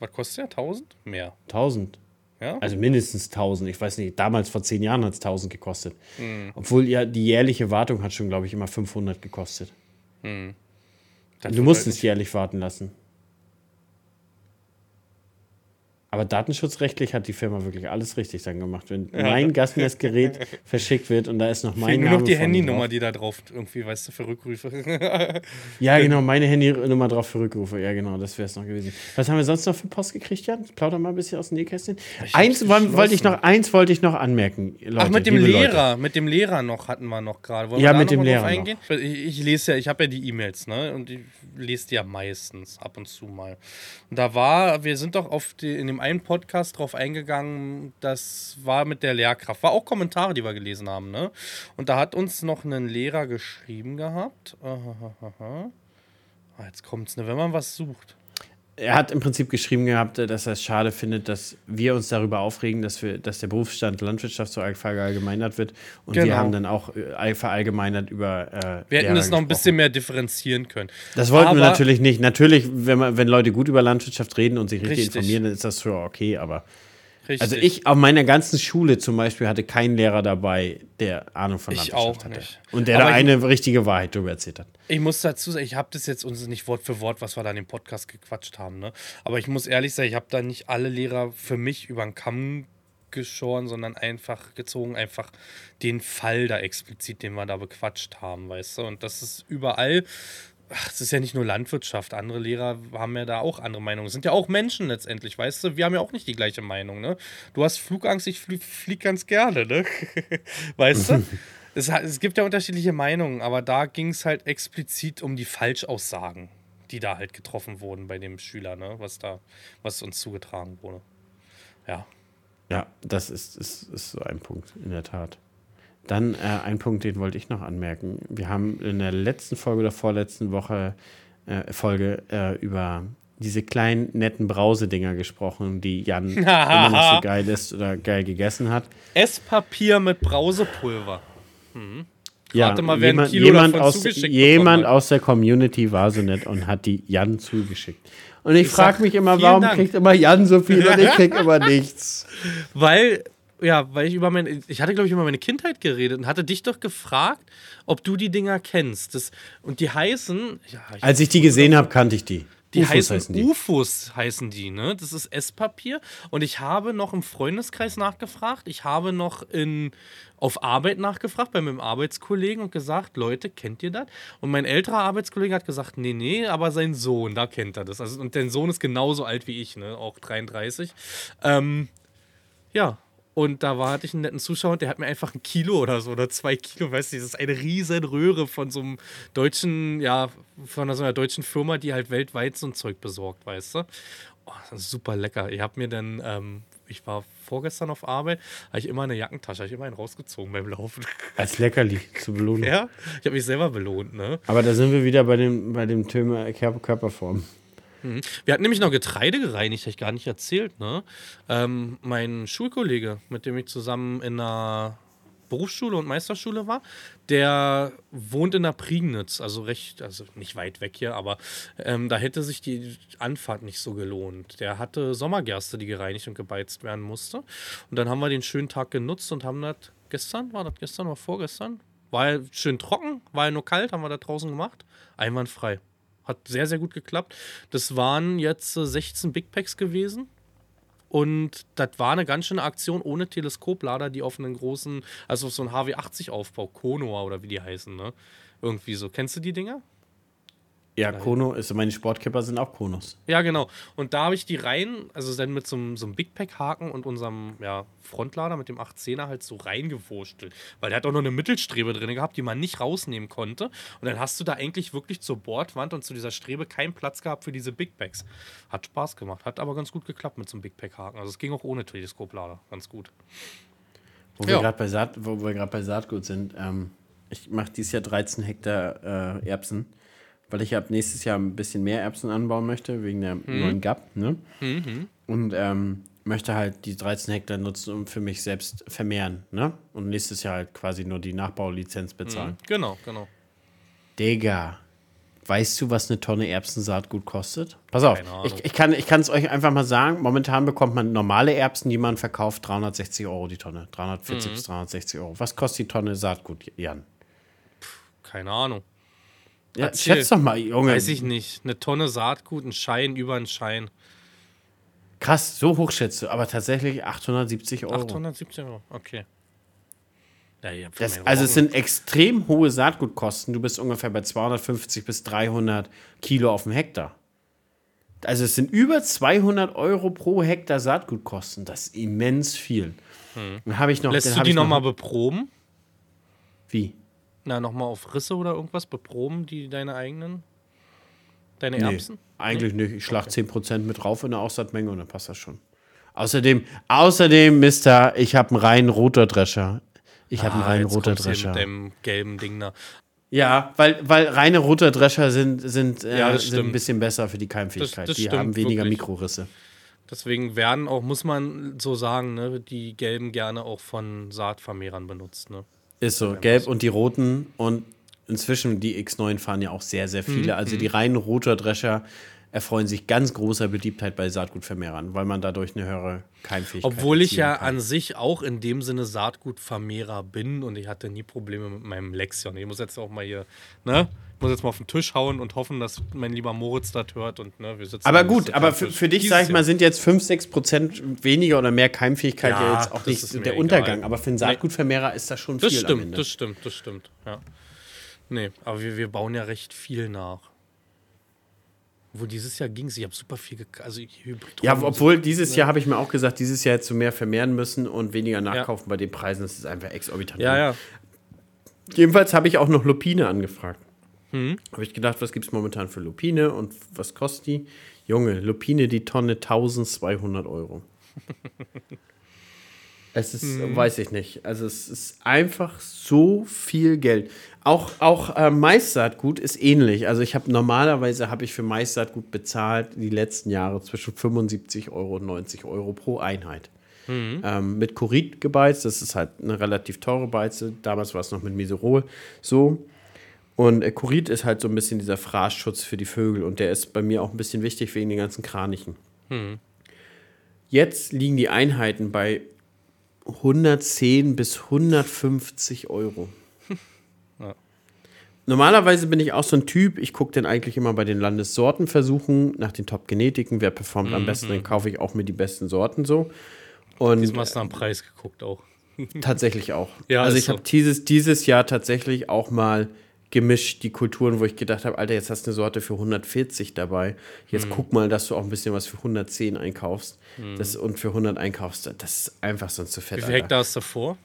Was kostet der? 1000? Mehr. 1000. Ja? Also mindestens 1000. Ich weiß nicht, damals vor zehn Jahren hat es 1000 gekostet. Mhm. Obwohl ja die jährliche Wartung hat schon, glaube ich, immer 500 gekostet. Mhm. Du musst es jährlich warten lassen. Aber datenschutzrechtlich hat die Firma wirklich alles richtig dann gemacht. Wenn ja. mein Gasmessgerät verschickt wird und da ist noch mein Name. Nur noch die Handynummer, die da drauf irgendwie, weißt du, für Rückrufe. ja, genau, meine Handynummer drauf für Rückrufe. Ja, genau, das wäre es noch gewesen. Was haben wir sonst noch für Post gekriegt, Jan? Plauder mal ein bisschen aus dem Nähkästchen. Eins wollte ich noch, eins wollte ich noch anmerken. Leute, Ach, mit dem Lehrer, Leute. mit dem Lehrer noch hatten wir noch gerade. Ja, mit dem Lehrer. Eingehen? Ich, ich, lese ja, ich habe ja die E-Mails, ne? Und ich lese die ja meistens ab und zu mal. Und da war, wir sind doch auf die, in dem einen Podcast drauf eingegangen, das war mit der Lehrkraft. War auch Kommentare, die wir gelesen haben, ne? Und da hat uns noch ein Lehrer geschrieben gehabt. Ah, jetzt kommt's, ne? Wenn man was sucht er hat im Prinzip geschrieben gehabt, dass er es schade findet, dass wir uns darüber aufregen, dass, wir, dass der Berufsstand Landwirtschaft so verallgemeinert wird. Und genau. wir haben dann auch äh, verallgemeinert über. Äh, wir hätten es noch ein bisschen mehr differenzieren können. Das wollten aber wir natürlich nicht. Natürlich, wenn, man, wenn Leute gut über Landwirtschaft reden und sich richtig, richtig. informieren, dann ist das schon okay, aber. Richtig. Also ich auf meiner ganzen Schule zum Beispiel hatte keinen Lehrer dabei, der Ahnung von Landwirtschaft ich auch hatte. Nicht. Und der Aber da eine richtige Wahrheit darüber erzählt hat. Ich muss dazu sagen, ich habe das jetzt uns nicht Wort für Wort, was wir da in dem Podcast gequatscht haben. Ne? Aber ich muss ehrlich sagen, ich habe da nicht alle Lehrer für mich über den Kamm geschoren, sondern einfach gezogen, einfach den Fall da explizit, den wir da bequatscht haben, weißt du. Und das ist überall es ist ja nicht nur Landwirtschaft. Andere Lehrer haben ja da auch andere Meinungen. Es sind ja auch Menschen letztendlich, weißt du? Wir haben ja auch nicht die gleiche Meinung, ne? Du hast Flugangst, ich flieg, flieg ganz gerne, ne? weißt du? es, es gibt ja unterschiedliche Meinungen, aber da ging es halt explizit um die Falschaussagen, die da halt getroffen wurden bei dem Schüler, ne? Was da, was uns zugetragen wurde. Ja. Ja, das ist, ist, ist so ein Punkt, in der Tat. Dann äh, ein Punkt, den wollte ich noch anmerken. Wir haben in der letzten Folge oder vorletzten Woche äh, Folge äh, über diese kleinen netten Brausedinger gesprochen, die Jan immer noch so geil ist oder geil gegessen hat. Esspapier mit Brausepulver. Mhm. Ja, mal, jemand, jemand, aus, jemand aus der Community war so nett und hat die Jan zugeschickt. Und ich, ich frage mich immer, warum Dank. kriegt immer Jan so viel und ich krieg immer nichts? Weil ja, weil ich über meine, ich hatte glaube ich über meine Kindheit geredet und hatte dich doch gefragt, ob du die Dinger kennst. Das, und die heißen. Ja, ich Als ich die gesehen habe, kannte ich die. Die UFOs heißen, heißen die. UFOs heißen die, ne? Das ist Esspapier. Und ich habe noch im Freundeskreis nachgefragt. Ich habe noch in, auf Arbeit nachgefragt bei meinem Arbeitskollegen und gesagt, Leute, kennt ihr das? Und mein älterer Arbeitskollege hat gesagt, nee, nee, aber sein Sohn, da kennt er das. Also, und dein Sohn ist genauso alt wie ich, ne? Auch 33. Ähm, ja, und da war, hatte ich einen netten Zuschauer, der hat mir einfach ein Kilo oder so oder zwei Kilo, weißt du, das ist eine riesen Röhre von so einem deutschen, ja, von so einer deutschen Firma, die halt weltweit so ein Zeug besorgt, weißt du. Oh, super lecker. Ich habe mir dann, ähm, ich war vorgestern auf Arbeit, habe ich immer eine Jackentasche, habe ich immer einen rausgezogen beim Laufen. Als Leckerli zu belohnen. Ja, ich habe mich selber belohnt, ne? Aber da sind wir wieder bei dem, bei dem Thema Körperform. Mhm. Wir hatten nämlich noch Getreide gereinigt, habe ich gar nicht erzählt. Ne? Ähm, mein Schulkollege, mit dem ich zusammen in einer Berufsschule und Meisterschule war, der wohnt in der Prignitz, also recht, also nicht weit weg hier, aber ähm, da hätte sich die Anfahrt nicht so gelohnt. Der hatte Sommergerste, die gereinigt und gebeizt werden musste. Und dann haben wir den schönen Tag genutzt und haben das gestern, war das gestern oder vorgestern? War ja schön trocken, war ja nur kalt, haben wir da draußen gemacht. Einwandfrei. Hat sehr, sehr gut geklappt. Das waren jetzt 16 Big Packs gewesen. Und das war eine ganz schöne Aktion ohne Teleskoplader, die auf einen großen, also auf so einen HW80-Aufbau, Konoa oder wie die heißen, ne? Irgendwie so. Kennst du die Dinger? Ja, Kono ist, meine Sportkipper sind auch Konos. Ja, genau. Und da habe ich die rein, also dann mit so, einem, so einem Big Pack-Haken und unserem ja, Frontlader mit dem 810er halt so reingewurschtelt. Weil der hat auch noch eine Mittelstrebe drin gehabt, die man nicht rausnehmen konnte. Und dann hast du da eigentlich wirklich zur Bordwand und zu dieser Strebe keinen Platz gehabt für diese Big Packs. Hat Spaß gemacht. Hat aber ganz gut geklappt mit so einem Big Pack-Haken. Also es ging auch ohne Teleskoplader. Ganz gut. Wo wir gerade bei, Saat, bei Saatgut sind, ähm, ich mache dieses Jahr 13 Hektar äh, Erbsen weil ich ab nächstes Jahr ein bisschen mehr Erbsen anbauen möchte, wegen der mhm. neuen GAP. Ne? Mhm. Und ähm, möchte halt die 13 Hektar nutzen, um für mich selbst vermehren. Ne? Und nächstes Jahr halt quasi nur die Nachbaulizenz bezahlen. Mhm. Genau, genau. Digga, Weißt du, was eine Tonne Erbsensaatgut kostet? Pass auf, ich, ich kann es euch einfach mal sagen. Momentan bekommt man normale Erbsen, die man verkauft, 360 Euro die Tonne. 340 mhm. bis 360 Euro. Was kostet die Tonne Saatgut, Jan? Keine Ahnung. Ja, schätz doch mal, Junge. Weiß ich nicht. Eine Tonne Saatgut, ein Schein über einen Schein. Krass, so hoch schätzt du, aber tatsächlich 870 Euro. 870 Euro, okay. Ja, das, also es sind extrem hohe Saatgutkosten. Du bist ungefähr bei 250 bis 300 Kilo auf dem Hektar. Also es sind über 200 Euro pro Hektar Saatgutkosten. Das ist immens viel. Hm. Dann ich noch. Lässt du die nochmal noch beproben? Wie? Na, nochmal auf Risse oder irgendwas beproben, die deine eigenen? Deine Erbsen? Nee, eigentlich nee? nicht. Ich schlag okay. 10% mit drauf in der Aussaatmenge und dann passt das schon. Außerdem, außerdem, Mister, ich habe einen reinen roter Drescher. Ich ah, habe einen reinen roter Drescher. Mit dem gelben Ding da. Ja, weil, weil reine roter Drescher sind, sind, äh, ja, sind ein bisschen besser für die Keimfähigkeit. Das, das die haben weniger wirklich. Mikrorisse. Deswegen werden auch, muss man so sagen, ne, die gelben gerne auch von Saatvermehrern benutzt. Ne? Ist so, gelb und die roten und inzwischen die X9 fahren ja auch sehr, sehr viele. Mhm. Also die mhm. reinen roter Drescher erfreuen sich ganz großer Beliebtheit bei Saatgutvermehrern, weil man dadurch eine höhere Keimfähigkeit hat. Obwohl ich ja kann. an sich auch in dem Sinne Saatgutvermehrer bin und ich hatte nie Probleme mit meinem Lexion. Ich muss jetzt auch mal hier, ne? Muss jetzt mal auf den Tisch hauen und hoffen, dass mein lieber Moritz das hört und ne, wir sitzen. Aber gut, aber für, für dich, sag ich mal, sind jetzt 5, 6 Prozent weniger oder mehr Keimfähigkeit ja, ja jetzt auch nicht der Untergang. Egal. Aber für einen Saatgutvermehrer ist das schon das viel. Das stimmt, das stimmt, das stimmt, ja. Nee, aber wir, wir bauen ja recht viel nach. Wo dieses Jahr ging es, ich habe super viel, also Hybrid Ja, obwohl dieses ne? Jahr habe ich mir auch gesagt, dieses Jahr hättest du mehr vermehren müssen und weniger nachkaufen ja. bei den Preisen. Das ist einfach exorbitant. Ja, ja. Jedenfalls habe ich auch noch Lupine angefragt. Hm. Habe ich gedacht, was gibt es momentan für Lupine und was kostet die? Junge, Lupine die Tonne 1200 Euro. Es ist, mhm. weiß ich nicht. Also es ist einfach so viel Geld. Auch, auch äh, Maissaatgut ist ähnlich. Also ich habe normalerweise habe ich für Maissaatgut bezahlt die letzten Jahre zwischen 75 Euro und 90 Euro pro Einheit. Mhm. Ähm, mit Kurit gebeizt, das ist halt eine relativ teure Beize. Damals war es noch mit Miserol so. Und äh, Kurit ist halt so ein bisschen dieser Fraßschutz für die Vögel und der ist bei mir auch ein bisschen wichtig wegen den ganzen Kranichen. Mhm. Jetzt liegen die Einheiten bei 110 bis 150 Euro. Ja. Normalerweise bin ich auch so ein Typ, ich gucke dann eigentlich immer bei den Landessortenversuchen nach den Top-Genetiken, wer performt mhm. am besten, dann kaufe ich auch mir die besten Sorten so. Und Diesmal hast du am Preis geguckt auch. tatsächlich auch. Ja, also ich so. habe dieses, dieses Jahr tatsächlich auch mal gemischt, die Kulturen, wo ich gedacht habe, Alter, jetzt hast du eine Sorte für 140 dabei. Jetzt mhm. guck mal, dass du auch ein bisschen was für 110 einkaufst mhm. das, und für 100 einkaufst. Das ist einfach sonst zu fett. Wie viel Hektar hast du davor?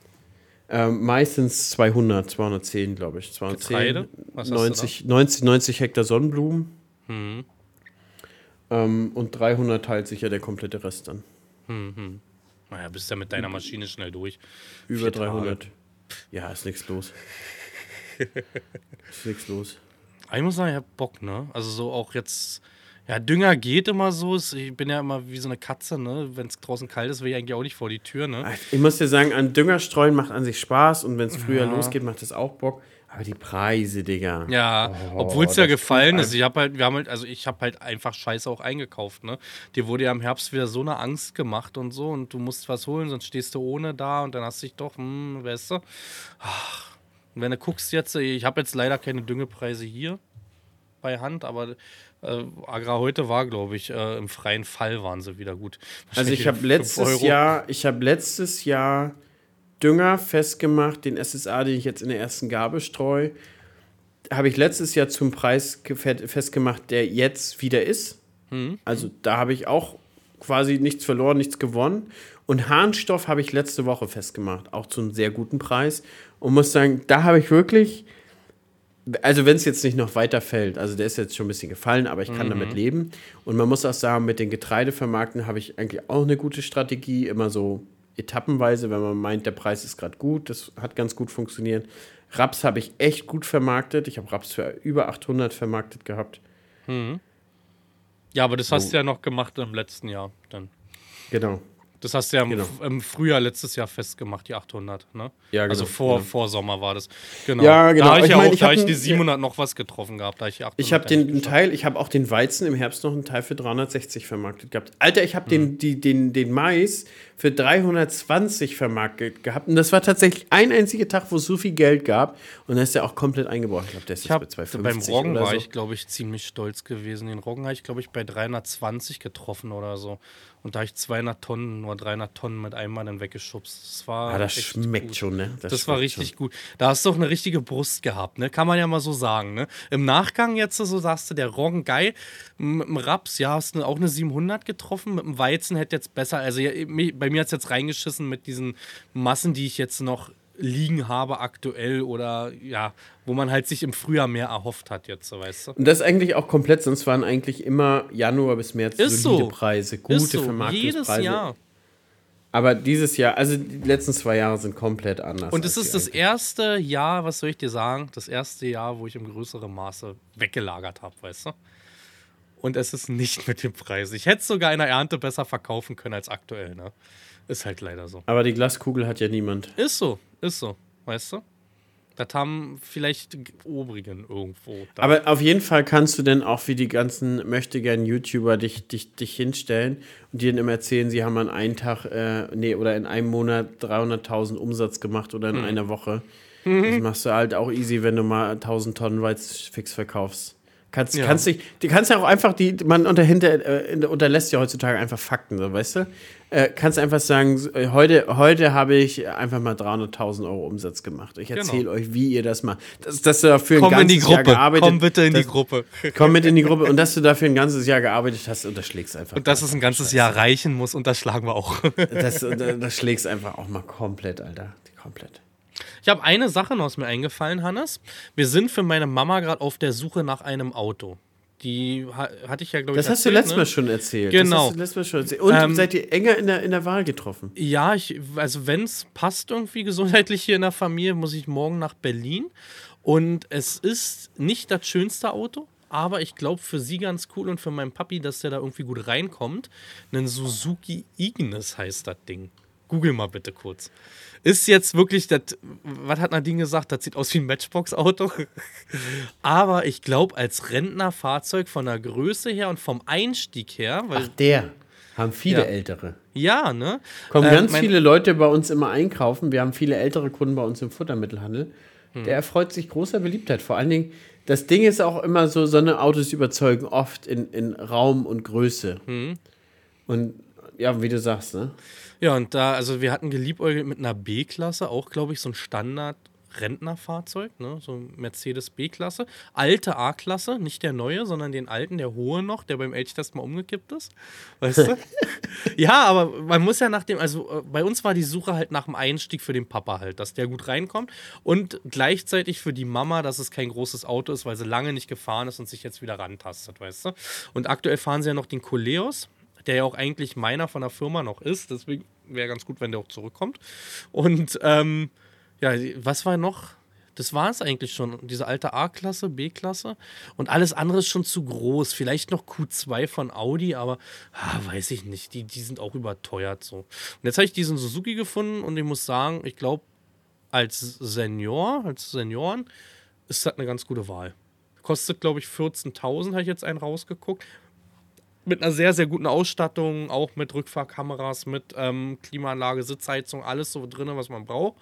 Ähm, meistens 200, 210, glaube ich. 210, Getreide? Was 90, 90, 90 Hektar Sonnenblumen. Mhm. Ähm, und 300 teilt sich ja der komplette Rest dann. Mhm. Naja, bist ja mit deiner Maschine schnell durch. Über 300. Ja, ist nichts los. Ist nichts los. Ich muss sagen, ich hab Bock, ne? Also so auch jetzt. Ja, Dünger geht immer so. Ich bin ja immer wie so eine Katze, ne? Wenn es draußen kalt ist, will ich eigentlich auch nicht vor die Tür, ne? Ich muss dir sagen, an Dünger streuen macht an sich Spaß und wenn es früher ja. losgeht, macht es auch Bock. Aber die Preise, Digga. Ja, oh, obwohl es ja gefallen ist. Ich habe halt, wir haben halt, also ich habe halt einfach Scheiße auch eingekauft, ne? Dir wurde ja im Herbst wieder so eine Angst gemacht und so und du musst was holen, sonst stehst du ohne da und dann hast du dich doch, hm, weißt du. Ach, und wenn du guckst jetzt, ich habe jetzt leider keine Düngepreise hier bei Hand, aber äh, Agra heute war, glaube ich, äh, im freien Fall waren sie wieder gut. Also ich habe letztes Jahr, ich habe letztes Jahr Dünger festgemacht, den SSA, den ich jetzt in der ersten Gabe streue, habe ich letztes Jahr zum Preis festgemacht, der jetzt wieder ist. Mhm. Also da habe ich auch quasi nichts verloren, nichts gewonnen. Und Harnstoff habe ich letzte Woche festgemacht, auch zu einem sehr guten Preis. Und muss sagen, da habe ich wirklich, also wenn es jetzt nicht noch weiter fällt, also der ist jetzt schon ein bisschen gefallen, aber ich kann mhm. damit leben. Und man muss auch sagen, mit den Getreidevermarkten habe ich eigentlich auch eine gute Strategie, immer so etappenweise, wenn man meint, der Preis ist gerade gut, das hat ganz gut funktioniert. Raps habe ich echt gut vermarktet. Ich habe Raps für über 800 vermarktet gehabt. Mhm. Ja, aber das hast du ja noch gemacht im letzten Jahr dann. Genau. Das hast du ja im, genau. im, Frühjahr letztes Jahr festgemacht, die 800, ne? Ja, genau. Also vor, genau. vor Sommer war das. Genau. Ja, genau. Da habe ich, ich, ja mein, auch, ich da ich die 700 noch was getroffen gehabt. Da ich ich habe den Teil, ich habe auch den Weizen im Herbst noch einen Teil für 360 vermarktet gehabt. Alter, ich habe hm. den, die, den, den Mais für 320 vermarktet gehabt. Und das war tatsächlich ein einziger Tag, wo es so viel Geld gab. Und dann ist er auch komplett eingebaut. Ich glaube, der ist ich jetzt bei 250 Beim Roggen war so. ich, glaube ich, ziemlich stolz gewesen. Den Roggen habe ich, glaube ich, bei 320 getroffen oder so. Und da habe ich 200 Tonnen, nur 300 Tonnen mit einmal dann weggeschubst. Das war. Ja, das schmeckt gut. schon, ne? Das, das war richtig schon. gut. Da hast du auch eine richtige Brust gehabt, ne? Kann man ja mal so sagen, ne? Im Nachgang jetzt so sagst du, der Roggen geil. Mit dem Raps, ja, hast du auch eine 700 getroffen. Mit dem Weizen hätte jetzt besser. Also bei mir hat es jetzt reingeschissen mit diesen Massen, die ich jetzt noch liegen habe aktuell oder ja, wo man halt sich im Frühjahr mehr erhofft hat jetzt, so weißt du. Und das ist eigentlich auch komplett, sonst waren eigentlich immer Januar bis März ist solide so. Preise, gute ist so. Vermarktungspreise. Jedes Jahr. Aber dieses Jahr, also die letzten zwei Jahre sind komplett anders. Und es ist das erste Jahr, was soll ich dir sagen, das erste Jahr, wo ich im größeren Maße weggelagert habe, weißt du? Und es ist nicht mit dem Preis. Ich hätte es sogar in der Ernte besser verkaufen können als aktuell, ne? Ist halt leider so. Aber die Glaskugel hat ja niemand. Ist so, ist so, weißt du? Das haben vielleicht Obrigen irgendwo. Da. Aber auf jeden Fall kannst du denn auch wie die ganzen möchtegern YouTuber dich, dich, dich hinstellen und dir dann immer erzählen, sie haben an einem Tag, äh, nee, oder in einem Monat 300.000 Umsatz gemacht oder in hm. einer Woche. Mhm. Das machst du halt auch easy, wenn du mal 1000 Tonnen Weiz fix verkaufst. Kannst, ja. kannst dich, die kannst ja auch einfach, die, man unterhinter, äh, unterlässt ja heutzutage einfach Fakten, so, weißt du? Äh, kannst einfach sagen, äh, heute, heute habe ich einfach mal 300.000 Euro Umsatz gemacht. Ich erzähle genau. euch, wie ihr das macht. Dass, dass du dafür komm ein ganzes Jahr gearbeitet hast. Komm bitte in die Gruppe. Komm mit in die Gruppe. Und dass du dafür ein ganzes Jahr gearbeitet hast, unterschlägst einfach. Und dass es ein ganzes Scheiße. Jahr reichen muss, unterschlagen wir auch. das, das schlägst einfach auch mal komplett, Alter. Komplett. Ich habe eine Sache noch aus mir eingefallen, Hannes. Wir sind für meine Mama gerade auf der Suche nach einem Auto. Die hatte ich ja, glaube ich. Das hast erzählt, du letztes ne? Mal schon erzählt. Genau. Mal schon erzählt. Und ähm, seid ihr enger in der, in der Wahl getroffen? Ja, ich, also wenn es passt irgendwie gesundheitlich hier in der Familie, muss ich morgen nach Berlin. Und es ist nicht das schönste Auto, aber ich glaube für sie ganz cool und für meinen Papi, dass der da irgendwie gut reinkommt. Ein Suzuki Ignis heißt das Ding. Google mal bitte kurz. Ist jetzt wirklich, das, was hat Nadine gesagt? Das sieht aus wie ein Matchbox-Auto. Aber ich glaube, als Rentnerfahrzeug von der Größe her und vom Einstieg her. Ach, der. Haben viele ja. ältere. Ja, ne? Kommen äh, ganz viele Leute bei uns immer einkaufen. Wir haben viele ältere Kunden bei uns im Futtermittelhandel. Hm. Der erfreut sich großer Beliebtheit. Vor allen Dingen, das Ding ist auch immer so, so eine Autos überzeugen oft in, in Raum und Größe. Hm. Und ja, wie du sagst, ne? Ja, und da, also wir hatten geliebäugelt mit einer B-Klasse, auch glaube ich so ein Standard Rentnerfahrzeug, ne? so Mercedes B-Klasse. Alte A-Klasse, nicht der neue, sondern den alten, der hohe noch, der beim Elchtest mal umgekippt ist. Weißt du? ja, aber man muss ja nach dem, also äh, bei uns war die Suche halt nach dem Einstieg für den Papa halt, dass der gut reinkommt und gleichzeitig für die Mama, dass es kein großes Auto ist, weil sie lange nicht gefahren ist und sich jetzt wieder rantastet, weißt du? Und aktuell fahren sie ja noch den Coleos der ja auch eigentlich meiner von der Firma noch ist. Deswegen wäre ganz gut, wenn der auch zurückkommt. Und ähm, ja, was war noch? Das war es eigentlich schon. Diese alte A-Klasse, B-Klasse. Und alles andere ist schon zu groß. Vielleicht noch Q2 von Audi, aber ah, weiß ich nicht. Die, die sind auch überteuert so. Und jetzt habe ich diesen Suzuki gefunden und ich muss sagen, ich glaube, als Senior, als Senioren, ist das eine ganz gute Wahl. Kostet, glaube ich, 14.000, habe ich jetzt einen rausgeguckt mit einer sehr, sehr guten Ausstattung, auch mit Rückfahrkameras, mit ähm, Klimaanlage, Sitzheizung, alles so drin, was man braucht.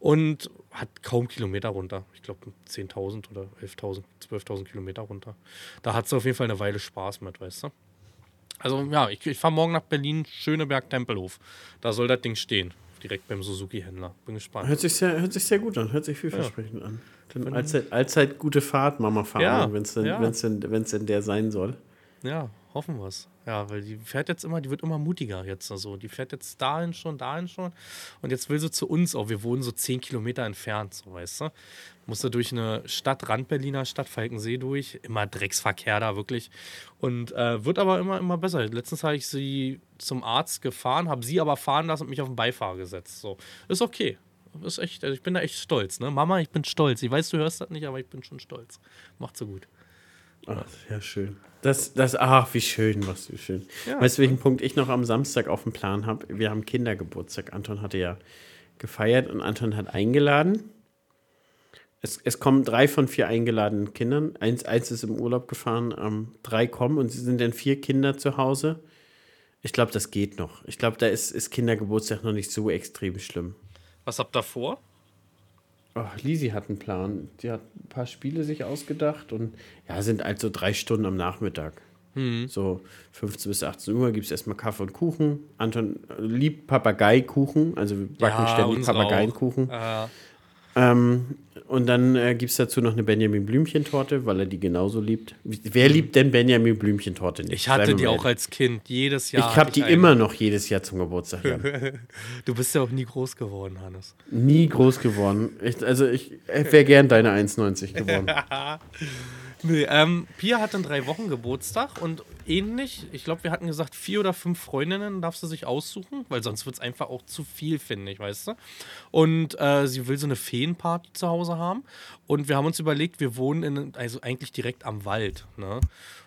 Und hat kaum Kilometer runter. Ich glaube 10.000 oder 11.000, 12.000 Kilometer runter. Da hat sie auf jeden Fall eine Weile Spaß mit, weißt du? Also ja, ich, ich fahre morgen nach Berlin, Schöneberg-Tempelhof. Da soll das Ding stehen. Direkt beim Suzuki-Händler. Bin gespannt. Hört sich, sehr, hört sich sehr gut an, hört sich vielversprechend ja. an. Dann allzeit, allzeit gute Fahrt, Mama fahren, ja, wenn es denn, ja. denn, denn der sein soll. Ja, hoffen wir es. Ja, weil die fährt jetzt immer, die wird immer mutiger jetzt. Also die fährt jetzt dahin schon, dahin schon. Und jetzt will sie zu uns auch. Wir wohnen so zehn Kilometer entfernt, so weißt du. Musste durch eine Stadt, Rand-Berliner Stadt, Falkensee durch. Immer Drecksverkehr da, wirklich. Und äh, wird aber immer, immer besser. Letztens habe ich sie zum Arzt gefahren, habe sie aber fahren lassen und mich auf den Beifahrer gesetzt. So, ist okay. Ist echt, also ich bin da echt stolz, ne? Mama, ich bin stolz. Ich weiß, du hörst das nicht, aber ich bin schon stolz. Macht so gut. Ach, ja, schön. Das, das, ach, wie schön, was wie schön. Ja, weißt du, welchen Punkt ich noch am Samstag auf dem Plan habe? Wir haben Kindergeburtstag. Anton hatte ja gefeiert und Anton hat eingeladen. Es, es kommen drei von vier eingeladenen Kindern. Eins, eins ist im Urlaub gefahren, ähm, drei kommen und sie sind dann vier Kinder zu Hause. Ich glaube, das geht noch. Ich glaube, da ist, ist Kindergeburtstag noch nicht so extrem schlimm. Was habt ihr vor? Oh, Lisi hat einen Plan. Die hat ein paar Spiele sich ausgedacht und ja, sind also drei Stunden am Nachmittag. Mhm. So 15 bis 18 Uhr gibt es erstmal Kaffee und Kuchen. Anton liebt Papageikuchen, also wir backen ja, ständig Papageienkuchen. Äh. Ähm, und dann äh, gibt es dazu noch eine Benjamin Blümchentorte, weil er die genauso liebt. Wer liebt denn Benjamin Blümchentorte nicht? Ich hatte die auch als Kind, jedes Jahr. Ich habe die immer noch jedes Jahr zum Geburtstag. du bist ja auch nie groß geworden, Hannes. Nie groß geworden. Ich, also ich wäre gern deine 1,90 geworden. Nee, ähm, Pia hat in drei Wochen Geburtstag und ähnlich. Ich glaube, wir hatten gesagt, vier oder fünf Freundinnen darf sie sich aussuchen, weil sonst wird es einfach auch zu viel, finde ich, weißt du. Und äh, sie will so eine Feenparty zu Hause haben. Und wir haben uns überlegt, wir wohnen in, also eigentlich direkt am Wald, ne?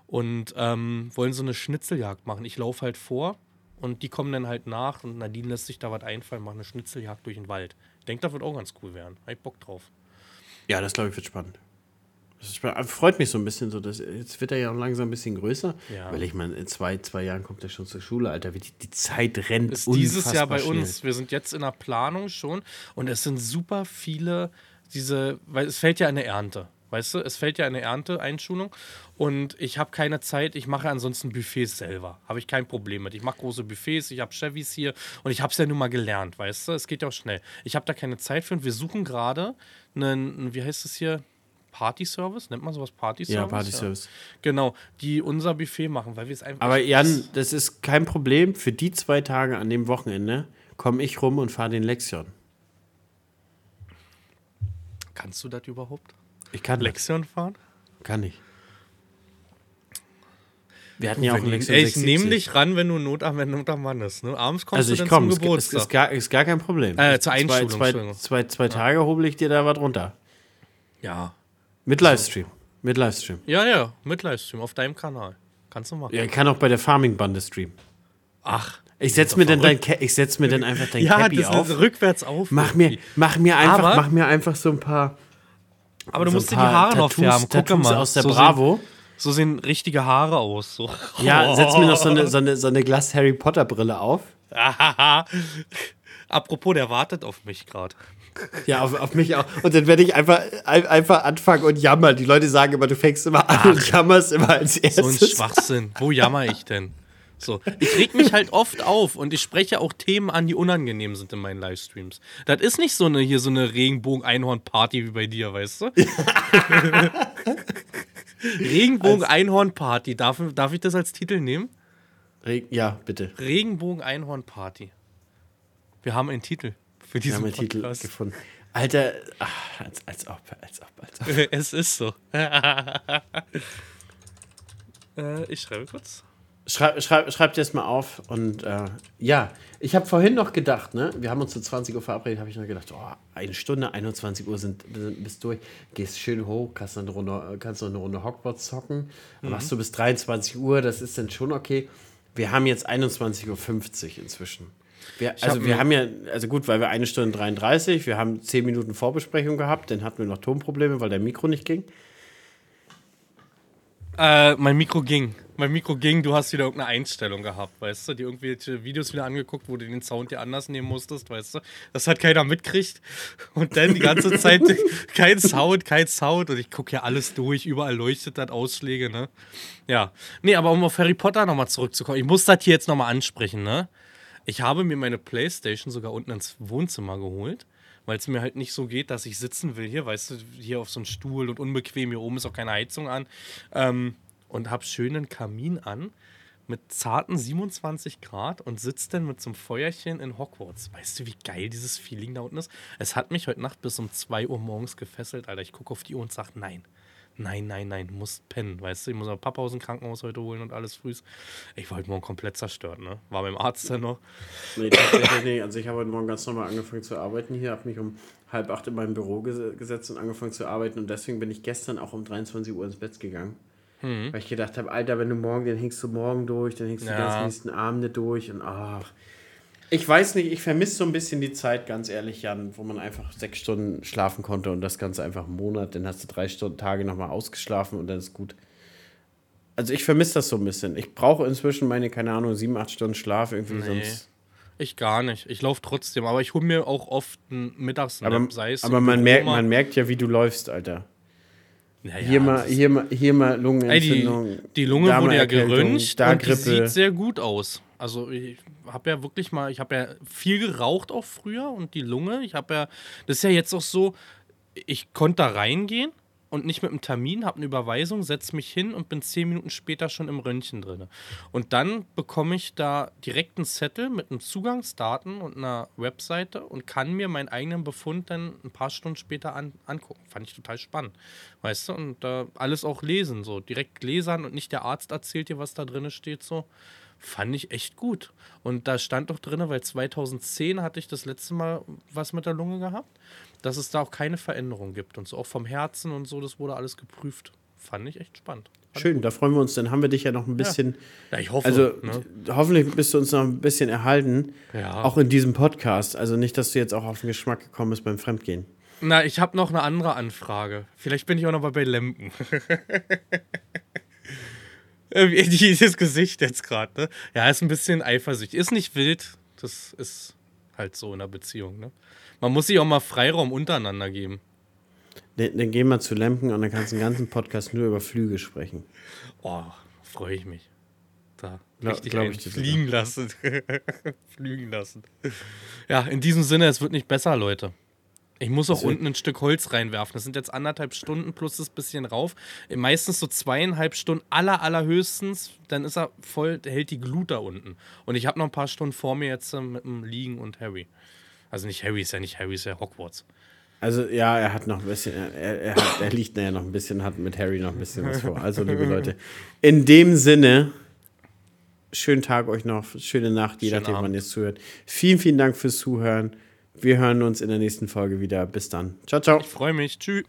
Und ähm, wollen so eine Schnitzeljagd machen. Ich laufe halt vor und die kommen dann halt nach und Nadine lässt sich da was einfallen, macht eine Schnitzeljagd durch den Wald. Ich denke, das wird auch ganz cool werden. Hab ich Bock drauf. Ja, das glaube ich wird spannend. Das freut mich so ein bisschen so. Dass, jetzt wird er ja auch langsam ein bisschen größer. Ja. Weil ich meine, in zwei, zwei Jahren kommt er schon zur Schule, Alter. Die, die Zeit rennt ist dieses Jahr bei schnell. uns. Wir sind jetzt in der Planung schon und es sind super viele, diese, weil es fällt ja eine Ernte. Weißt du, es fällt ja eine Ernte-Einschulung und ich habe keine Zeit. Ich mache ansonsten Buffets selber. Habe ich kein Problem mit. Ich mache große Buffets, ich habe Chevys hier und ich habe es ja nun mal gelernt, weißt du? Es geht ja auch schnell. Ich habe da keine Zeit für und wir suchen gerade einen, wie heißt es hier? Party-Service, nennt man sowas Party-Service? Ja, Party-Service. Ja. Genau, die unser Buffet machen, weil wir es einfach. Aber Jan, das ist kein Problem. Für die zwei Tage an dem Wochenende komme ich rum und fahre den Lexion. Kannst du das überhaupt? Ich kann Lexion das. fahren? Kann ich. Wir hatten ja auch einen Lexion Ey, ich nehme dich ran, wenn du Not am, wenn Not am Mann ist. Ne? Abends kommst also du dann komm, zum Geburtstag. Ist, ist, gar, ist gar kein Problem. Äh, zur Einschulung. Zwei, zwei, zwei, zwei Tage hobel ich dir da was runter. Ja, mit Livestream. Mit Livestream. Ja, ja, mit Livestream auf deinem Kanal. Kannst du machen. Ja, ich kann auch bei der Farming-Bande streamen. Ach. Ich setz mir dann dein ich setz mir dann einfach dein ja, Cappy das auf. rückwärts auf. Mach mir, mach mir einfach, aber, mach mir einfach so ein paar. Aber du so musst dir die Haare noch färben. Guck Tattoos mal. aus der so Bravo. Sehen, so sehen richtige Haare aus. So. Ja, setz mir noch so eine, so eine, so eine Glas Harry Potter Brille auf. Apropos, der wartet auf mich gerade. Ja, auf, auf, mich auch. Und dann werde ich einfach, einfach anfangen und jammern. Die Leute sagen immer, du fängst immer an Ach, und jammerst immer als erstes. So ein Schwachsinn. Wo jammer ich denn? So, ich reg mich halt oft auf und ich spreche auch Themen an, die unangenehm sind in meinen Livestreams. Das ist nicht so eine hier so eine Regenbogen-Einhorn-Party wie bei dir, weißt du? Regenbogen-Einhorn-Party. Darf, darf ich das als Titel nehmen? Re ja, bitte. Regenbogen-Einhorn-Party. Wir haben einen Titel für diesen Wir haben einen Titel gefunden. Alter, ach, als, als ob, als ob, als ob. es ist so. äh, ich schreibe kurz. Schreib, schreib, schreib dir das mal auf. Und äh, ja, ich habe vorhin noch gedacht, ne? Wir haben uns zu 20 Uhr verabredet, habe ich noch gedacht, oh, eine Stunde, 21 Uhr sind, sind bis durch. Gehst schön hoch, kannst noch eine Runde, kannst noch eine Runde Hogwarts zocken. Mhm. Machst du bis 23 Uhr, das ist dann schon okay. Wir haben jetzt 21.50 Uhr inzwischen. Wir, also wir haben ja, also gut, weil wir eine Stunde 33, wir haben zehn Minuten Vorbesprechung gehabt, dann hatten wir noch Tonprobleme, weil der Mikro nicht ging. Äh, mein Mikro ging. Mein Mikro ging, du hast wieder irgendeine Einstellung gehabt, weißt du? Die irgendwelche Videos wieder angeguckt, wo du den Sound dir anders nehmen musstest, weißt du? Das hat keiner mitkriegt. Und dann die ganze Zeit kein Sound, kein Sound. Und ich gucke ja alles durch, überall leuchtet das Ausschläge, ne? Ja. Nee, aber um auf Harry Potter nochmal zurückzukommen, ich muss das hier jetzt nochmal ansprechen, ne? Ich habe mir meine Playstation sogar unten ins Wohnzimmer geholt, weil es mir halt nicht so geht, dass ich sitzen will hier, weißt du, hier auf so einem Stuhl und unbequem, hier oben ist auch keine Heizung an. Ähm, und habe schönen Kamin an mit zarten 27 Grad und sitze dann mit so einem Feuerchen in Hogwarts. Weißt du, wie geil dieses Feeling da unten ist? Es hat mich heute Nacht bis um 2 Uhr morgens gefesselt, Alter. Ich gucke auf die Uhr und sage, nein, nein, nein, nein, du musst pennen, weißt du, ich muss auch Papa aus dem Krankenhaus heute holen und alles früh. Ich war heute Morgen komplett zerstört, ne? War beim Arzt dann noch. Nee, tatsächlich nicht. Also ich habe heute Morgen ganz normal angefangen zu arbeiten hier, habe mich um halb acht in meinem Büro gesetzt und angefangen zu arbeiten und deswegen bin ich gestern auch um 23 Uhr ins Bett gegangen. Mhm. Weil ich gedacht habe, Alter, wenn du morgen, dann hängst du morgen durch, dann hängst du ja. die ganzen nächsten Abende durch und ach. Ich weiß nicht, ich vermisse so ein bisschen die Zeit, ganz ehrlich, Jan, wo man einfach sechs Stunden schlafen konnte und das Ganze einfach einen Monat, dann hast du drei Stunden Tage nochmal ausgeschlafen und dann ist gut. Also ich vermisse das so ein bisschen. Ich brauche inzwischen meine, keine Ahnung, sieben, acht Stunden Schlaf irgendwie nee. sonst. Ich gar nicht. Ich laufe trotzdem, aber ich hole mir auch oft einen Mittagsnap, aber, sei es. Aber man merkt, man merkt ja, wie du läufst, Alter. Ja, hier, mal, hier, mal, hier mal Lungenentzündung. Ey, die, die Lunge wurde ja geröntgt und Grippe. die sieht sehr gut aus. Also ich habe ja wirklich mal, ich habe ja viel geraucht auch früher und die Lunge, ich habe ja, das ist ja jetzt auch so, ich konnte da reingehen und nicht mit einem Termin, habe eine Überweisung, setze mich hin und bin zehn Minuten später schon im Röntgen drin. Und dann bekomme ich da direkt einen Zettel mit einem Zugangsdaten und einer Webseite und kann mir meinen eigenen Befund dann ein paar Stunden später an, angucken. Fand ich total spannend. Weißt du, und äh, alles auch lesen, so direkt lesen und nicht der Arzt erzählt dir, was da drin steht, so. Fand ich echt gut. Und da stand doch drin, weil 2010 hatte ich das letzte Mal was mit der Lunge gehabt dass es da auch keine Veränderung gibt und so auch vom Herzen und so, das wurde alles geprüft. Fand ich echt spannend. Fand Schön, da freuen wir uns. Dann haben wir dich ja noch ein bisschen. Ja, ja ich hoffe. Also, ne? hoffentlich bist du uns noch ein bisschen erhalten. Ja. Auch in diesem Podcast. Also nicht, dass du jetzt auch auf den Geschmack gekommen bist beim Fremdgehen. Na, ich habe noch eine andere Anfrage. Vielleicht bin ich auch noch mal bei Lemken. Dieses Gesicht jetzt gerade, ne? Ja, ist ein bisschen eifersüchtig. Ist nicht wild. Das ist halt so in einer Beziehung, ne? Man muss sich auch mal Freiraum untereinander geben. Dann, dann gehen wir zu Lemken und dann kannst du den ganzen Podcast nur über Flüge sprechen. Oh, freue ich mich. Da richtig Gla ich fliegen lassen. fliegen lassen. Ja, in diesem Sinne, es wird nicht besser, Leute. Ich muss auch also, unten ein Stück Holz reinwerfen. Das sind jetzt anderthalb Stunden plus das bisschen rauf. Meistens so zweieinhalb Stunden, aller, allerhöchstens. Dann ist er voll, hält die Glut da unten. Und ich habe noch ein paar Stunden vor mir jetzt äh, mit dem Liegen und Harry. Also nicht Harry ist ja nicht Harry, ist ja Hogwarts. Also ja, er hat noch ein bisschen, er, er, hat, er liegt ja noch ein bisschen, hat mit Harry noch ein bisschen was vor. Also liebe Leute, in dem Sinne, schönen Tag euch noch, schöne Nacht, je nachdem, wann ihr zuhört. Vielen, vielen Dank fürs Zuhören. Wir hören uns in der nächsten Folge wieder. Bis dann. Ciao, ciao. Ich freue mich. Tschüss.